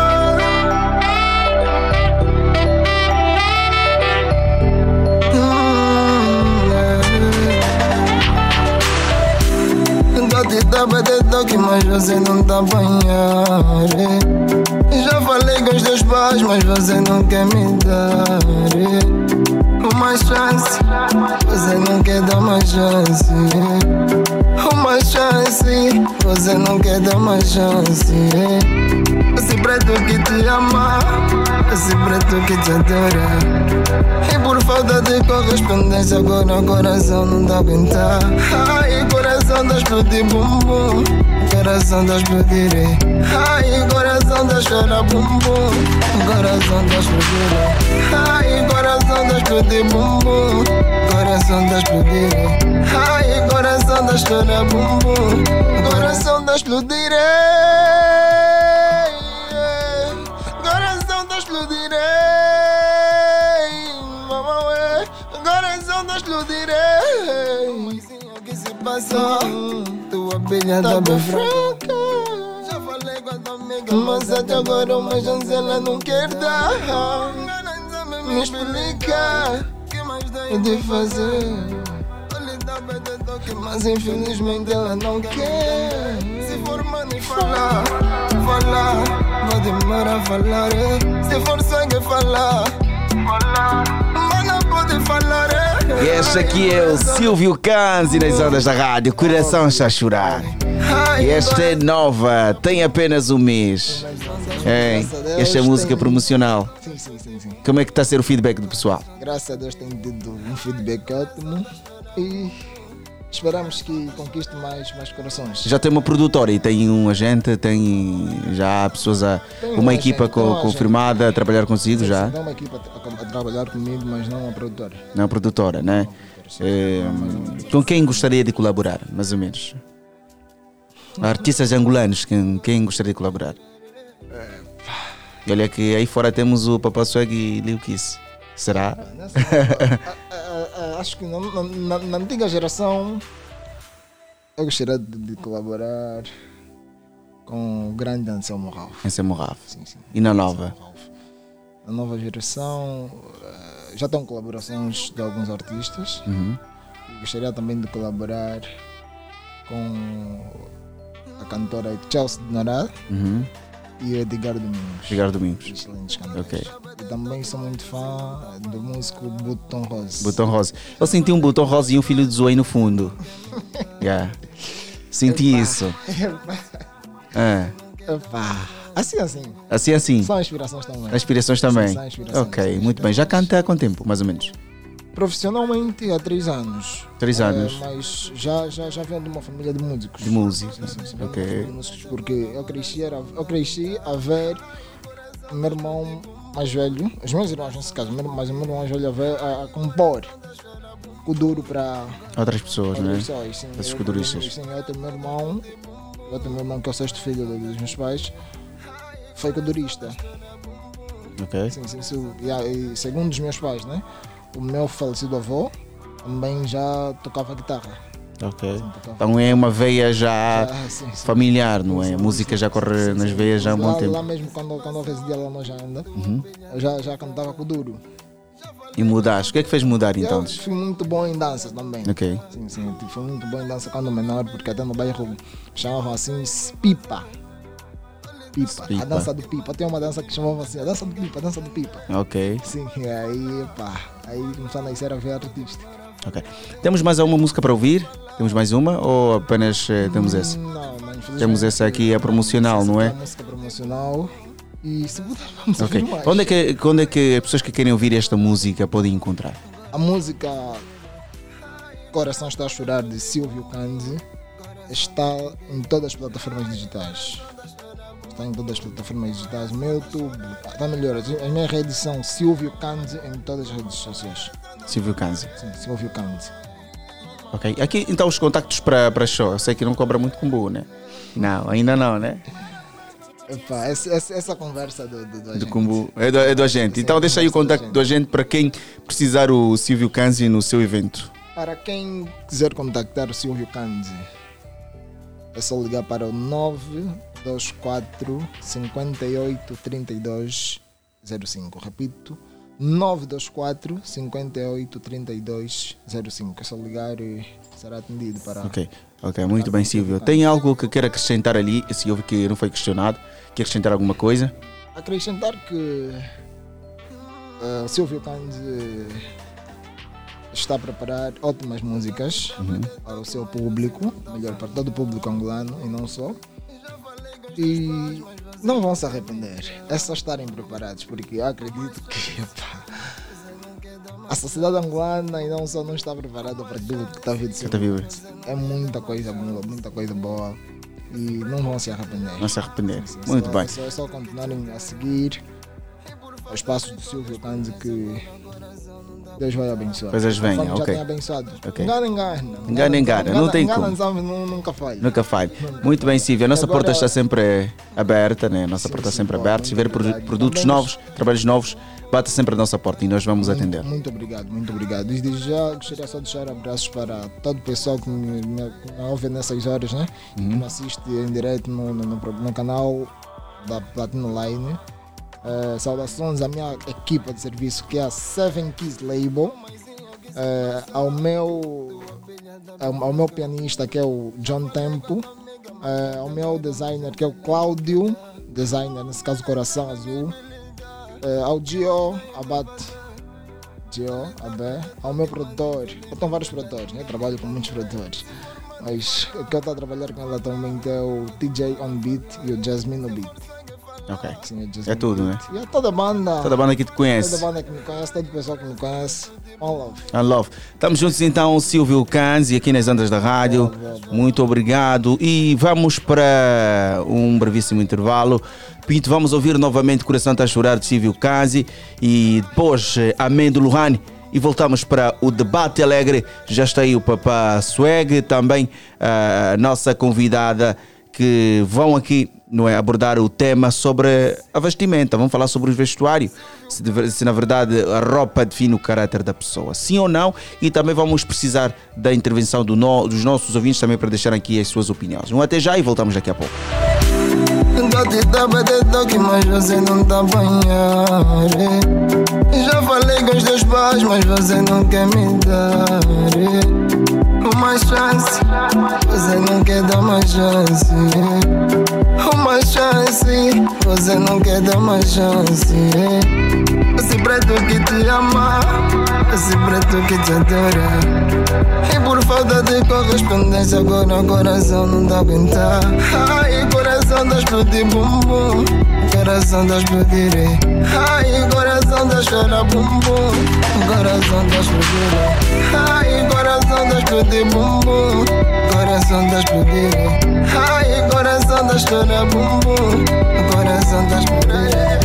Toque, mas você não tá apanhar. eh. Já falei com os teus pais, mas você não quer me dar. Uma chance, você não quer dar uma chance. Uma chance, você não quer dar uma chance. Esse preto que te ama, esse preto que te adora. E por falta de correspondência, agora o coração não dá aguentar. Ai, coração tá explodir bumbum. Coração explodir. eh. Ai, coração tá chorar bumbum. Coração explodir. eh. Ai, coração tá explodir bumbum. Coração explodir. eh. Ai, coração tá chorar bumbum. Coração explodir. eh. Coração tá explodir. eh. Mamãe, eh. coração tá explodir. Eh. Mãezinha, o que se passa? bilha tá bem fraca. Mas até agora uma chancela não quer dar. Me explica o de fazer. Mas infelizmente ela não quer. Se for money falar, falar, vai demorar a falar. eh. Se for sangue falar, falar, mas não pode falar. E este aqui é o Silvio Canzi nas ondas da rádio. Coração está a chorar. E esta é nova, tem apenas um mês. É, esta é música promocional. Sim, sim, sim, sim. Como é que está a ser o feedback do pessoal? Graças a Deus tem tido um feedback ótimo e esperamos que conquiste mais, mais corações. Já tem uma produtora e tem um agente, tem já pessoas a. Tem Uma um equipa agente, um co- agente. confirmada a trabalhar consigo já? Tem uma equipa a, a trabalhar comigo, mas não uma produtora. Não, produtora, né? É, com quem gostaria de colaborar, mais ou menos? Artistas angolanos, quem, quem gostaria de colaborar? E olha que aí fora temos o Papa Swag e Lil Kiss. Será? acho que na, na- na- antiga geração eu gostaria de, de colaborar com o grande Anselmo Ralph. Anselmo Ralph. Sim, sim. E na nova? Na nova geração ah, já estão colaborações de alguns artistas. Uhum. Gostaria também de colaborar com a cantora Chelsea Dourado Uhum. E o Edgar Domingos. Edgar Domingos. Excelentes cantores. Ok. E também sou muito fã do músico Button Rose. Botão rosa. Eu senti um botão rosa e um filho de Zoe no fundo. Yeah. Senti isso. É. Epá, Assim, assim. Assim, assim. São inspirações também. Inspirações também. São inspirações, ok, são muito bem. Já canta há quanto tempo, mais ou menos? Profissionalmente há três anos. Três Eh, anos. mas já, já, já venho de uma família de músicos. De músicos. Sim, sim, sim, Ok. de músicos, Porque eu cresci, era, eu cresci a ver o meu irmão mais velho, os meus irmãos nesse caso, mas o meu irmão mais velho a, ver, a, a compor o duro para Outras pessoas, né? outras pessoas. Sim, Esses Eu- coduristas. Sim, eu tenho meu irmão, eu tenho meu irmão que é o sexto filho dos meus pais, foi codurista. Ok. Sim, sim, sim. E segundo os meus pais, né? O meu falecido avô também já tocava guitarra. Ok. Então é uma veia já Ah, sim, sim. familiar, não é? A música já corre nas veias já há um bom tempo. lá mesmo, quando, quando eu residia lá no Janda, Uhum. eu já, já cantava com o duro. E mudaste. O que é que fez mudar então? Eu fui muito bom em dança também. Ok. Sim, sim, fui muito bom em dança quando menor, porque até no bairro chamavam assim pipa. Pipa. Pipa. A dança do pipa. Tem uma dança que chamava assim, a dança do pipa, a dança do pipa. Ok. Sim, e aí, pá, aí começou a nascer a artística. Ok. Temos mais alguma música para ouvir? Temos mais uma ou apenas eh, temos essa? Não, não. Temos essa aqui, é promocional, não É música promocional. E se puder, vamos Ok. ouvir mais. Onde é, que, onde é que as pessoas que querem ouvir esta música podem encontrar? A música Coração está a chorar de Silvio Canzi está em todas as plataformas digitais. Está em todas as plataformas digitais, no YouTube, está melhor. As as minhas redes são Silvio Canzi em todas as redes sociais. Silvio Canzi. Sim, Silvio Canzi. Ok. Aqui então os contactos para, para show. Eu sei que não cobra muito combo, né? Não, ainda não, né? Epá, essa, essa, conversa do, do, do Do combo. É do, é do agente. Então deixa aí o contacto do agente para quem precisar o Silvio Canzi no seu evento. Para quem quiser contactar o Silvio Canzi, é só ligar para o 924 58 32 05. Repito, 924 58 32 05. É só ligar e será atendido para. Ok, ok, muito bem, Silvio. Tem algo que queira acrescentar ali? Se houve que não foi questionado, quer acrescentar alguma coisa? Acrescentar que eh, o Silvio Canzi está a preparar ótimas músicas Uhum. para o seu público, melhor, para todo o público angolano e não só. E não vão se arrepender. É só estarem preparados, porque eu acredito que a sociedade angolana e não só não está preparada para aquilo que está vindo. vindo. É muita coisa boa, muita coisa boa. E não vão se arrepender. Não se arrepender. Sim, Muito só, bem. Só, é só continuarem a seguir os passos do Silvio Canzi que Deus vai abençoar. Coisas já ok. tem abençoado. Ok. Engana, engana. Engana, engana, não tem engana, como. nu- nunca falha. Nunca falha. Muito bem, Silvia. A nossa Agora- porta está sempre aberta, né? A nossa porta está sempre aberta. Se tiver produ- produtos novos, trabalhos novos, bata sempre a nossa porta e nós vamos atender. Muito obrigado, muito obrigado. Desde já gostaria só de deixar abraços para todo o pessoal que me, me, me ouve nessas horas, né? Que me assiste em direto no, no, no no canal da Platinum Line. Eh, saudações à minha equipa de serviço que é a Seven Keys Label. Eh, ao meu ao, ao meu pianista que é o John Tempo. eh, ao meu designer que é o Cláudio, designer, nesse caso Coração Azul. Ao Gio Abate Gio AB, ao meu produtor. Eu tenho vários produtores, né? trabalho com muitos produtores. Mas o que eu estou a trabalhar com ela atualmente é o TJ On Beat e o Jasmine on Beat. Ok. Sim, o Jasmine É tudo, né? E é toda a banda. Toda a banda que te conhece. Toda a banda que me conhece, todo o pessoal que me conhece. One love. I love. Estamos juntos então, Silvio Canzi, aqui nas Andas da Rádio. Muito obrigado. E vamos para um brevíssimo intervalo. Pinto, vamos ouvir novamente Coração Está a Chorar de Silvio Canzi e depois Amém do. E voltamos para o debate alegre. Já está aí o Papá Swag, também a nossa convidada que vão aqui não é, abordar o tema sobre a vestimenta. Vamos falar sobre o vestuário. Se, se na verdade a roupa define o caráter da pessoa. Sim ou não? E também vamos precisar da intervenção do no- dos nossos ouvintes também para deixar aqui as suas opiniões. Um até já e voltamos daqui a pouco. Eh. Já falei com os teus pais, mas você não quer me dar. Uma chance, você não quer dar uma chance. Uma chance, você não quer dar uma chance. Esse preto que te ama, esse preto que te adora. E por falta de correspondência, agora o coração não dá aguentar. Ai, coração tá explodir bumbum. Coração tá explodir. Ai, coração tá chorar bumbum. Coração tá explodir. eh. Ai, coração tá explodir bumbum. Coração tá explodir. eh. Ai, coração tá chorar bumbum. Coração tá explodir. eh.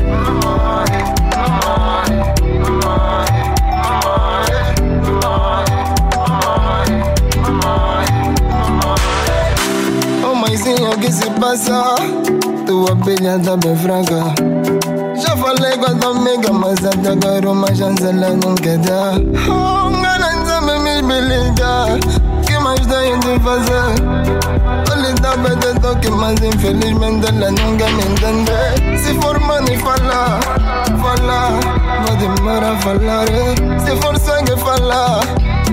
Oh mãezinha, o que se passa? Tua abelha tá bem fraca Já falei com a tua amiga, mas até agora uma chance ela não quer dar Oh, garanza me me belisca que mais tenho de fazer? Olha, tá bem de toque, mas infelizmente ela nunca me entende Se for money falar, falar Vou demorar a falar, eh. Se for sangue falar,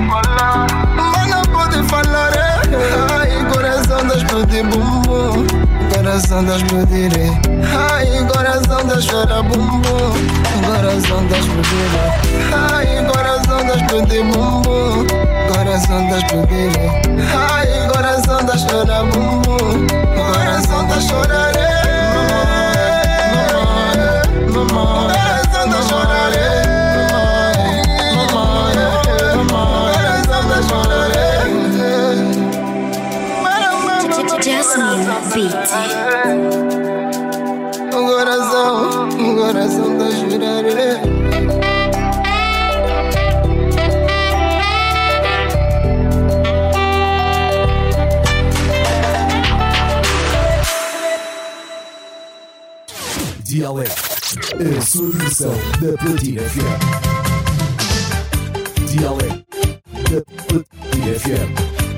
falar Mana pode falar, eh. Ai, coração das explodir bumbum Coração das explodir eh. Ai, coração das chorar bumbum Coração das explodir eh. Ai, coração das explodir bumbum Coração das explodir eh. Ai, coração das chorar bumbum Coração das chorar eh. Mamãe, coração Jasmine Beat. O coração, o coração tá chorando. Dialeto, a sua da Platina FM. Dialeto da Platina FM.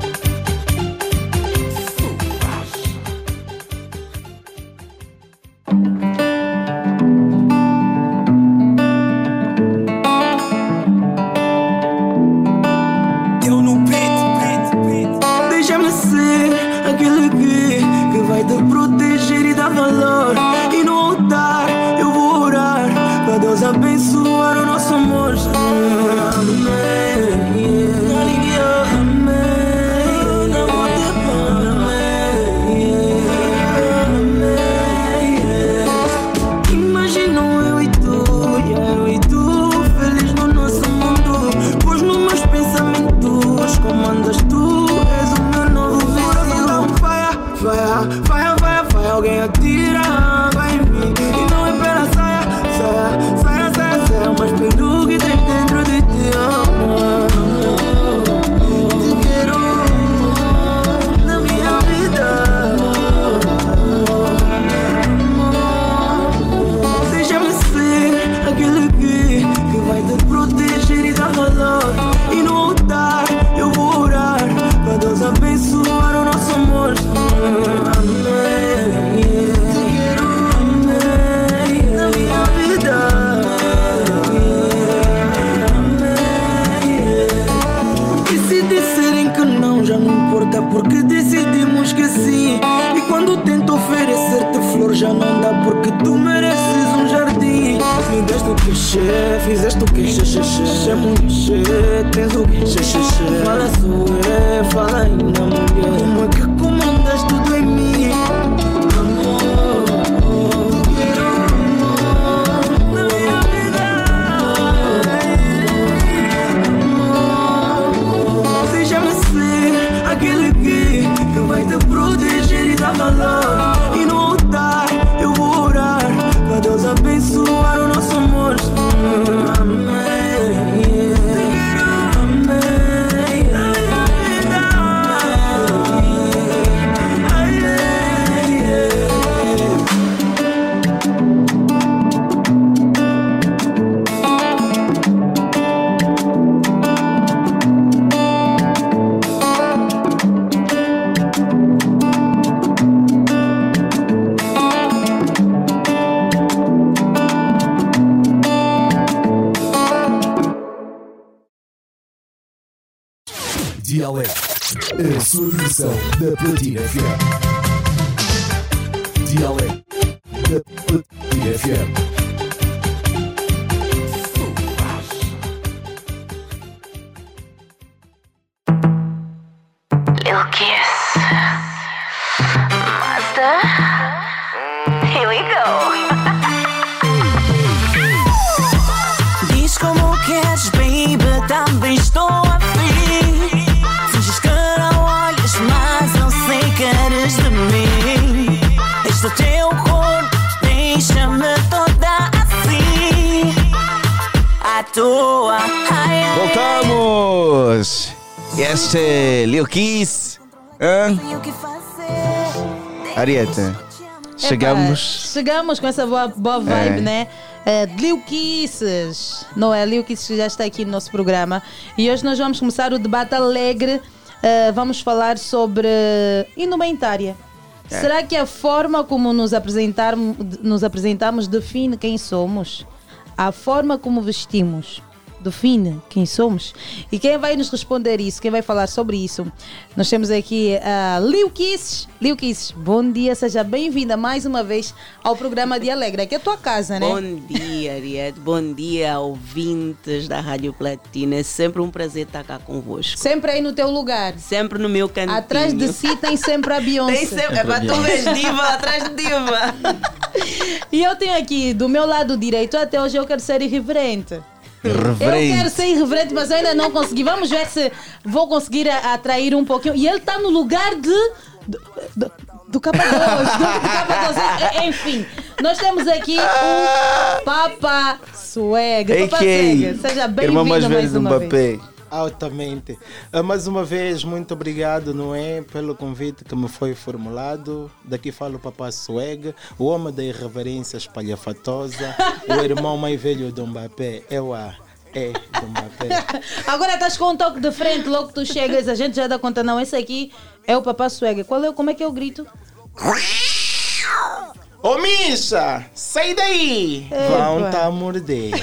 Arieta, chegamos. Chegamos com essa boa, boa vibe, É. né? É, Lil Kisses, não é? Kisses já está aqui no nosso programa. E hoje nós vamos começar o debate alegre. É, vamos falar sobre indumentária. É. Será que a forma como nos, apresentar, nos apresentamos define quem somos? A forma como vestimos define quem somos? E quem vai nos responder isso, quem vai falar sobre isso? Nós temos aqui a Lil Kisses. Lil Kisses, bom dia, seja bem-vinda mais uma vez ao programa de Alegre. Aqui é a tua casa, né? Bom dia, Ariete. Bom dia, ouvintes da Rádio Platina. É sempre um prazer estar cá convosco. Sempre aí no teu lugar. Sempre no meu cantinho. Atrás de si tem sempre a Beyoncé. Tem sempre, é para tu ver diva atrás de diva. E eu tenho aqui, do meu lado direito, até hoje eu quero ser irreverente. Eu quero ser irreverente, mas eu ainda não consegui. Vamos ver se vou conseguir atrair um pouquinho. E ele está no lugar de. do, do, do capa 2. Do, do capa 2. Enfim, nós temos aqui o Papa Suega. Papa Suega, seja bem-vindo mais, uma vez. Altamente. Ah, Mais uma vez, muito obrigado, Noé, pelo convite que me foi formulado. Daqui falo o Papá Swag, o homem da irreverência espalhafatosa, o irmão mais velho do Mbappé. Eu a é do Mbappé. Agora estás com um toque de frente, logo que tu chegas, a gente já dá conta, não. Esse aqui é o Papa Suega. Qual é, como é que é o grito? Ô Misha, sai daí! Epa. Vão tá a morder.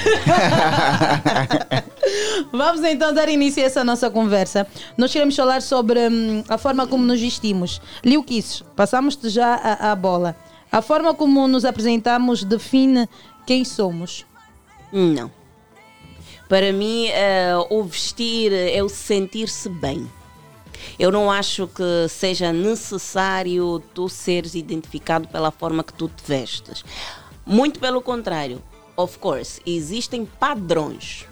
Vamos então dar início a essa nossa conversa. Nós queremos falar sobre hum, a forma como nos vestimos. Liu Kisses, passamos-te já a, a bola. A forma como nos apresentamos define quem somos. Não. Para mim, eh, o vestir é o sentir-se bem. Eu não acho que seja necessário tu seres identificado pela forma que tu te vestes. Muito pelo contrário. Of course, existem padrões.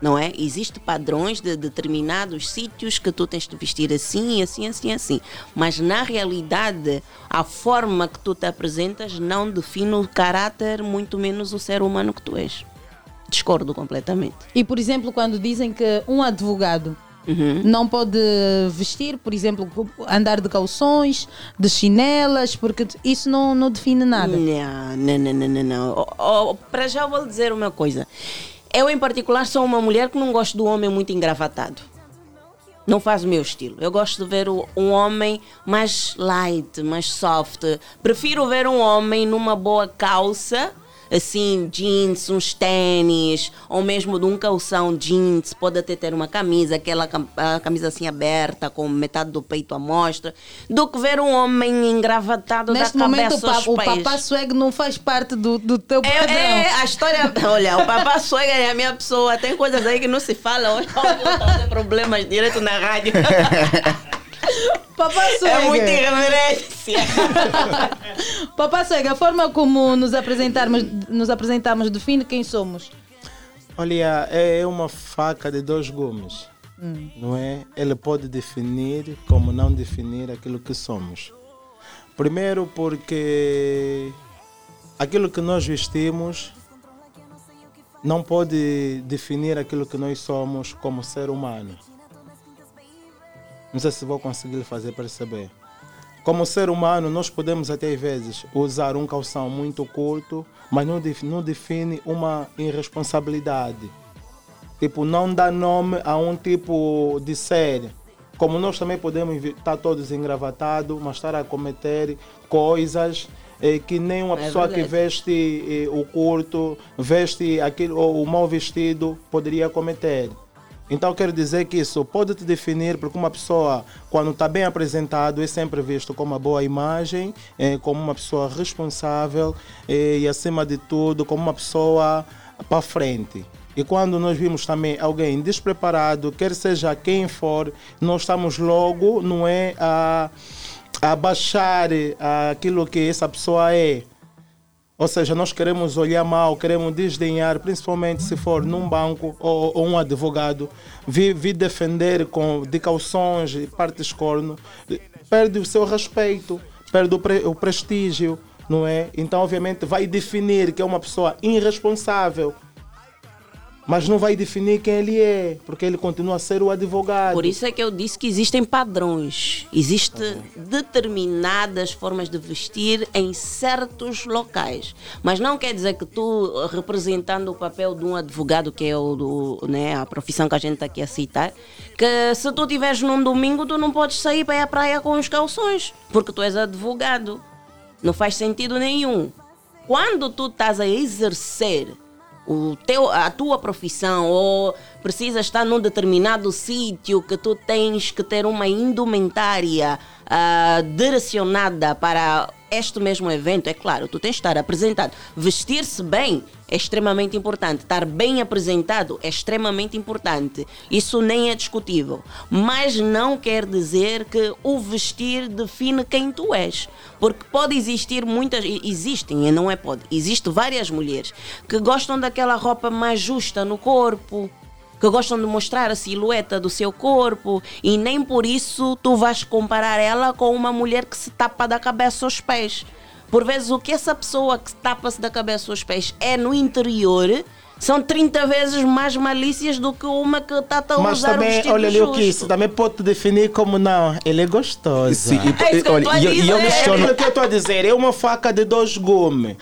Não é? Existem padrões de determinados sítios que tu tens de vestir assim, assim, assim, assim. Mas na realidade, a forma que tu te apresentas não define o caráter, muito menos o ser humano que tu és. Discordo completamente. E, por exemplo, quando dizem que um advogado Uhum. não pode vestir, por exemplo, andar de calções, de chinelas, porque isso não, não define nada. Não, não, não, não, não. não. Oh, oh, para já vou lhe dizer uma coisa. Eu, em particular, sou uma mulher que não gosto do homem muito engravatado. Não faz o meu estilo. Eu gosto de ver um homem mais light, mais soft. Prefiro ver um homem numa boa calça assim, jeans, uns tênis, ou mesmo de um calção jeans, pode até ter uma camisa, aquela camisa assim aberta, com metade do peito à mostra, do que ver um homem engravatado Neste da momento, o, cabeça pa, o papá swag não faz parte do, do teu É, padrão. é, a história. Olha, o papá suega é a minha pessoa. Tem coisas aí que não se fala. Hoje eu vou trazer problemas direto na rádio. Papá swag. É muita irreverência. Papá swag, a forma como nos apresentarmos, nos apresentamos define quem somos. Olha, é uma faca de dois gumes, Hum. não é? Ele pode definir como não definir aquilo que somos. Primeiro porque aquilo que nós vestimos não pode definir aquilo que nós somos como ser humano. Não sei se vou conseguir fazer perceber. Como ser humano, nós podemos até às vezes usar um calção muito curto, mas não, não define uma irresponsabilidade. Tipo, não dá nome a um tipo de série. Como nós também podemos estar todos engravatados, mas estar a cometer coisas eh, que nem uma É pessoa que verdade. veste eh, o curto, veste aquilo, o mal vestido, poderia cometer. Então quero dizer que isso pode te definir porque uma pessoa, quando está bem apresentado, é sempre visto como uma boa imagem, eh, como uma pessoa responsável eh, e acima de tudo como uma pessoa para frente. E quando nós vimos também alguém despreparado, quer seja quem for, nós estamos logo, não é, a, a baixar eh, aquilo que essa pessoa é. Ou seja, nós queremos olhar mal, queremos desdenhar, principalmente se for num banco ou, ou um advogado, vir, vir defender com de calções e partes corno, perde o seu respeito, perde o, pre- o prestígio, não é? Então, obviamente, vai definir que é uma pessoa irresponsável, mas não vai definir quem ele é, porque ele continua a ser o advogado. Por isso é que eu disse que existem padrões. Existem determinadas formas de vestir em certos locais. Mas não quer dizer que tu, representando o papel de um advogado, que é o do, né, a profissão que a gente está aqui a citar, que se tu estiveres num domingo, tu não podes sair para ir à praia com os calções, porque tu és advogado. Não faz sentido nenhum. Quando tu estás a exercer o teu, a tua profissão ou precisas estar num determinado sítio que tu tens que ter uma indumentária ah, direcionada para este mesmo evento, é claro, tu tens de estar apresentado. Vestir-se bem é extremamente importante. Estar bem apresentado é extremamente importante. Isso nem é discutível. Mas não quer dizer que o vestir define quem tu és. Porque pode existir muitas. Existem, e não é pode. Existem várias mulheres que gostam daquela roupa mais justa no corpo. Que gostam de mostrar a silhueta do seu corpo e nem por isso tu vais comparar ela com uma mulher que se tapa da cabeça aos pés. Por vezes, o que essa pessoa que tapa-se da cabeça aos pés é no interior são 30 vezes mais malícias do que uma que está a Mas usar um também, vestido olha ali o que isso também pode te definir como não, ele é gostoso. Sim, e- É isso que eu olha, a eu- e eu dizer. É aquilo que eu estou a dizer, é uma faca de dois gumes.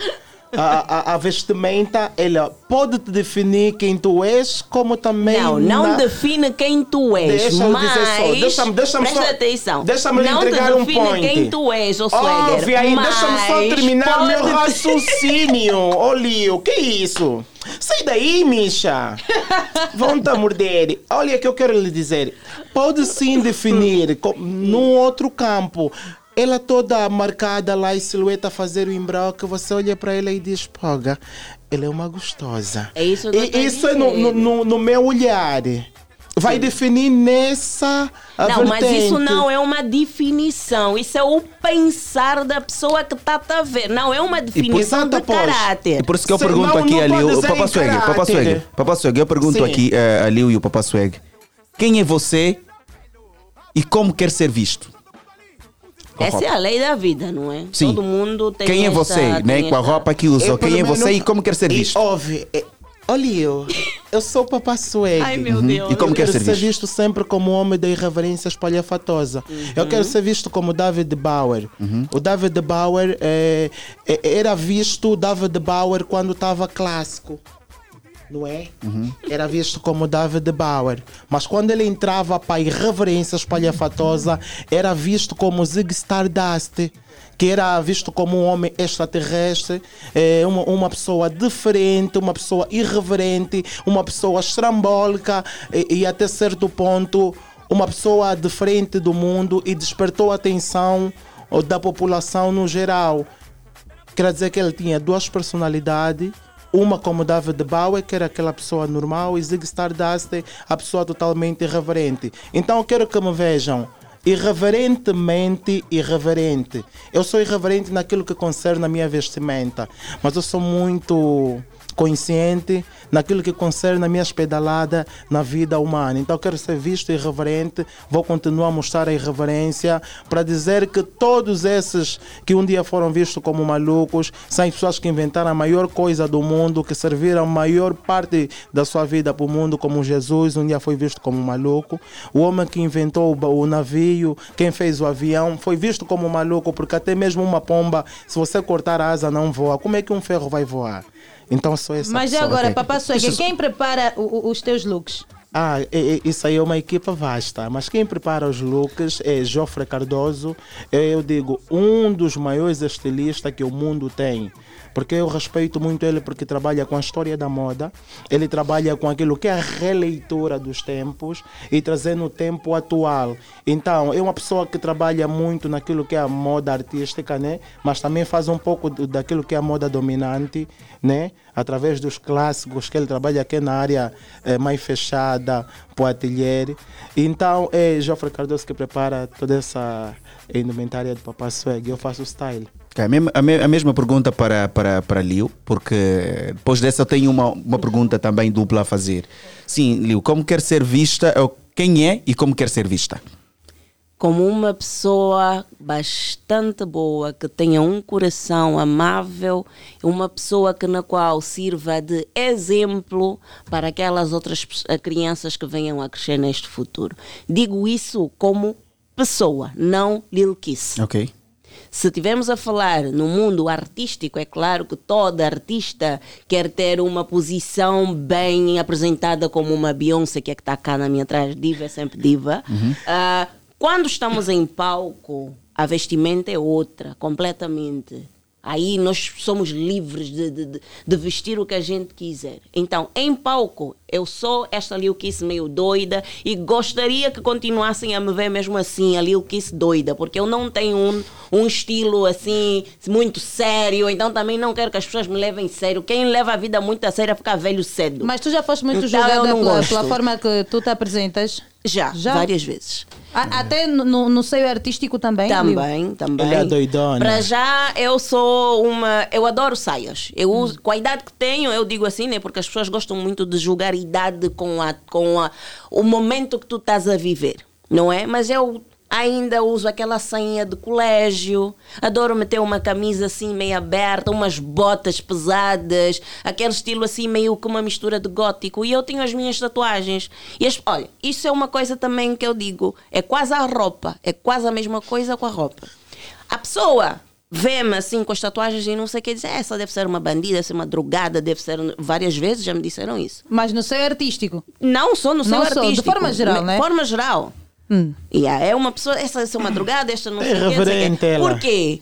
A, a, a vestimenta, ela pode te definir quem tu és, como também. Não, não na- define quem tu és, Deixa mas dizer só, deixa-me- deixa-me presta só- atenção. deixa-me lhe não entregar um define point. quem tu és, ô Swagger, Ouve aí, deixa-me só mas terminar o meu raciocínio. Ô, Lio, que isso? Sai daí, Misha. Vão te morder. Olha o que eu quero lhe dizer. Pode sim definir num outro campo. Ela toda marcada lá e silhueta a fazer o embroque, você olha para ela e diz, poga, ela é uma gostosa. É isso que E isso é no, no, no- meu olhar. Vai definir nessa Não, mas isso vertente. não é uma definição. Isso é o pensar da pessoa que está a ver. Não é uma definição de caráter. E por isso que eu Sim, pergunto não- aqui não ali, o Papa Swag, Papa. Swag, Papa Swag, eu pergunto Sim. aqui eh, a Liu e o Papa Swag, quem é você e como quer ser visto? Com Essa roupa. é a lei da vida, não é? Sim. Todo mundo tem Quem é essa- você, né? Com a roupa que usou, Eu, quem é você menos- e como quer ser E, visto? Ouve, é, olha eu, eu sou o Papa Swag. Ai, meu Uhum. Deus. E como eu quer quero ser ser visto? visto sempre como homem da irreverência espalhafatosa. Eu quero ser visto como David Bauer. O David Bauer é, é- era visto o David Bauer quando estava clássico. Não é? Uhum. Era visto como David Bauer. Mas quando ele entrava para a irreverência espalhafatosa, era visto como Zig Stardust. Que era visto como um homem extraterrestre, eh, uma, uma pessoa diferente, uma pessoa irreverente, uma pessoa estrambólica e, e até certo ponto uma pessoa diferente do mundo e despertou a atenção da população no geral. Quer dizer que ele tinha duas personalidades, uma como David Bowie, que era aquela pessoa normal, e Zig Stardust, a pessoa totalmente irreverente. Então eu quero que me vejam irreverentemente irreverente. Eu sou irreverente naquilo que concerne a minha vestimenta, mas eu sou muito consciente naquilo que concerne a minha pedalada na vida humana. Então quero ser visto irreverente, vou continuar a mostrar a irreverência para dizer que todos esses que um dia foram vistos como malucos são as pessoas que inventaram a maior coisa do mundo, que serviram a maior parte da sua vida para o mundo, como Jesus, um dia foi visto como maluco. O homem que inventou o navio, quem fez o avião, foi visto como maluco, porque até mesmo uma pomba, se você cortar a asa, não voa. Como é que um ferro vai voar? Então sou essa Mas pessoa. agora, Suega, Isso- quem prepara o- o- os teus looks? Ah, é- é- isso aí é uma equipa vasta, mas quem prepara os looks é Joffre Cardoso, eu digo, um dos maiores estilistas que o mundo tem. Porque eu respeito muito ele porque trabalha com a história da moda, ele trabalha com aquilo que é a releitura dos tempos e trazendo o tempo atual. Então, é uma pessoa que trabalha muito naquilo que é a moda artística, né? Mas também faz um pouco daquilo que é a moda dominante, né? Através dos clássicos que ele trabalha aqui na área eh, mais fechada, para o ateliê. Então, é Joffre Cardoso que prepara toda essa indumentária do Papá Swag. Eu faço o style. A mesma, a me- a mesma pergunta para, para, para Liu, porque depois dessa eu tenho uma, uma pergunta também dupla a fazer. Sim, Liu, como quer ser vista, quem é e como quer ser vista? como uma pessoa bastante boa, que tenha um coração amável, uma pessoa que na qual sirva de exemplo para aquelas outras crianças que venham a crescer neste futuro. Digo isso como pessoa, não Lil Kiss. Ok. Se estivermos a falar no mundo artístico, é claro que toda artista quer ter uma posição bem apresentada como uma Beyoncé, que é que está cá na minha trás, diva é sempre diva. Ah, quando estamos em palco, a vestimenta é outra, completamente. Aí nós somos livres de, de, de- vestir o que a gente quiser. Então, em palco, eu sou esta Lil Kiss meio doida e gostaria que continuassem a me ver mesmo assim, a Lil Kiss doida, porque eu não tenho um, um estilo assim muito sério, então também não quero que as pessoas me levem sério. Quem leva a vida muito a sério fica velho cedo. Mas tu já foste muito Então, julgada pela, pela forma que tu te apresentas? Já, várias vezes. A- até no, no, seio artístico também? Também, Liu? também. Ele é doidona. Para já, eu sou uma. Eu adoro saias. Eu Hum. uso, com a idade que tenho, eu digo assim, né? Porque as pessoas gostam muito de julgar idade com, a, com a, o momento que tu estás a viver, não é? Mas eu ainda uso aquela sainha de colégio. Adoro meter uma camisa assim meio aberta, umas botas pesadas, aquele estilo assim meio com uma mistura de gótico. E eu tenho as minhas tatuagens. E as, olha, isso é uma coisa também que eu digo, é quase a roupa, é quase a mesma coisa com a roupa. A pessoa vê-me assim com as tatuagens e não sei o que dizer, essa deve ser uma bandida, deve ser uma drogada, deve ser. Várias vezes já me disseram isso. Mas no seio artístico? Não só no seu Não só, de artístico. forma geral, de né? forma geral. Hum. Yeah, é uma pessoa, essa é uma drogada, esta não É sei o que, não sei o irreverente quê. ela. Por quê?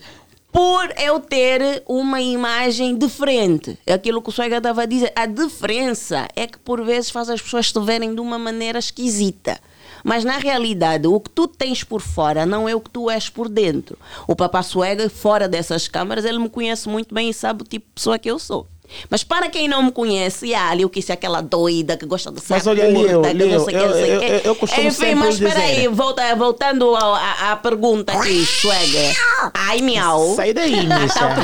Por eu ter uma imagem diferente. É Aquilo que o Suega estava a dizer. A diferença é que por vezes faz as pessoas te verem de uma maneira esquisita. Mas na realidade, o que tu tens por fora não é o que tu és por dentro. O Papá Suega, fora dessas câmaras, ele me conhece muito bem e sabe o tipo de pessoa que eu sou. Mas para quem não me conhece, ah, eu quis aquela doida que gosta de ser Mas olha, Leo, curta, que Leo, não sei o que, eu- eu- eu- eu costumo Enfim, mas espera aí, volta, voltando à, pergunta aqui, Swagger. Ai, miau. Sai daí, Misha.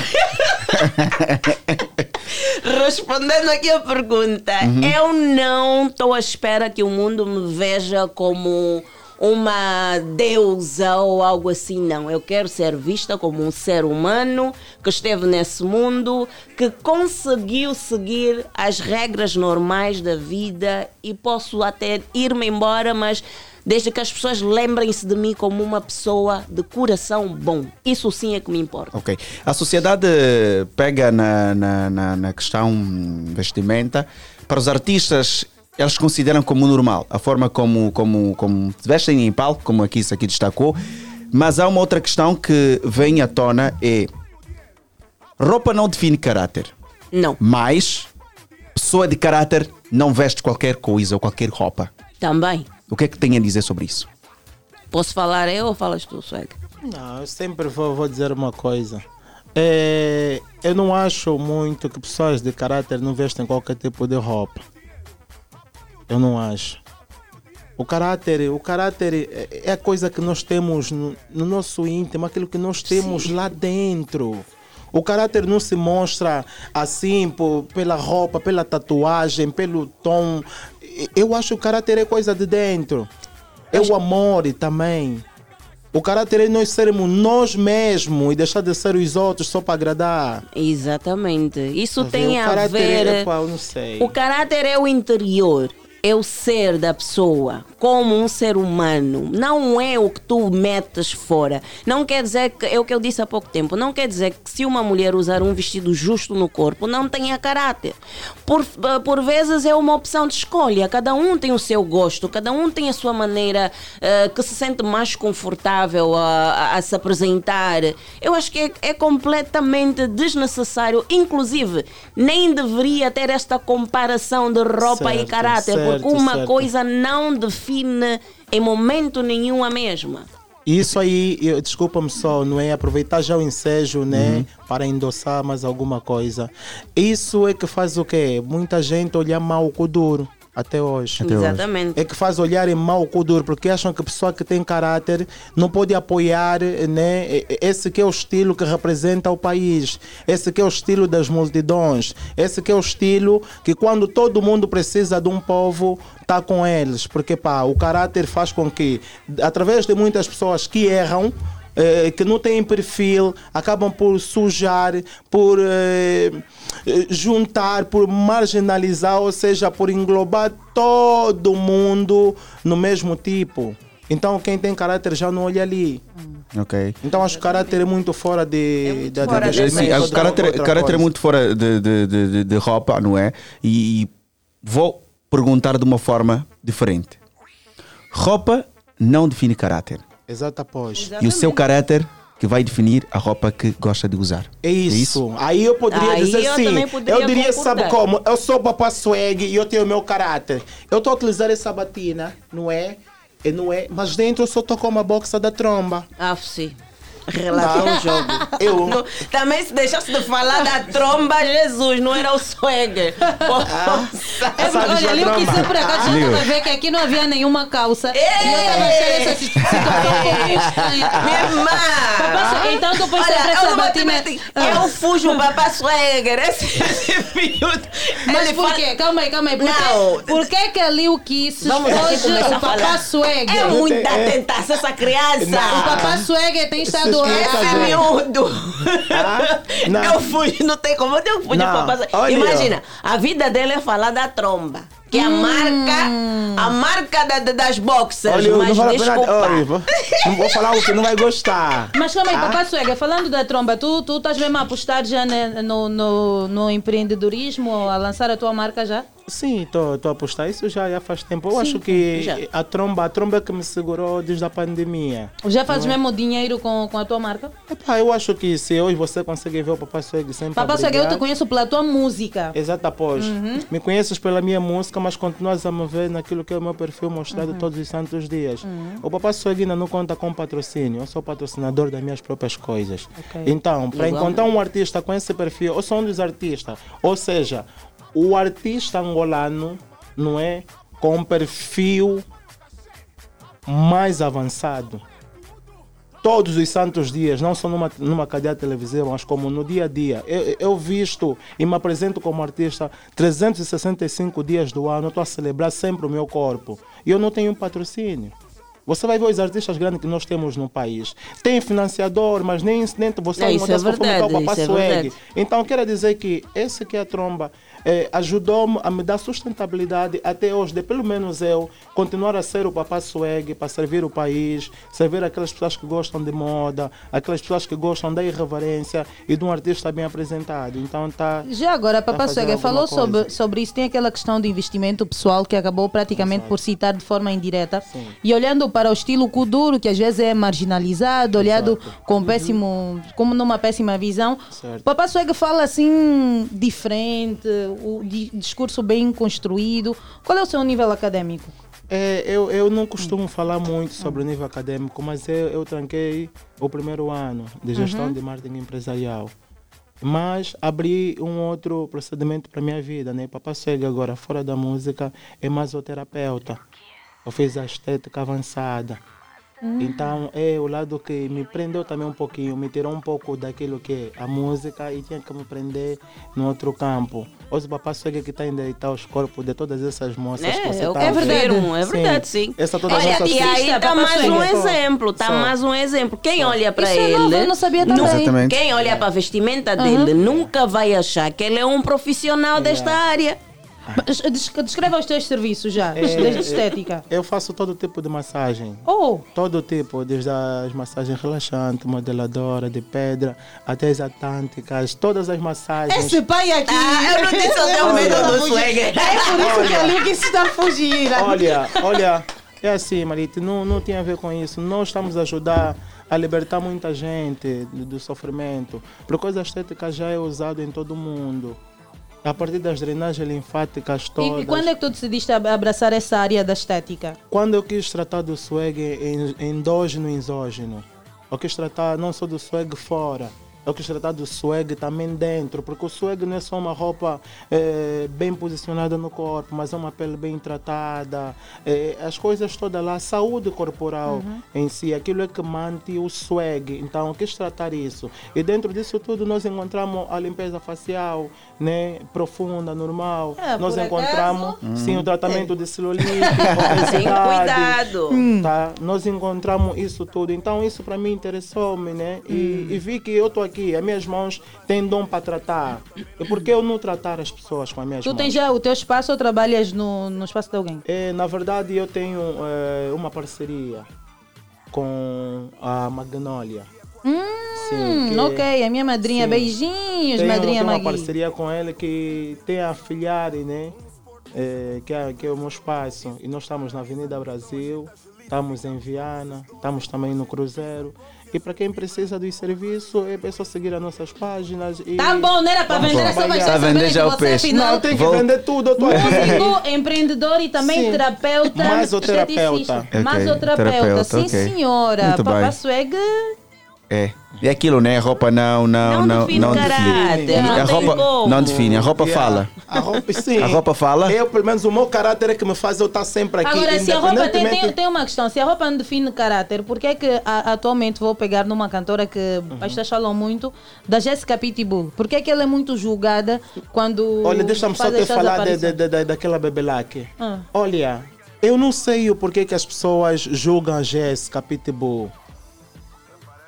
Respondendo aqui a pergunta, Uhum. eu não estou à espera que o mundo me veja como uma deusa ou algo assim, não. Eu quero ser vista como um ser humano que esteve nesse mundo, que conseguiu seguir as regras normais da vida e posso até ir-me embora, mas desde que as pessoas lembrem-se de mim como uma pessoa de coração bom. Isso sim é que me importa. Ok. A sociedade pega na, na, na, na questão vestimenta, para os artistas, eles consideram como normal a forma como, como, como se vestem em palco, como aqui isso aqui destacou. Mas há uma outra questão que vem à tona é roupa não define caráter. Não. Mas pessoa de caráter não veste qualquer coisa ou qualquer roupa. Também. O que é que tem a dizer sobre isso? Posso falar eu ou falas tu, Swag? Não, eu sempre vou, vou dizer uma coisa. É, eu não acho muito que pessoas de caráter não vestem qualquer tipo de roupa. Eu não acho. O caráter, o caráter é- é a coisa que nós temos no, no nosso íntimo, aquilo que nós temos lá dentro. O caráter não se mostra assim por, pela roupa, pela tatuagem, pelo tom. Eu acho que o caráter é coisa de dentro. É o amor também. O caráter é nós sermos nós mesmos e deixar de ser os outros só para agradar. Exatamente. Isso Tá tem a caráter ver. é, pá, eu não sei. O caráter é o interior, é o ser da pessoa, como um ser humano. Não é o que tu metes fora. Não quer dizer que, é o que eu disse há pouco tempo, não quer dizer que se uma mulher usar um vestido justo no corpo, não tenha caráter. Por, por vezes é uma opção de escolha, cada um tem o seu gosto, cada um tem a sua maneira eh, que se sente mais confortável a, a- a se apresentar. Eu acho que é, é completamente desnecessário, inclusive nem deveria ter esta comparação de roupa e Certo, caráter, certo, uma certo. coisa não define em momento nenhum a mesma. Isso aí, eu- desculpa-me só, não é? Aproveitar já o ensejo, né? Para endossar mais alguma coisa. Isso é que faz o quê? Muita gente olhar mal o duro. Até hoje. Até hoje. Exatamente. É que faz olharem mal o cu duro, porque acham que a pessoa que tem caráter não pode apoiar né, esse que é o estilo que representa o país, esse que é o estilo das multidões, esse que é o estilo que quando todo mundo precisa de um povo, tá com eles. Porque pá, o caráter faz com que, através de muitas pessoas que erram, eh, que não têm perfil, acabam por sujar, por eh, eh, juntar, por marginalizar, ou seja, por englobar todo mundo no mesmo tipo. Então quem tem caráter já não olha ali. Ok. Então acho que o caráter é muito fora de, É, sim, vestimenta, o outra- caráter, caráter é muito fora de, de, de, de- de roupa, não é? E, e vou perguntar de uma forma diferente. Roupa não define caráter. Exato, após. E o seu caráter que vai definir a roupa que gosta de usar. É isso. Aí eu poderia Aí dizer eu sim. também poderia eu diria, sabe concordar. como? Eu sou papá swag e eu tenho o meu caráter. Eu estou a utilizar essa batina, não é? E não é? Mas dentro eu só estou com uma boxa da tromba. Ah, sim. Relatou Não. o jogo. Eu- Não, também se deixasse de falar da tromba, Jesus, não era o swagger. É, olha, ali eu quis por acaso eu estava a ver que aqui não havia nenhuma calça. E eu estava a achar essa si- situação um pouquinho estranha. Minha irmã! Papai, então tu pões Olha, sempre eu essa batina. mentir, Eu fujo o papá swagger. Esse, esse miúdo. Mas por fala- quê? Calma aí, calma aí. Por, Não. por que que ali o Kiss hoje o a papá. Swagger? É muita tentação essa criança. O papá Swagger tem estado Esse miúdo. Não. Eu fujo, não tem como eu Não, do papá swagger. olha. Imagina, a vida dele é falar da tromba. Que é a marca, a marca da- da- das boxers. Olha, eu mas não pena. desculpa. Olha, vou- não vou falar o que não vai gostar. Mas calma aí, Ah? papá Swagger, falando da tromba, tu, tu estás mesmo a apostar já ne- no, no, no empreendedorismo, a lançar a tua marca já? Sim, estou a apostar isso já, já faz tempo. Eu Sim, acho que já. a tromba, a tromba é que me segurou desde a pandemia. Já fazes Não é? mesmo dinheiro com, com a tua marca? Epá, eu acho que se hoje você consegue ver o Papai Swag sempre a Papá Swagger, eu te brilhar- conheço pela tua música. Exato, após. Uhum. Me conheces pela minha música, mas continuas a me ver naquilo que é o meu perfil mostrado todos os santos dias. Uhum. O Papai Swag ainda não conta com patrocínio, eu sou patrocinador das minhas próprias coisas. Ok. Então, para encontrar um artista com esse perfil, eu sou um dos artistas. Ou seja, o artista angolano, não é? Com um perfil mais avançado todos os santos dias, não só numa, numa cadeia televisiva, mas como no dia a dia. Eu, eu visto e me apresento como artista 365 dias do ano, estou a celebrar sempre o meu corpo. E eu não tenho patrocínio. Você vai ver os artistas grandes que nós temos no país. Tem financiador, mas nem, nem você É, isso uma é das para fomentar verdade, o Papá isso é Swag. Então, quero dizer que esse que é a tromba eh, ajudou-me a me dar sustentabilidade até hoje, de pelo menos eu continuar a ser o Papá Swag para servir o país, servir aquelas pessoas que gostam de moda, aquelas pessoas que gostam da irreverência e de um artista bem apresentado. Então, tá. Já agora, tá Papá fazendo Suega falou coisa. sobre, sobre isso. Tem aquela questão de investimento pessoal que acabou praticamente por citar de forma indireta. E olhando para o estilo Kuduro, que às vezes é marginalizado, olhado com péssimo, como numa péssima visão. Certo. Papá Suega fala assim, diferente, o di- discurso bem construído. Qual é o seu nível acadêmico? É, eu, eu não costumo falar muito sobre o nível acadêmico, mas eu, eu tranquei o primeiro ano de gestão Uhum. de marketing empresarial. Mas abri um outro procedimento para minha vida, né? Papá Cega agora, fora da música, é masoterapeuta. Eu fiz a estética avançada. Hum. Então é o lado que me prendeu também um pouquinho, me tirou um pouco daquilo que é a música e tinha que me prender no outro campo. Hoje o papá que está a endireitar os corpos de todas essas moças É, que você tá a ver. confirmo, é verdade, sim. Essa todas Olha, e aí está mais um exemplo, está Só. mais um exemplo. Quem olha para é ele, novo, eu não sabia também. Quem olha para a vestimenta Uhum. dele nunca vai achar que ele é um profissional desta área. Des- Descreva os teus serviços já, É, desde é, estética. Eu faço todo tipo de massagem. Oh, Todo tipo, desde as massagens relaxantes, modeladora, de pedra, até as atânticas, todas as massagens. esse pai aqui. Ah, eu não tenho medo do swag. É por isso que ali que se está a fugir. Olha, olha, é assim, Marita, não, não tem a ver com isso. Nós estamos a ajudar a libertar muita gente do, do sofrimento. Porque a estética já é usado em todo o mundo. A partir das drenagens linfáticas E, todas. e quando é que tu decidiste ab- abraçar essa área da estética? Quando eu quis tratar do swag endógeno e exógeno, eu quis tratar não só do swag fora, eu quis tratar do swag também dentro, porque o swag não é só uma roupa eh, bem posicionada no corpo, mas é uma pele bem tratada, eh, as coisas todas lá, a saúde corporal em si, aquilo é que mantém o swag. Então eu quis tratar isso. E dentro disso tudo nós encontramos a limpeza facial, né, profunda, normal. É, nós encontramos acaso- sim o tratamento de celulite, Tem cuidado. Tá? Nós encontramos isso tudo. Então isso para mim interessou-me, né? E, e vi que eu estou aqui, as minhas mãos têm dom para tratar. E por que eu não tratar as pessoas com as minhas Tu mãos? tens já o teu espaço ou trabalhas no, no espaço de alguém? É, na verdade, eu tenho eh, uma parceria com a Magnolia. Hum, que- ok, a minha madrinha, sim. beijinhos, Tenho, madrinha tenho uma Magui. parceria com ele que tem a filiare, né? Eh, que, é, que é o meu espaço. E nós estamos na Avenida Brasil, estamos em Viana, estamos também no Cruzeiro. E para quem precisa dos serviços, é só seguir as nossas páginas. E Tá bom, não era para vender, só vai trabalhar. Tá a vender já que o peixe. afinal, Não, tem que Vou- vender tudo, eu tô. Músico, empreendedor e também Sim. terapeuta. Masoterapeuta. esteticista. Ok, Masoterapeuta, terapeuta, sim ok. senhora. Muito Papá bem. Swag. É. E aquilo, né? A roupa não, não, Não não, define não caráter, define. não a roupa como. não define, a roupa Yeah. fala. A roupa, sim. A roupa fala? Eu, pelo menos, o meu caráter é que me faz eu estar sempre aqui. Agora, se a roupa tem, tem, tem uma questão, se a roupa não define caráter, por que é que a- atualmente vou pegar numa cantora que Uhum. as pessoas falam muito, da Jessica Pitbull? Por que é que ela é muito julgada quando. Olha, deixa-me só te falar de, de, de, daquela bebelaque. Ah. Olha, eu não sei o porquê que as pessoas julgam a Jéssica Pitbull.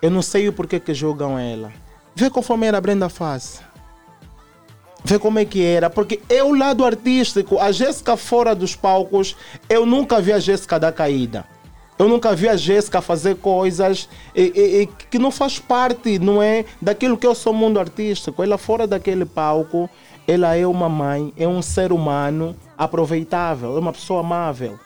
Eu não sei o porquê que julgam ela. Vê conforme era a Brenda Face. Vê como é que era. Porque é o lado artístico. A Jéssica fora dos palcos, eu nunca vi a Jéssica dar caída. Eu nunca vi a Jéssica fazer coisas e- e- e que não faz parte, não é, daquilo que eu sou mundo artístico. Ela fora daquele palco, ela é uma mãe, é um ser humano aproveitável, é uma pessoa amável.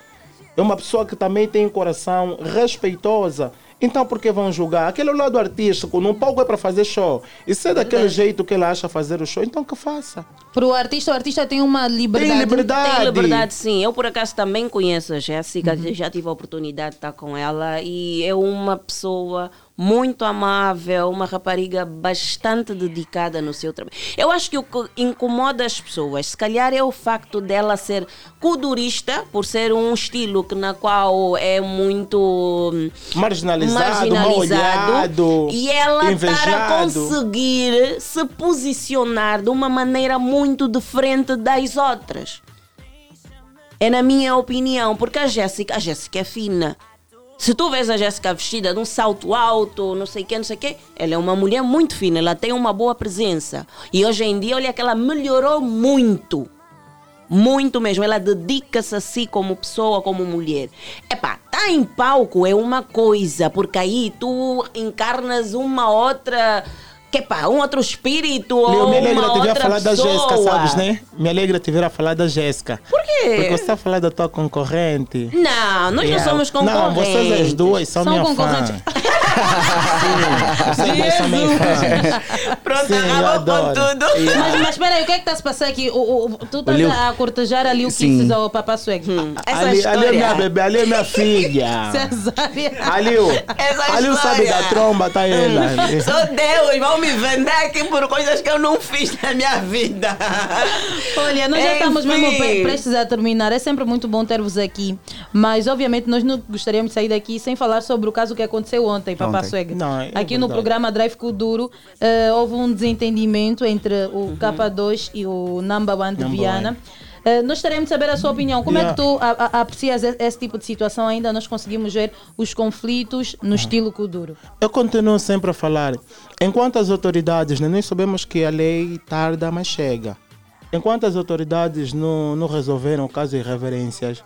É uma pessoa que também tem um coração respeitosa. Então por que vão julgar? Aquele lado artístico, num palco é para fazer show. E se é daquele jeito que ela acha fazer o show, então que faça. Para o artista, o artista tem uma liberdade. Tem liberdade. Tem liberdade, sim. Eu, por acaso, também conheço a Jéssica, já tive a oportunidade de estar com ela e é uma pessoa muito amável, uma rapariga bastante dedicada no seu trabalho. Eu acho que o que incomoda as pessoas, se calhar, é o facto dela ser kudurista, por ser um estilo que, na qual é muito hum, Marginalizado, mal olhado, e ela estar a invejado. conseguir se posicionar de uma maneira muito diferente das outras. É na minha opinião, porque a Jéssica, a Jéssica é fina. Se tu vês a Jéssica vestida de um salto alto, não sei o que, não sei o que, ela é uma mulher muito fina, ela tem uma boa presença. E hoje em dia, olha que ela melhorou muito. Muito mesmo. Ela dedica-se a si como pessoa, como mulher. Epá, tá em palco é uma coisa, porque aí tu encarnas uma outra. Que pá, um outro espírito Leo, ou me alegra te ver a falar da. Jéssica, sabes, né? Me alegra te ver a falar da Jéssica. Por quê? Porque você está a falar da tua concorrente. Não, nós não Yeah. somos Não, concorrentes. vocês as duas são, São minha concorrentes. fã. Vocês duas são minha fã. Pronto, Sim, acabou com tudo. Yeah. Mas, mas espera aí, o que é que está a se passar aqui? O, o- tu estás a cortejar ali o Sim. Kisses ao Papá Swag. Essa ali, ali é minha história. bebê, ali é minha filha. Cesárea. Ali, ali o sabe história. da tromba, tá ela. Só Deus, vão me vender aqui por coisas que eu não fiz na minha vida. Olha, nós já Enfim. estamos mesmo pre- prestes a terminar. É sempre muito bom ter-vos aqui. Mas, obviamente, nós não gostaríamos de sair daqui sem falar sobre o caso que aconteceu ontem, Papá Ontem. Swag. Não, é aqui no verdade. programa Drive Kuduro, eh, houve um desentendimento entre o K2 e o Number One de Number Viana. Eh, nós gostaríamos de saber a sua opinião. Como é Yeah. que tu a- a- aprecias esse tipo de situação? Ainda nós conseguimos ver os conflitos no estilo Kuduro. Eu continuo sempre a falar. Enquanto as autoridades, né, nós sabemos que a lei tarda, mas chega. Enquanto as autoridades não, não resolveram o caso de irreverências,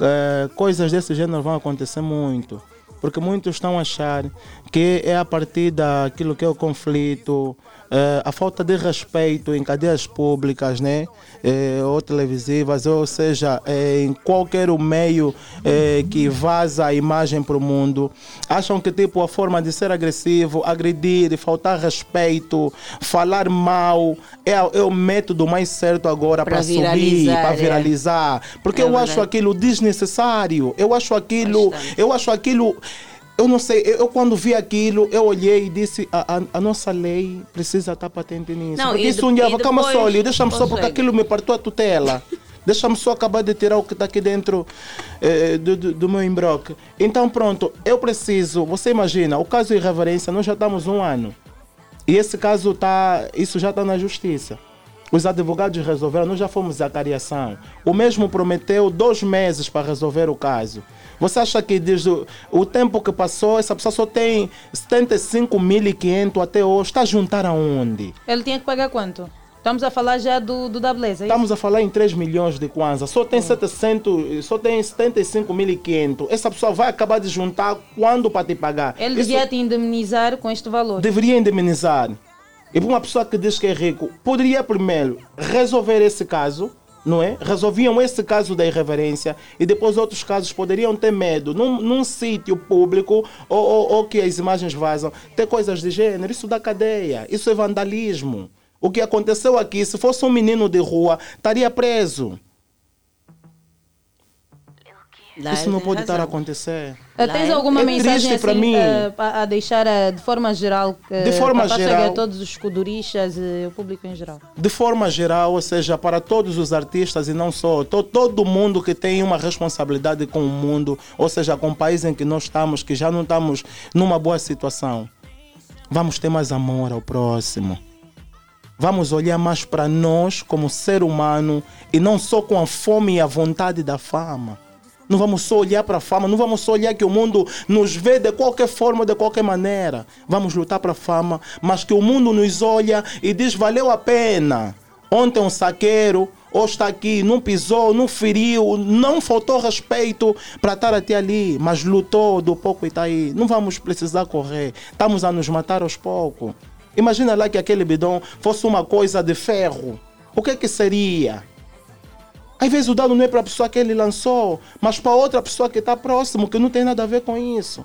eh, coisas desse gênero vão acontecer muito. Porque muitos estão a achar que é a partir daquilo que é o conflito, eh, a falta de respeito em cadeias públicas, né? Eh, ou televisivas, ou seja, eh, em qualquer meio que vaza a imagem para o mundo. Acham que tipo a forma de ser agressivo, agredir, faltar respeito, falar mal é, é o método mais certo agora para subir, viralizar, para é. viralizar. Porque É eu acho verdade. aquilo desnecessário. Eu acho aquilo, eu acho aquilo eu não sei, eu, eu quando vi aquilo, eu olhei e disse: a, a, a nossa lei precisa estar patente nisso. Não, porque isso um dia, calma só, Lio, deixa-me só, porque aquilo me partiu a tutela. Deixa-me só acabar de tirar o que está aqui dentro eh, do, do, do meu embroque. Então, pronto, eu preciso. Você imagina, o caso de irreverência, nós já estamos um ano. E esse caso tá, isso já está na justiça. Os advogados resolveram, nós já fomos à cariação. O mesmo prometeu dois meses para resolver o caso. Você acha que desde o, tempo que passou, essa pessoa só tem 75.500 até hoje? Está a juntar aonde? Ele tinha que pagar quanto? Estamos a falar já do, do da Beleza. é? Estamos a falar em 3 milhões de kwanza. Só tem 700, só tem 75.500. Essa pessoa vai acabar de juntar quando para te pagar? Ele Isso- devia te indemnizar com este valor. deveria indemnizar. E para uma pessoa que diz que é rico, poderia primeiro resolver esse caso, não é? Resolviam esse caso da irreverência e depois outros casos poderiam ter medo num, num sítio público ou, ou, ou que as imagens vazam, ter coisas de gênero, isso dá cadeia, isso é vandalismo. O que aconteceu aqui, se fosse um menino de rua, estaria preso. Isso não pode estar a acontecer. Uh, tens alguma é mensagem triste para assim, mim. uh, a deixar uh, de forma geral uh, De forma para geral. a todos os escuduristas e o público em geral? de forma geral, ou seja, para todos os artistas e não só, to, todo mundo que tem uma responsabilidade com o mundo, ou seja, com o país em que nós estamos, que já não estamos numa boa situação. Vamos ter mais amor ao próximo. Vamos olhar mais para nós como ser humano e não só com a fome e a vontade da fama. Não vamos só olhar para a fama, não vamos só olhar que o mundo nos vê de qualquer forma, de qualquer maneira. Vamos lutar para a fama, mas que o mundo nos olha e diz valeu a pena. Ontem um saqueiro, hoje está aqui, não pisou, não feriu, não faltou respeito para estar até ali, mas lutou do pouco e está aí. Não vamos precisar correr, estamos a nos matar aos poucos. Imagina lá que aquele bidão fosse uma coisa de ferro. O que que seria? Às vezes o dano não é para a pessoa que ele lançou, mas para outra pessoa que está próximo, que não tem nada a ver com isso.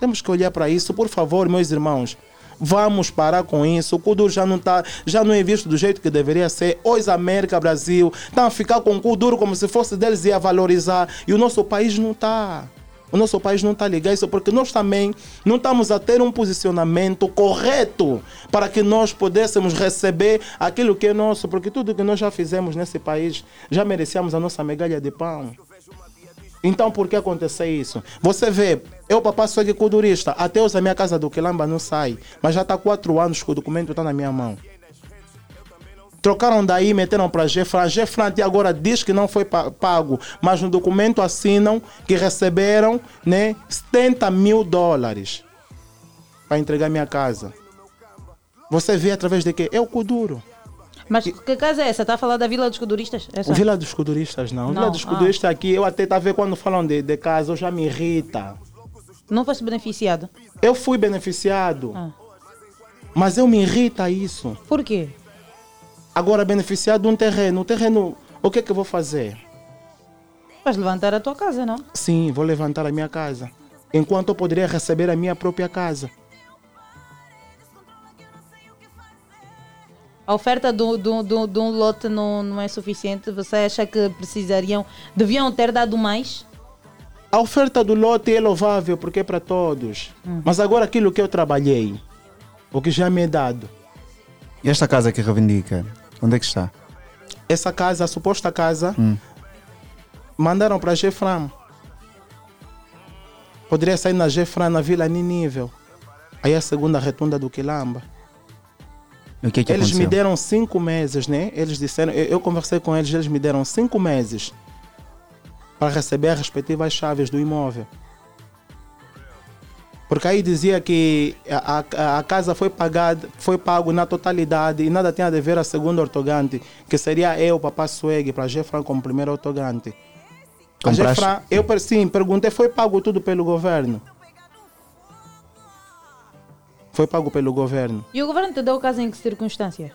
Temos que olhar para isso, por favor, meus irmãos. Vamos parar com isso. O Kuduro já não, tá, já não é visto do jeito que deveria ser. Hoje, América, Brasil, estão a ficar com o Kuduro como se fosse deles e a valorizar. E o nosso país não está. O nosso país não está ligado isso porque nós também não estamos a ter um posicionamento correto para que nós pudéssemos receber aquilo que é nosso, porque tudo que nós já fizemos nesse país já merecíamos a nossa migalha de pão. Então por que aconteceu isso? Você vê, eu papai sou de kudurista, até hoje a minha casa do Quilamba não sai, mas já está quatro anos que o documento está na minha mão. Trocaram daí, meteram para Gefran. Gefran agora diz que não foi pa- pago, mas no documento assinam que receberam né, 70 mil dólares para entregar minha casa. Você vê através de quê? É o Kuduro. Mas que casa é essa? Está a falar da Vila dos Coduristas? Essa? O Vila dos Kuduristas não. Não, Vila dos ah. Kuduristas aqui, eu até tá vendo quando falam de, de casa, eu já me irrita. Não foste beneficiado? Eu fui beneficiado, Ah. mas eu me irrita isso. Por quê? Agora, beneficiado de um terreno. O terreno, o que é que eu vou fazer? Vais levantar a tua casa, não? Sim, vou levantar a minha casa. Enquanto eu poderia receber a minha própria casa. A oferta do, do, do, de um lote não, não é suficiente? Você acha que precisariam, deviam ter dado mais? A oferta do lote é louvável porque é para todos. Mas agora aquilo que eu trabalhei, o que já me é dado. E esta casa que reivindica, onde é que está? Essa casa, a suposta casa, Hum. mandaram para Gefran. Poderia sair na Gefran, na Vila Ninível. Aí a segunda retunda do Quilamba. O que é que eles aconteceu? me deram cinco meses, né? Eles disseram, eu, eu conversei com eles, eles me deram cinco meses para receber as respectivas chaves do imóvel. Porque aí dizia que a, a- a casa foi pagada, foi pago na totalidade e nada tinha a dever a segundo ortogante, que seria eu, Papá Sweg, para Gefran como primeiro ortogante. A? Gefran, eu sim, perguntei, foi pago tudo pelo governo? Foi pago pelo governo. E o governo te deu casa em que circunstância?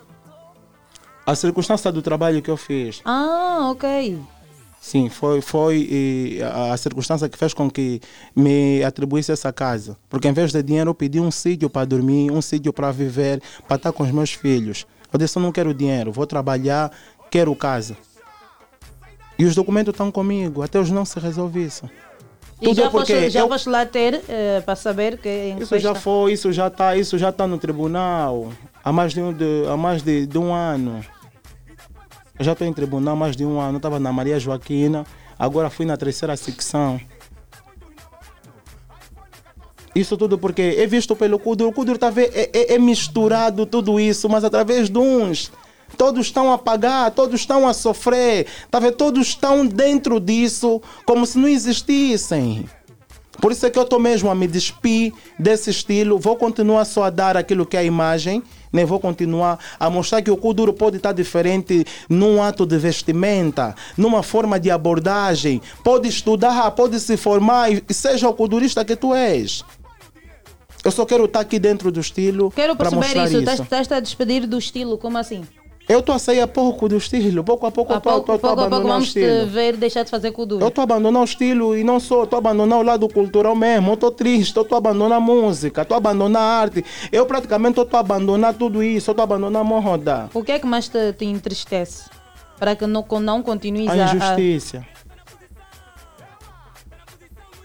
A circunstância do trabalho que eu fiz, Ah, ok. Sim, foi, foi a, a circunstância que fez com que me atribuísse essa casa. Porque em vez de dinheiro, eu pedi um sítio para dormir, um sítio para viver, para estar com os meus filhos. Eu disse: eu não quero dinheiro, vou trabalhar, quero casa. E os documentos estão comigo, até hoje não se resolve isso. E já, é porque foste, já eu- lá ter eh, para saber que em Isso já festa- foi, isso já está, isso já está no tribunal há mais de um, de, há mais de, de um ano. Eu já estou em tribunal mais de um ano. Estava na Maria Joaquina, agora fui na terceira secção. Isso tudo porque é visto pelo Kuduro. O Kuduro tá é, é- é misturado tudo isso, mas através de uns. Todos estão a pagar, todos estão a sofrer. Tá vendo? Todos estão dentro disso como se não existissem. Por isso é que eu estou mesmo a me despir desse estilo. Vou continuar só a dar aquilo que é a imagem. Né? Vou continuar a mostrar que o Kuduro pode estar diferente num ato de vestimenta, numa forma de abordagem. Pode estudar, pode se formar e seja o Kudurista que tu és. Eu só quero estar aqui dentro do estilo Quero perceber mostrar isso. isso. Estás- Estás-te a despedir do estilo, como assim? Eu estou a sair a pouco do estilo. Pouco a pouco estou a abandonar o estilo. ver deixar de fazer kuduro. Eu estou a abandonar o estilo e não só, estou a abandonar o lado cultural mesmo. Estou triste, estou a abandonar a música, estou a abandonar a arte. Eu praticamente estou a abandonar tudo isso, estou a abandonar a moda. O que é que mais te, te entristece? Para que não, não continues A a... a... injustiça.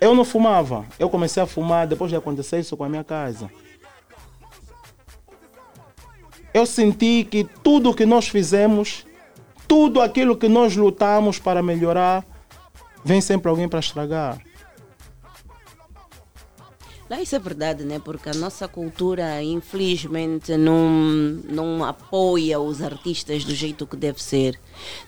Eu não fumava. Eu comecei a fumar depois de acontecer isso com a minha casa. Eu senti que tudo que nós fizemos, tudo aquilo que nós lutamos para melhorar, vem sempre alguém para estragar. Isso é verdade, né? Porque a nossa cultura, infelizmente, não, não apoia os artistas do jeito que deve ser.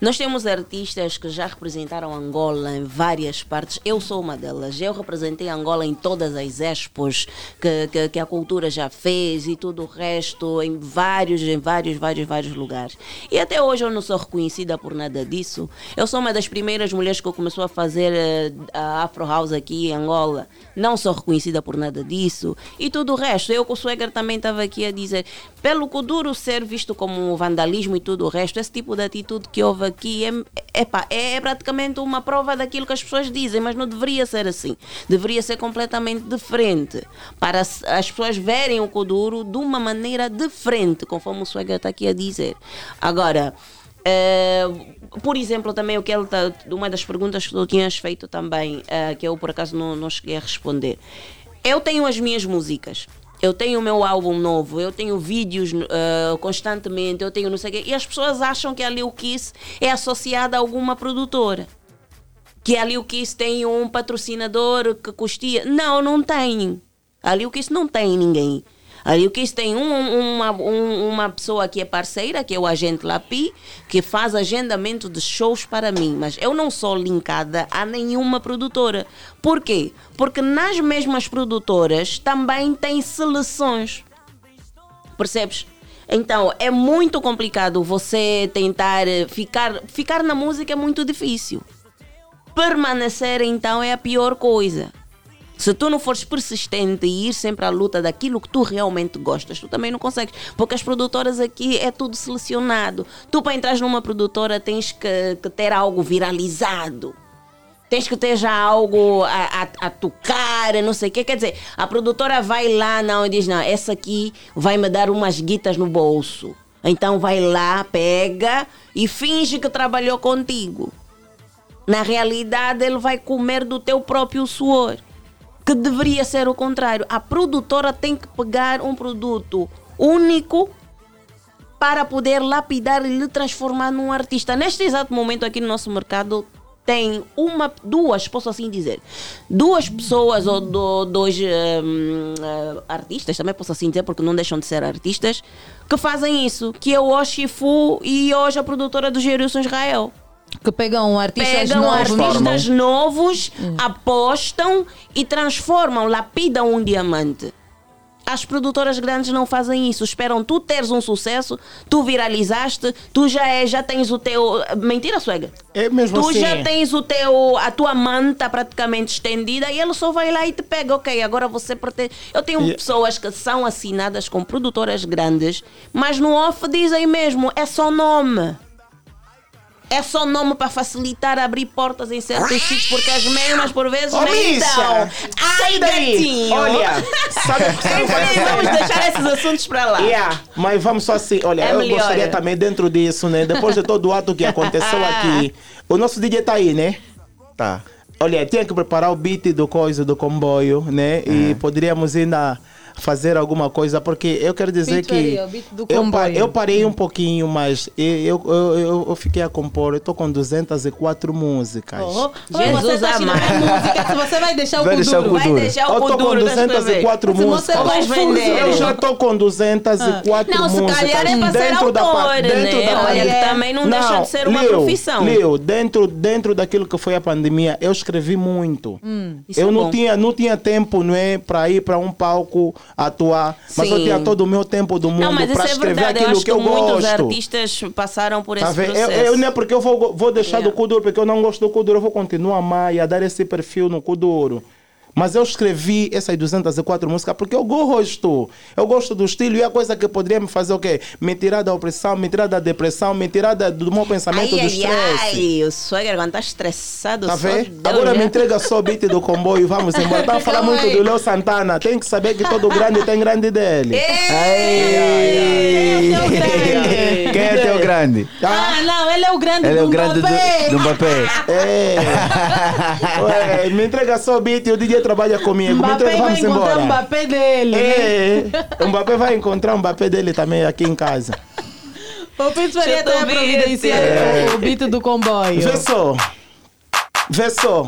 Nós temos artistas que já representaram Angola em várias partes. Eu sou uma delas. Eu representei Angola em todas as expos que, que, que a cultura já fez e tudo o resto, em vários, em vários, vários, vários lugares. E até hoje eu não sou reconhecida por nada disso. Eu sou uma das primeiras mulheres que começou a fazer eh, a Afro House aqui em Angola. Não sou reconhecida por nada disso. E tudo o resto. Eu com o Swagger também estava aqui a dizer, pelo Kuduro ser visto como vandalismo e tudo o resto, esse tipo de atitude que houve aqui é, epá, é praticamente uma prova daquilo que as pessoas dizem, mas não deveria ser assim. Deveria ser completamente diferente. Para as as pessoas verem o Kuduro de uma maneira diferente, conforme o Swagger está aqui a dizer. Agora, eh, por exemplo, também o que ele tá, uma das perguntas que tu tinhas feito também, eh, que eu por acaso não, não cheguei a responder. Eu tenho as minhas músicas. Eu tenho o meu álbum novo, eu tenho vídeos eh, constantemente, eu tenho não sei o quê. E as pessoas acham que a Lil Kiss é associada a alguma produtora. Que a Lil Kiss tem um patrocinador que custeia. Não, não tem. A Lil Kiss não tem ninguém. Ali o que tem um- uma, um- uma pessoa que é parceira, que é o agente Lapi, que faz agendamento de shows para mim, mas eu não sou linkada a nenhuma produtora. Por quê? Porque nas mesmas produtoras também tem seleções. Percebes? Então, é muito complicado você tentar ficar. Ficar na música é muito difícil. Permanecer, então, é a pior coisa. Se tu não fores persistente e ir sempre à luta daquilo que tu realmente gostas, tu também não consegues. Porque as produtoras aqui é tudo selecionado. Tu, para entrar numa produtora, tens que, que ter algo viralizado. Tens que ter já algo a, a, a tocar, não sei o quê. Quer dizer, a produtora vai lá não, e diz: Não, essa aqui vai me dar umas guitas no bolso. Então vai lá, pega e finge que trabalhou contigo. Na realidade, ele vai comer do teu próprio suor. Que deveria ser o contrário. A produtora tem que pegar um produto único para poder lapidar e lhe transformar num artista. Neste exato momento aqui no nosso mercado tem uma, duas, posso assim dizer, duas pessoas ou do- dois hum, eh, artistas, também posso assim dizer porque não deixam de ser artistas, que fazem isso, que é o Oshifu e hoje a produtora do Gerilson Israel. Que pegam artistas Pegam novos. artistas novos, apostam e transformam, lapidam um diamante. As produtoras grandes não fazem isso. Esperam tu teres um sucesso, tu viralizaste, tu já, é, já tens o teu. Mentira, suega. É mesmo Tu assim. já tens o teu, a tua manta praticamente estendida e ele só vai lá e te pega. Ok, agora você pretende. Eu tenho E- pessoas que são assinadas com produtoras grandes, mas no off dizem mesmo, é só nome. É só nome para facilitar abrir portas em certos sítios, porque as mesmas por vezes Ô, nem sai Ai, daí. gatinho. Olha, sabe- sabe qual é vamos deixar esses assuntos para lá. Yeah, mas vamos só assim, olha, É eu melhor. gostaria também dentro disso, né? Depois de todo o ato que aconteceu aqui, o nosso DJ tá aí, né? Tá. Olha, tinha que preparar o beat do coisa do comboio, né? E poderíamos ainda fazer alguma coisa, porque eu quero dizer Beat que aí, eu, pa- comboio. eu parei um pouquinho, mas eu, eu, eu, eu fiquei a compor, eu tô com 204 músicas. Oh, Jesus tá amado. música, se você vai deixar o Vai deixar o. Vai deixar o eu tô com Kuduro, deixa eu ver. 204 Se você músicas. vai vender. Eu já tô com 204 Não, se músicas. calhar é pra ser da autor, dentro né? da Olha, também não deixa de ser uma Leo, profissão. Leo, dentro, dentro daquilo que foi a pandemia, eu escrevi muito. Hum, isso eu é não bom. tinha, não tinha tempo, não é, para ir para um palco atuar, mas eu Sim. tinha todo o meu tempo do mundo para é escrever verdade. Eu aquilo acho que que eu muitos gosto. artistas passaram por Tá esse vendo? processo. Eu, eu não é porque eu vou, vou deixar Yeah. do Kuduro, porque eu não gosto do Kuduro, eu vou continuar a amar e a dar esse perfil no Kuduro. Mas eu escrevi essas 204 músicas porque eu gosto. Eu gosto do estilo e é a coisa que poderia me fazer o quê? Me tirar da opressão, me tirar da depressão, me tirar da- do meu pensamento Ai, do ai, estresse. ai, o Swagger quando tá estressado. Tá vendo? Agora me entrega só o beat do comboio vamos embora. Tá a falar muito do Léo Santana. Tem que saber que todo grande tem grande dele. Ei! Quem é teu grande? Ah, não, ele é o grande Ele é do o grande do, Mbappé. do Mbappé. É. Ué, me entrega só o beat e o DJ trabalha comigo. Mbappé entrega, vai vamos encontrar embora. o Mbappé dele. É, o Mbappé vai encontrar um Mbappé dele também aqui em casa. O Pinto Faria o beat. providenciar É. o beat do comboio. Vê só. Vê só.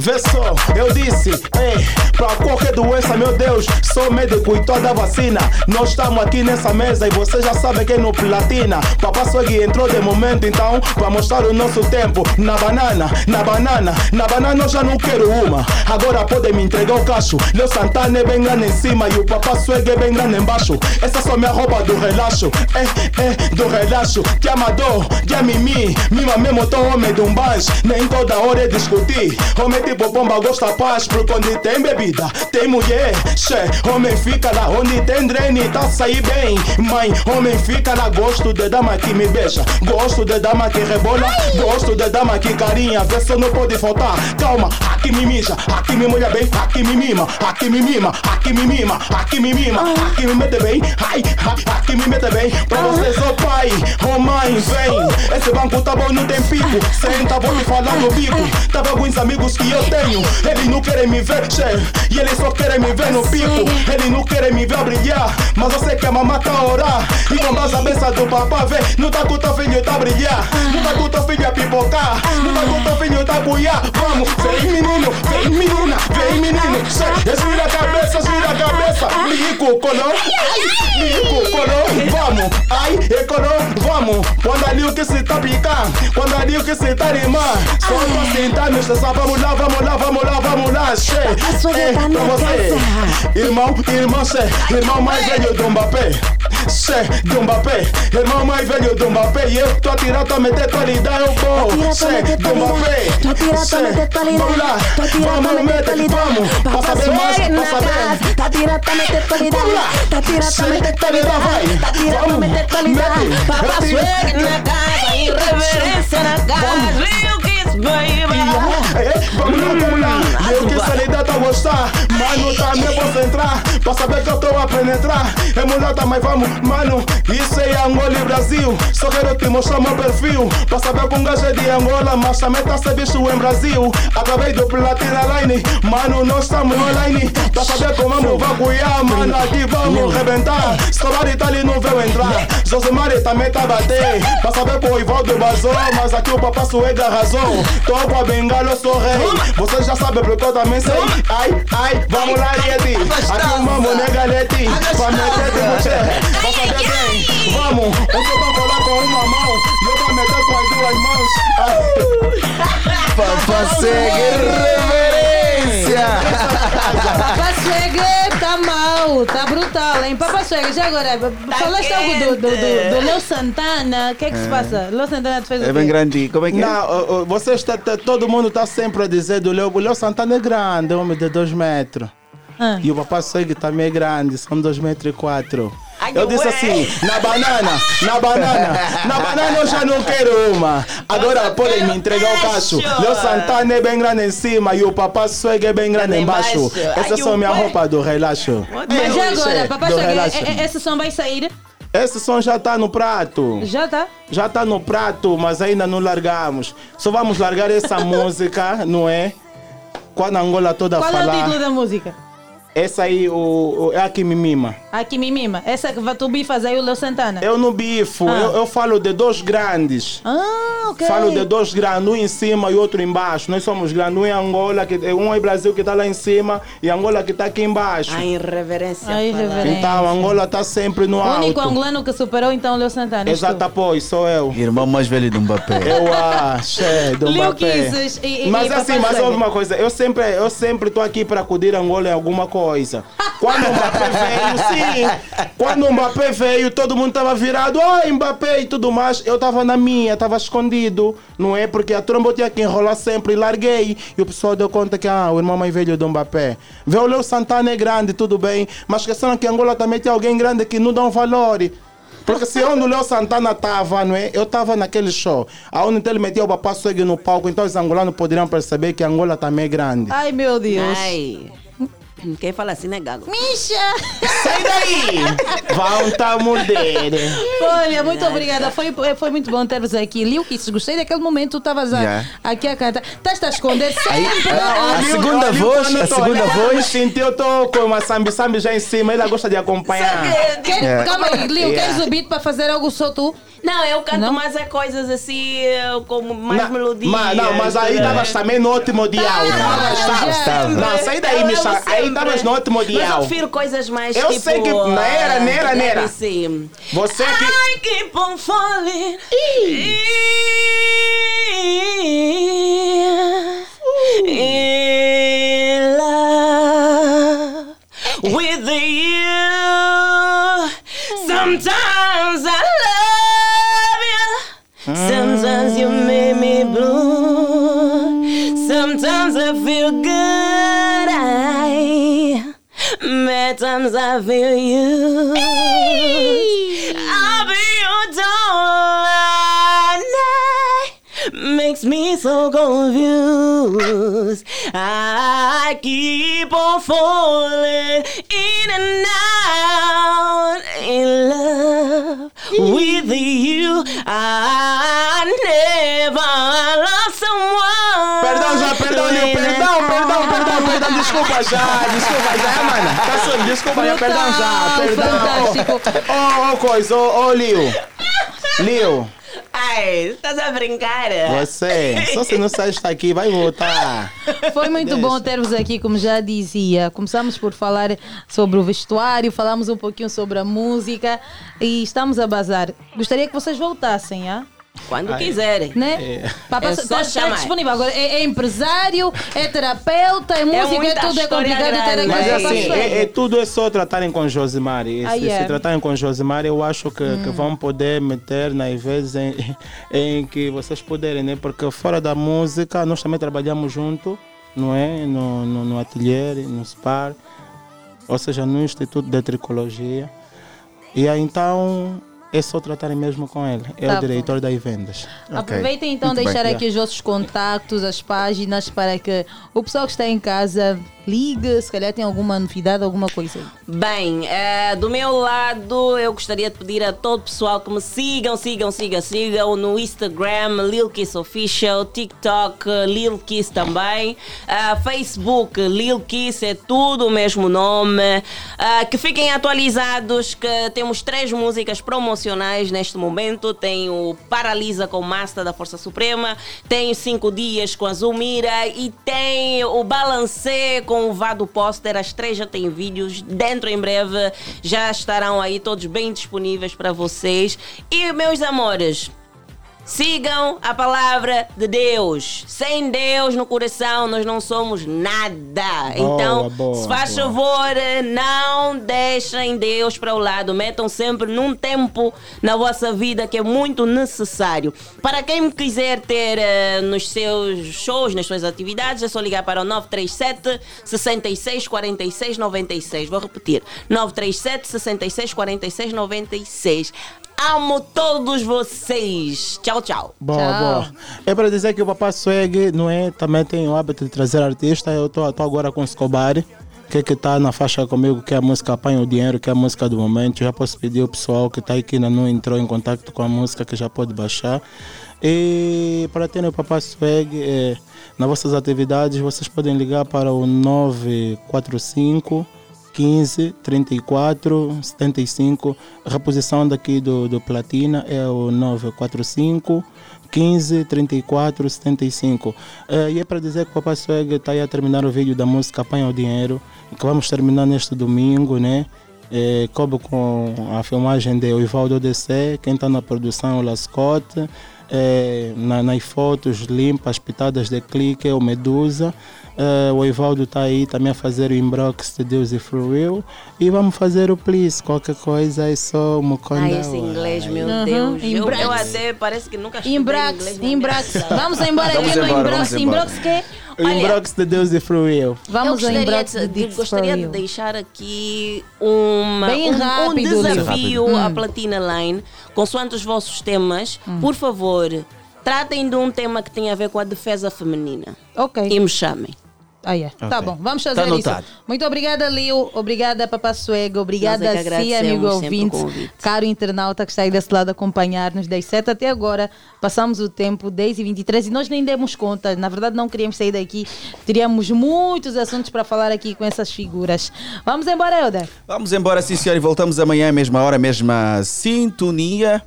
Vê só, eu disse, ei, pra qualquer doença, meu Deus, sou médico e toda vacina. Nós estamos aqui nessa mesa e você já sabe quem no platina. Papá Swag entrou de momento, então, pra mostrar o nosso tempo. Na banana, na banana, na banana eu já não quero uma. Agora pode me entregar o cacho. Leo Santana é bem grande em cima e o Papá Swag é bem grande embaixo. Essa é só minha roupa do relaxo, é, é, do relaxo. Que amador, que a mimi, mima mesmo tô homem de um banjo. Nem toda hora é discutir. Homem tipo bomba gosta paz, porque onde tem bebida, tem mulher. Che, homem fica lá onde tem drene, tá sair bem. Mãe, homem fica lá, gosto de dama que me beija. Gosto de dama que rebola, gosto de dama que carinha. Vê se não pode faltar. Calma, aqui me mija, aqui me molha bem, aqui me mima, aqui me mima, aqui me mima, aqui me mima, aqui me mete bem. Ai, aqui me mete bem. Pra vocês, oh pai, oh mãe, vem. Esse banco tá bom, não tem pico. Senta, vou te falar no bico. Tava alguns amigos que eu tenho. Eles não querem me ver, che. E eles só querem me ver no pico. Eles não querem me ver brilhar. Mas eu sei que a mamãe tá orar. E com base a benção do papá, vê. Não tá com teu filho tá brilhar. Não tá com teu filho a pipocar. Não tá com teu filho tá buiar. Vamos, vem menino, vem menina, vem menino. Che. Gira a cabeça, gira a cabeça. Lico, colou. Lico, colou. Vamos, ai, e colou. Vamos. Quando ali o que se tá picando. Quando ali o que se tá rimar. Só pra sentar, me estressar. Vamos lá, vamos lá, vamos lá, vamos lá. Che. É, pra você. Irmão, irmão, che. Irmão mais velho do Mbappé. Che, do Mbappé. Irmão mais velho do Mbappé. E eu tô a tirar, tô meter qualidade. Eu vou. Che, do Mbappé. Che, vamos lá. Vamos, mete, vamos. Pra saber mais, pra saber. Tá tirando pra meter qualidade. Tá tirando pra meter qualidade. Tá tirando pra meter qualidade. Papá swag na casa, irreverência na casa. Real kiss, baby. Vamos lá, vamos lá. Eu que salida tá a gostar. Mano, também posso entrar. Pra saber que eu tô a penetrar. É mulata, mas vamos, mano. Isso é Angola e Brasil. Só quero te mostrar meu perfil. Pra saber que um gajo é de Angola, mas também tá ser bicho em Brasil. Acabei do Platina Line. Mano, nós estamos online. Pra saber como vamos vacuiar, mano. Aqui vamos rebentar. Escolar tá ali não veio entrar. Josemari também tá bater. Pra saber que o Ivaldo vazou. Mas aqui o papai suega arrasou. Tô com a bengala, sou rei. Você já sabe porque eu também sei. Ai, ai, vamos lá, Yeti. Aqui o mamão é galete. Pra meter de mulher. Pra saber bem. Vamos, um só vai colar com uma mão. E eu vou meter com as duas mãos. Papá segue reverência. Papá Swag tá mal, tá brutal, hein? Papá Swag, já agora, falaste algo do, do, do, do Leo Santana, o que é que se É. passa? Leo Santana te fez o É bem grande. Como é Não, ó, vocês tá, tá- todo mundo está sempre a dizer do Leo. O Leo Santana é grande, homem de 2 metros. Ah. E o papai Segue também é grande, são 2 metros e 4. Ai, Eu disse ué. assim, na banana, na banana, na banana eu já não quero uma. Agora podem me entregar o cacho. Leo Santana é bem grande em cima e o papai Swag é bem grande embaixo. Essa é só minha roupa do relaxo. Mas já agora, Papá do Swag, esse som vai sair? Esse som já está no prato. Já tá? Já está no prato, mas ainda não largamos. Só vamos largar essa música, não é? Quando a Angola toda Qual é o falar. título da música? Essa aí, o, o, é a que me mima. Aqui me mima. Essa que vai tu bifas aí o Leo Santana. Eu no bifo, Ah. eu, eu falo de dois grandes. Ah, ok. Falo de dois grandes, um em cima e outro embaixo. Nós somos grandes, um em Angola, que, um em Brasil que está lá em cima e Angola que está aqui embaixo. A irreverência. A irreverência. Então, Angola está sempre no O alto. único angolano que superou então o Leo Santana. Exato, pois, sou eu. Irmão mais velho do Mbappé. Eu acho, é, do Mbappé. Kisses e- e- Mas e assim, mas houve uma coisa, eu sempre eu sempre estou aqui para acudir a Angola em alguma coisa. Quando o Mbappé veio, sim, quando o Mbappé veio, todo mundo estava virado, ai Mbappé e tudo mais. Eu estava na minha, estava escondido, não é? Porque a tromba eu tinha que enrolar sempre e larguei. E o pessoal deu conta que, ah, o irmão mais velho do Mbappé. Vê o Leo Santana é grande, tudo bem, mas questão é que Angola também tem alguém grande que não dá um valor. Porque se onde o Léo Santana estava, não é? Eu estava naquele show. Aonde ele metia o papá swag no palco, então os angolanos poderiam perceber que Angola também é grande. Ai, meu Deus. Ai. Quem fala assim, né, Gago? Misha! Sai daí! Vão tá morder. Olha, muito obrigada. Foi, foi muito bom ter-vos aqui. Liu Kisses, gostei daquele momento. Tu estavas a- Yeah. aqui a cantar. Estás a esconder sempre. a Ah, segunda voz, a segunda voz. Senti, eu tô com uma sambi-sambi já em cima, ela gosta de acompanhar. Quer- Yeah. Calma aí, Liu, Yeah. queres o beat para fazer algo só tu? Não, eu canto Não? mais é coisas assim, como mais Não, melodias. mas, não, mas aí né? estavas também no último dial. Estavas, estavas. Estava. Não, sai daí, Eu amo Aí estavas no último Mas eu dial. prefiro coisas mais Eu tipo... sei que- não era, não era, não era. ser. Você que. I keep on falling in love with you. Sometimes I love. Sometimes you make me blue. Sometimes I feel good. I, many times I feel you. I'll be your darling. Makes me so confused. I keep on falling in and out in love. with you. I never lost someone. Perdão já, perdão, Lil, perdão, perdão, perdão, perdão, desculpa já, desculpa já, mana. Tá suave, desculpa já, perdão já, perdão. Oh, oh, coisa, oh, oh, Lil. Lil, Ai, estás a brincar? você, só se não sai está aqui, vai voltar. Foi muito bom ter-vos aqui, como já dizia. Começamos por falar sobre o vestuário, falamos um pouquinho sobre a música e estamos a bazar. Gostaria que vocês voltassem, ah? Quando Ai. quiserem. Né? É está, só está chamar. disponível agora. É, é empresário, é terapeuta, é músico, é, tudo. É complicado ter grande. Mas assim, é, é tudo é só tratarem com Josimari. Ah, se, yeah. se tratarem com Josimari, eu acho que, Hum. que vão poder meter nas vezes em, em que vocês puderem, né? Porque fora da música, nós também trabalhamos junto, não é? No, no, no ateliê, no SPAR, ou seja, no Instituto de Tricologia. E aí, então, é só tratarem mesmo com ele. É Tá o bom. diretor das vendas. Aproveitem então Muito deixar bem. aqui os vossos contactos, as páginas, para que o pessoal que está em casa ligue, se calhar tem alguma novidade, alguma coisa aí. Bem, eh, do meu lado, eu gostaria de pedir a todo o pessoal que me sigam, sigam, sigam, sigam no Instagram, Lil Kiss Official, TikTok, Lil Kiss também, ah, Facebook, Lil Kiss, é tudo o mesmo nome. Ah, que fiquem atualizados, que temos três músicas promocionais neste momento. Tem o Paralisa com Master da Força Suprema, tem Cinco Dias com a Zulmira e tem o Balancê com o Vado Póster. As três já têm vídeos. Dentro em breve já estarão aí todos bem disponíveis para vocês. E meus amores, Sigam a palavra de Deus. Sem Deus no coração, nós não somos nada. Boa, então, boa, se faz boa. favor, não deixem Deus para o lado. Metam sempre num tempo na vossa vida que é muito necessário. Para quem me quiser ter eh, nos seus shows, nas suas atividades, é só ligar para o 937 66 46 96. Vou repetir: 937 66 46 96. Amo todos vocês. Tchau, tchau. Boa, boa. É para dizer que o Papá Swag, não é? Também tem o hábito de trazer artista. Eu estou agora com o Escobar, que é que está na faixa comigo, que é a música Apanha o Dinheiro, que é a música do momento. Já posso pedir ao pessoal que está aqui ainda não entrou em contato com a música, que já pode baixar. E para terem o Papá Swag, é, nas vossas atividades, vocês podem ligar para o 945 15 34 75. A reposição daqui do, do Platina é o 945 15 34 75. Eh, e é para dizer que o Papai Swag está aí a terminar o vídeo da música Apanha o Dinheiro, que vamos terminar neste domingo, né? É, coube com a filmagem de Ivaldo DC, quem está na produção é o Lascote, é, na, nas fotos limpas, pitadas de clique, é o Medusa. É, o Ivaldo está aí também a fazer o inbox de Deus e Free Will. E vamos fazer o please. Qualquer coisa é só uma coisa. Ai, esse inglês, meu Uhum. Deus. Eu, eu até parece que nunca estudei Embrax, inglês. Vamos embora Vamos aqui no embora, embora. Embrax que? O inbox de Deus e Free Will. Vamos eu ao gostaria, Embrax de, de gostaria de You. deixar aqui uma, Bem um, um rápido, Leo. desafio Rápido. à Hum. Platina Line, consoante os vossos temas. Por favor, tratem de um tema que tenha a ver com a defesa feminina. Ok. E me chamem. Ah, yeah. Tá Ok. bom, vamos Tá fazer isso. anotado. Muito obrigada, Leo. Obrigada, Papá Suego. Obrigada, é agradecemos amigo ouvinte. Caro internauta que está aí desse lado a acompanhar-nos das 7 até agora. Passamos o tempo 10 e 23 e nós nem demos conta. Na verdade, não queríamos sair daqui. Teríamos muitos assuntos para falar aqui com essas figuras. Vamos embora, Helder. Vamos embora, sim, senhor, e voltamos amanhã, mesma hora, mesma sintonia.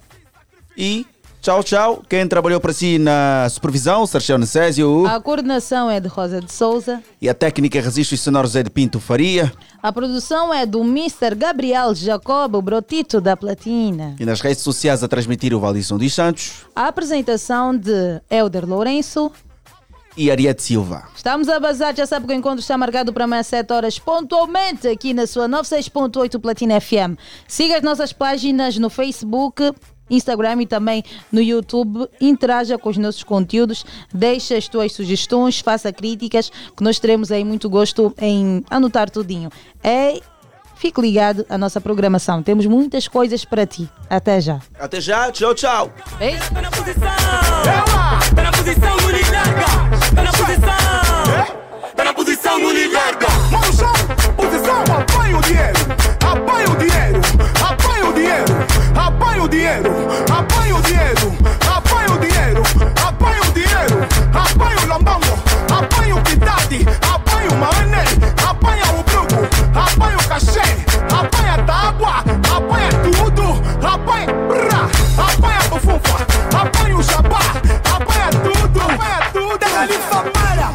E tchau, tchau. Quem trabalhou para si na supervisão, Sérgio Necésio. A coordenação é de Rosa de Souza. E a técnica Registros Sonoros é de Pinto Faria. A produção é do Mr. Gabriel Jacob, o Brotito da Platina. E nas redes sociais a transmitir o Valdisson dos Santos A apresentação de Helder Lourenço. e Ariete Silva. Estamos a bazar, já sabe que o encontro está marcado para amanhã às 7 horas pontualmente aqui na sua 96.8 Platina FM. Siga as nossas páginas no Facebook, Instagram e também no YouTube. Interaja com os nossos conteúdos, deixe as tuas sugestões, faça críticas, que nós teremos aí muito gosto em anotar tudinho. É, fique ligado à nossa programação. Temos muitas coisas para ti. Até já. Até já, tchau, tchau. Beijo. Tá na posição, não lhe larga. Tá na posição. Tá na posição, não lhe larga. Mão chão, posição, apanha o dinheiro, apanha o dinheiro, apanha o dinheiro, apanha o dinheiro, apanha o dinheiro, apanha o dinheiro, apanha o dinheiro, apanha o lambongo, apanha o quitade, apanha o mané, apanha o brugo, apanha o cachê, apanha a água, apanha tudo, apanha brá, apanha a fufa, apanha o jabá, apanha tudo, apanha tudo, é ali para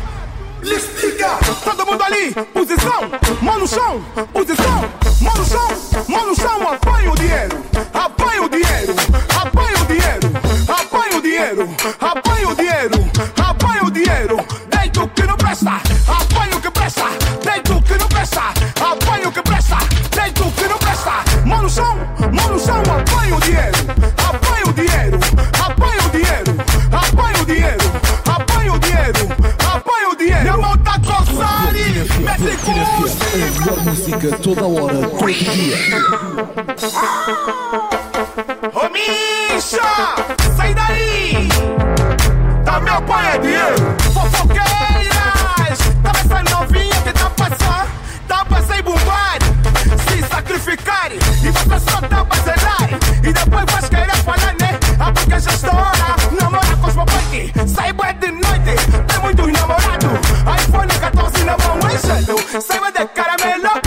Listiga, todo mundo ali, posição, mão no chão, posição, mão no chão, mão no chão, apanha o dinheiro apanha o dinheiro, apanha o dinheiro, apanha o dinheiro, apanha o dinheiro, apanha o dinheiro, Deito que não presta, apanha o que presta, Deito que não presta, apanha o que presta, Deito que não presta, mano são, mano apanha o dinheiro. Toda hora, todo dia. Ô Misha, sai daí! Tá meu pai é dinheiro, fofoqueiras! Tá essa novinha que tá passando, tá ser bombar, se sacrificar e você só tá zelar. E depois vais querer falar, né? Ah, porque já estoura, namora com os papai sai na mão é gelo, saiba de caramelo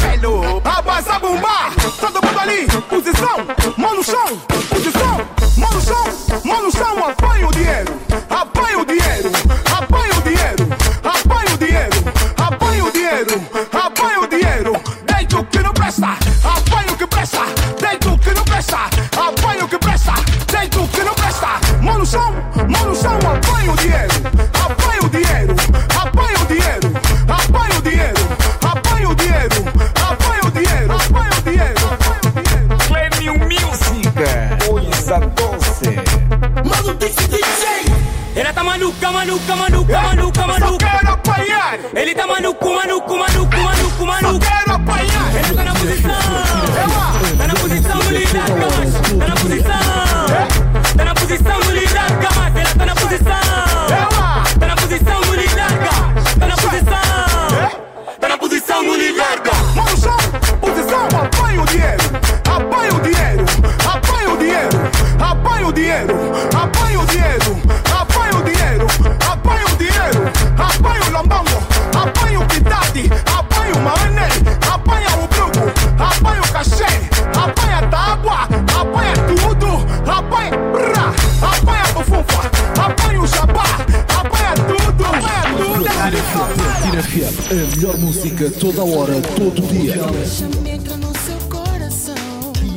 maluca, maluca, maluca, maluca, maluca. Só quero apanhar. Ele tá maluco, maluco, maluco, A melhor música toda hora, todo dia. Deixa-me entrar no seu coração. E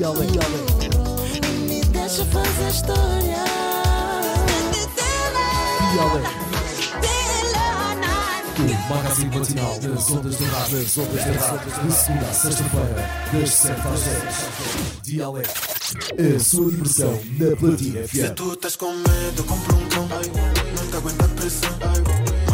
me deixa fazer história. O magazine matinal das ondas do rádio, das ondas do rádio, de segunda a sexta-feira, das 7 às 10. Dialeto, a sua diversão na Platina Se FM. tu estás com medo, compra um cão. Não te aguenta a pressão.